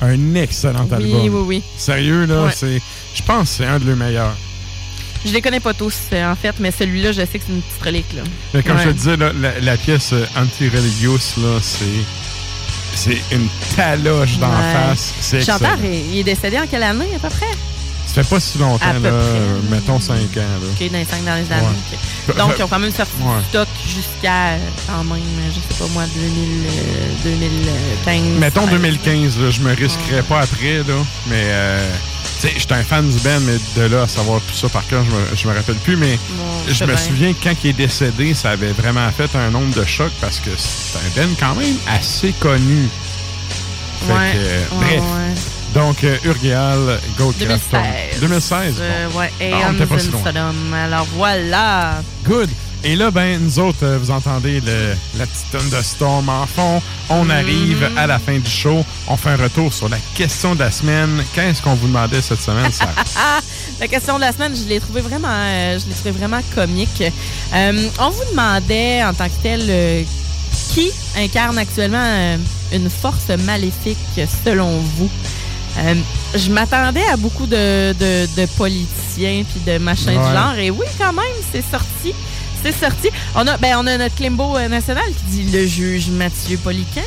Un excellent Oui, album. oui, oui. Sérieux, là, Ouais. c'est. Je pense que c'est un de leurs meilleurs. Je les connais pas tous, euh, en fait, mais celui-là, je sais que c'est une petite relique. Là. Mais comme Ouais. je te disais, là, la, la pièce euh, Anti-Religious, là, c'est. C'est une taloche d'en Ouais. face. Chanteur, il est décédé en quelle année, à peu près? Ça fait pas si longtemps, À peu là. près. euh, Mettons 5 ans, là. OK, dans les cinq dernières années. Ouais. ok. Donc, ils ont quand même sorti Ouais. du stock jusqu'à, euh, quand même, je sais pas moi, 2000, euh, 2015. Mettons ouais. 2015, là, je me risquerais pas après, là. Mais, euh, tu sais, j'étais un fan du band, mais de là à savoir tout ça par cœur, je me, je me rappelle plus. Mais je me bien. souviens que quand il est décédé, ça avait vraiment fait un nombre de chocs parce que c'est un band quand même assez connu. Fait Ouais, que, euh, ouais, bref. Donc, euh, Urgeal, Goldcraft. 2016. 2016. bon. Euh, ouais, Ah, on loin. Sodom. Alors, voilà. Good. Et là, ben, nous autres, euh, vous entendez le- la petite tonne de Storm en fond. On Mm-hmm. arrive à la fin du show. On fait un retour sur la question de la semaine. Qu'est-ce qu'on vous demandait cette semaine, Sarah? Ah, <laughs> la question de la semaine, je l'ai trouvé vraiment, euh, je l'ai trouvé vraiment comique. On vous demandait en tant que tel qui incarne actuellement une force maléfique selon vous? Euh, je m'attendais à beaucoup de, de- de politiciens puis de machins Ouais. du genre. Et oui, quand même, c'est sorti. C'est sorti. On a, ben, on a notre Climbo euh, national qui dit le juge Mathieu Poliquin.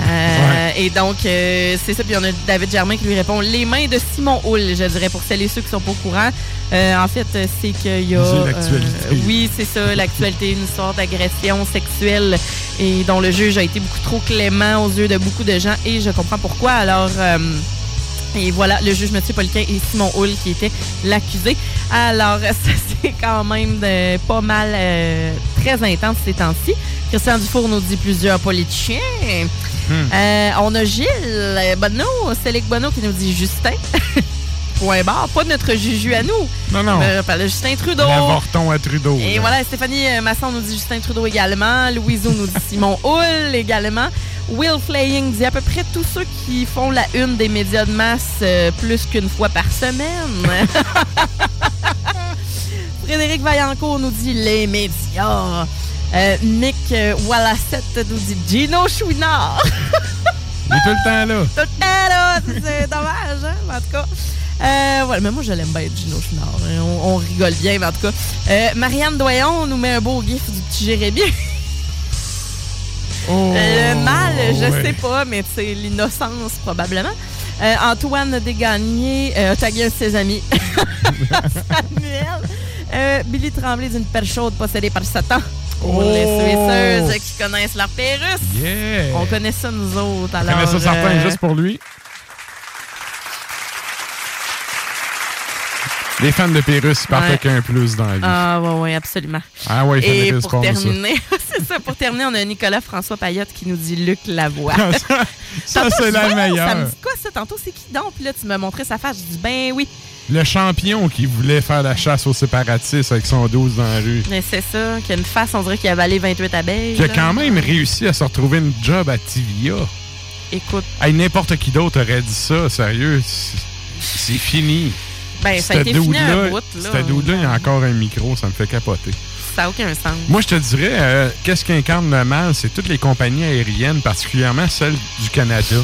Euh, Et donc, euh, c'est ça. Puis on a David Germain qui lui répond les mains de Simon Hull, je dirais, pour celles et ceux qui sont pas au courant. Euh, en fait, c'est qu'il y a. Oui, c'est ça, l'actualité, une histoire d'agression sexuelle et dont le juge a été beaucoup trop clément aux yeux de beaucoup de gens et je comprends pourquoi. Alors. et voilà, le juge Mathieu Poliquin et Simon Hull qui étaient l'accusé. Alors, <laughs> ça, c'est quand même de- pas mal euh, très intense ces temps-ci. Christian Dufour nous dit plusieurs politiciens. Euh, on a Gilles Bonneau, Célic Bonneau qui nous dit Justin. <laughs> Point barre. Pas notre Juju à nous. Non, non. Euh, Justin Trudeau. L'avorton à Trudeau. Et là. voilà, Stéphanie Masson nous dit Justin Trudeau également. Louiseau nous dit Simon Hull également. Will Flaying dit à peu près tous ceux qui font la une des médias de masse euh, plus qu'une fois par semaine. <laughs> Frédéric Vaillancourt nous dit les médias. Euh, Nick euh, Wallacette nous dit Gino Chouinard. Il est tout le temps là. Tout le temps, là. C'est- dommage, hein? En tout cas. Euh, voilà, mais moi, je l'aime bien, Gino Chouinard. On, on rigole bien, mais en tout cas. Euh, Marianne Doyon nous met un beau gif du petit Jérémy. Le mal, je Oh, ouais. sais pas, mais c'est l'innocence, probablement. Euh, Antoine Desgagnés, euh, tagué un de ses amis. <laughs> Samuel. Euh, Billy Tremblay d'une perche chaude possédée par Satan. Pour les Oh. Suisseuses qui connaissent leur Pérus. Yeah. On connaît ça, nous autres. On Alors, connaît ça certain, euh, juste pour lui. Les fans de Pérus, ils partent Ouais. avec un plus dans la vie. Ah, ouais, ouais, absolument. Ah ouais, Et pour terminer, <laughs> c'est ça, pour terminer, on a Nicolas François Payotte qui nous dit Luc Lavoie. Ah, ça, <laughs> ça, c'est la meilleure. Ça me dit quoi, ça? Tantôt, c'est qui donc? Puis là, tu m'as montré sa face. Je dis, ben oui. Le champion qui voulait faire la chasse aux séparatistes avec son 12 dans la rue. Mais c'est ça, qu'il a une face, on dirait qu'il a avalé 28 abeilles. Qui a là. quand même réussi à se retrouver une job à TVA. Écoute, Hey, N'importe qui d'autre aurait dit ça, sérieux. c'est- fini. ben, ça a été fini un dude-là- bout, là. Ce dude-là, il y a encore un micro, ça me fait capoter. Ça n'a aucun sens. Moi, je te dirais, euh, qu'est-ce qui incarne le mal? C'est toutes les compagnies aériennes, particulièrement celles du Canada.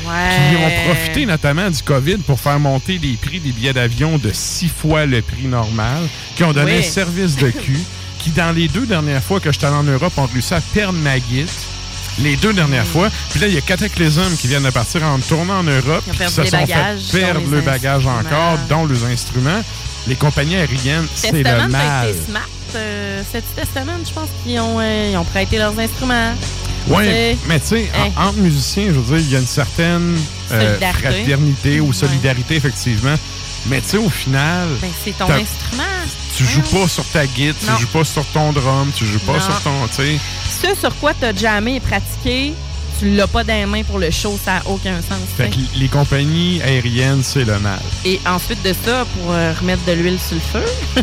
Qui ont profité notamment du COVID pour faire monter les prix des billets d'avion de six fois le prix normal, qui ont donné Oui. un service de cul, <laughs> qui, dans les deux dernières fois que j'étais allé en Europe, ont réussi à perdre ma guide. Les deux dernières Mm. fois. Puis là, il y a Cataclysm qui viennent de partir en tournant en Europe. Perdu se les sont bagages, fait perdre le bagage encore, dont les instruments. Les compagnies aériennes, c'est le mal. Euh, c'est Testament, je pense qu'ils ont, euh, ils ont prêté leurs instruments. Oui, mais tu sais, en- Hein. entre musiciens, je veux dire, il y a une certaine euh, fraternité ou solidarité, effectivement. Mais tu sais, au final. Ben, c'est ton instrument. Tu joues pas sur ta guitare, Non. tu joues pas sur ton drum, tu joues pas Non. sur ton. Tu sais. Ce sur quoi tu as jamais pratiqué, tu l'as pas dans les mains pour le show, ça n'a aucun sens. Fait que les compagnies aériennes, c'est le mal. Et ensuite de ça, pour euh, remettre de l'huile sur le feu, <laughs>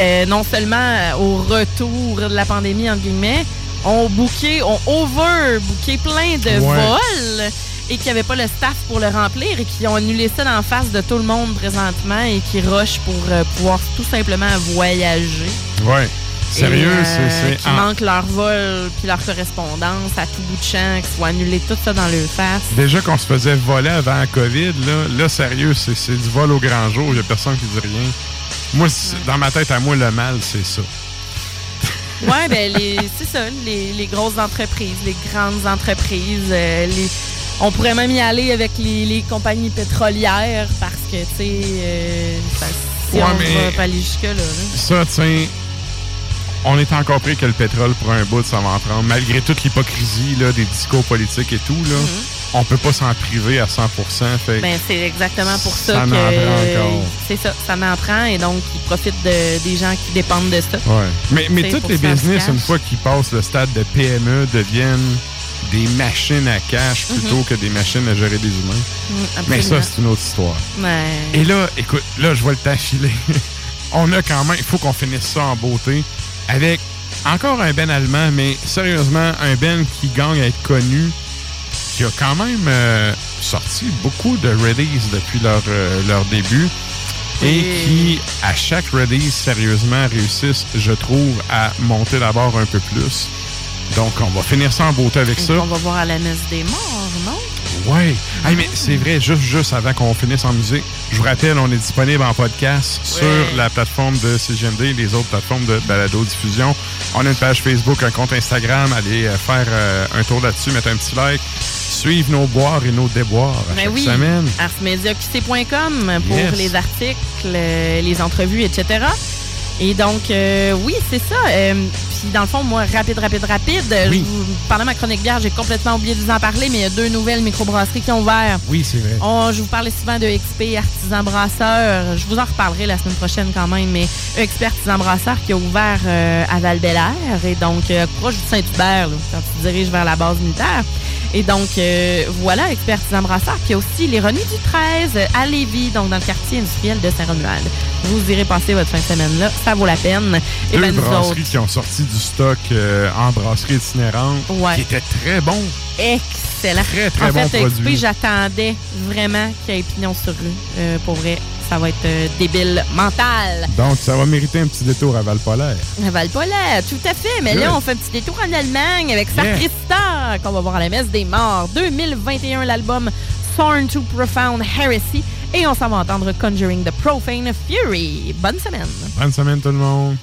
euh, non seulement euh, au retour de la pandémie, entre guillemets, on booké, on over-booké plein de Ouais. vols et qu'il n'y avait pas le staff pour le remplir et qui ont annulé ça en face de tout le monde présentement et qui rushent pour euh, pouvoir tout simplement voyager. Ouais. Sérieux, euh, c'est. Qui en- manquent leur vol puis leur correspondance à tout bout de champ, qui soit annulé tout ça dans leur face. Déjà qu'on se faisait voler avant la COVID, là, là sérieux, c'est c'est du vol au grand jour. Il n'y a personne qui dit rien. Moi, dans ma tête, à moi, le mal, c'est ça. Oui, ben c'est ça, les, les grosses entreprises, les grandes entreprises, euh, les, on pourrait même y aller avec les, les compagnies pétrolières parce que, tu sais, euh, si Ouais, on mais- va pas aller jusque-là. là. Ça, tiens, on est encore pris que le pétrole pour un bout, ça va en prendre. Malgré toute l'hypocrisie des discours politiques et tout, là, on peut pas s'en priver à 100 fait Ben, c'est exactement pour ça, Ça que c'est ça, ça en prend et donc ils profitent de, des gens qui dépendent de ça. Ouais. Mais, mais pour les business, une fois qu'ils passent le stade de PME, deviennent des machines à cash Mhm. plutôt que des machines à gérer des humains. Mm, Mais ça, c'est une autre histoire. Et là, écoute, là, je vois le temps filer. <laughs> On a quand même, il faut qu'on finisse ça en beauté avec encore un Ben allemand, mais sérieusement, un Ben qui gagne à être connu, qui a quand même euh, sorti beaucoup de releases depuis leur, euh, leur début et qui, à chaque release, sérieusement, réussissent, je trouve, à monter la barre un peu plus. Donc, on va finir ça en beauté avec ça. On va voir à la messe des morts, non? Ouais. Hey, mais c'est vrai, juste, juste avant qu'on finisse en musique, je vous rappelle, on est disponible en podcast sur la plateforme de CGMD et les autres plateformes de balado-diffusion. On a une page Facebook, un compte Instagram. Allez euh, faire euh, un tour là-dessus, mettre un petit like. Suivre nos boires et nos déboires à Ben chaque oui, semaine. arsmediaqc.com pour Yes. les articles, euh, les entrevues, etc. Et donc, euh, oui, c'est ça. Euh, Puis, dans le fond, moi, rapide, rapide, rapide. euh, je vous- pendant ma chronique bière, j'ai complètement oublié de vous en parler, mais il y a deux nouvelles microbrasseries qui ont ouvert. Oui, c'est vrai. On- je vous parlais souvent de XP Artisan Brasseur. Je vous en reparlerai la semaine prochaine quand même, mais XP Artisan Brasseur qui a ouvert euh, à val et donc euh, proche du Saint-Hubert, quand tu te diriges vers la base militaire. Et donc, euh, voilà, XP Artisan Brasseur qui a aussi les du 13 à Lévis, donc dans le quartier industriel de Saint-Romuald. Vous irez passer votre fin de semaine là, ça vaut la peine. Et Deux ben nous brasseries autres, qui ont sorti du stock euh, en brasserie itinérante Ouais. qui était très bon. excellent. Très, très en bon fait, produit. XP, j'attendais vraiment qu'il y ait pignon sur rue. Euh, pour vrai, ça va être euh, débile mental. Donc, ça va mériter un petit détour à Val-Polaire. À Valpola, tout à fait. Mais Good. là, on fait un petit détour en Allemagne avec Yeah. Sacrista, qu'on va voir à la messe des morts. 2021, l'album Sorn to Profound Heresy. Et on s'en va entendre Conjuring the Profane Fury. Bonne semaine. Bonne semaine, tout le monde.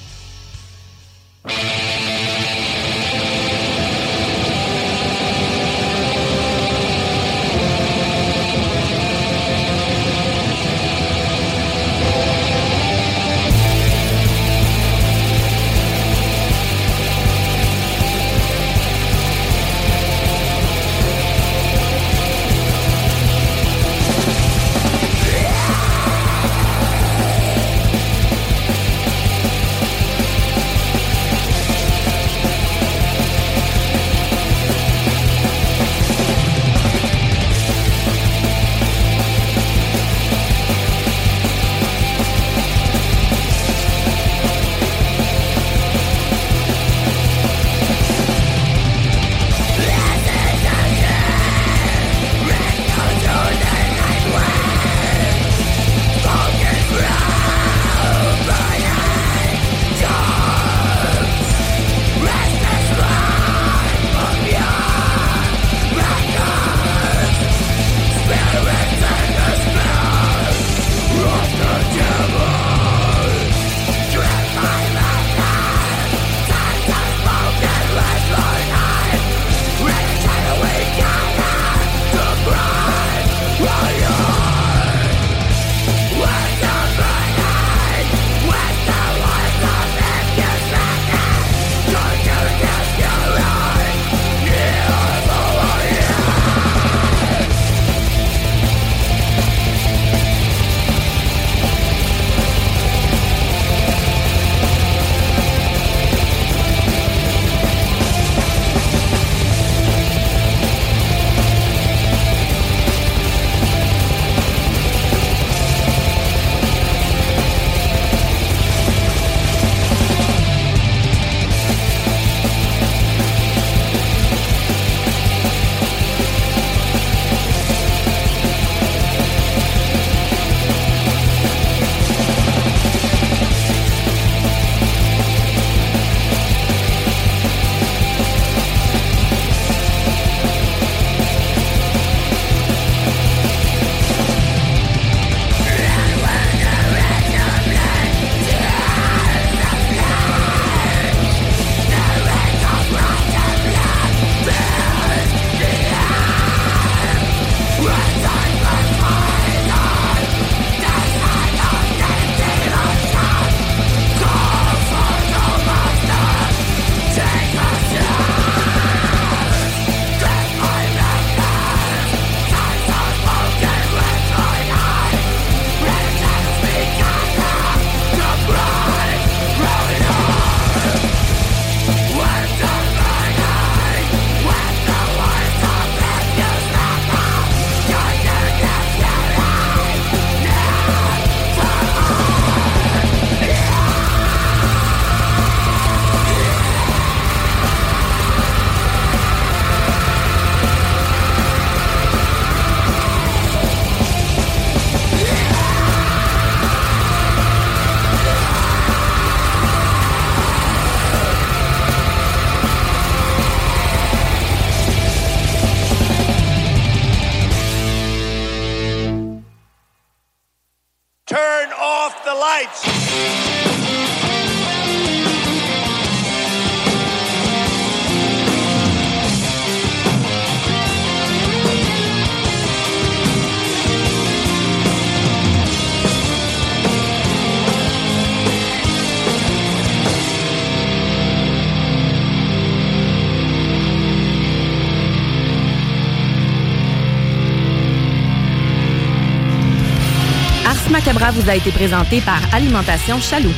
Macabra vous a été présenté par Alimentation Chaloux.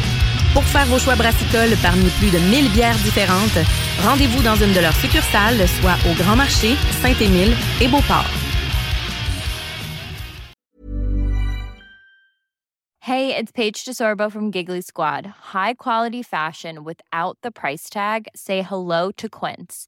Pour faire vos choix brassicoles parmi plus de 1000 bières différentes, rendez-vous dans une de leurs succursales, soit au Grand Marché, Saint-Émile et Beauport. Hey, it's Paige DeSorbo from Giggly Squad. High quality fashion without the price tag. Say hello to Quince.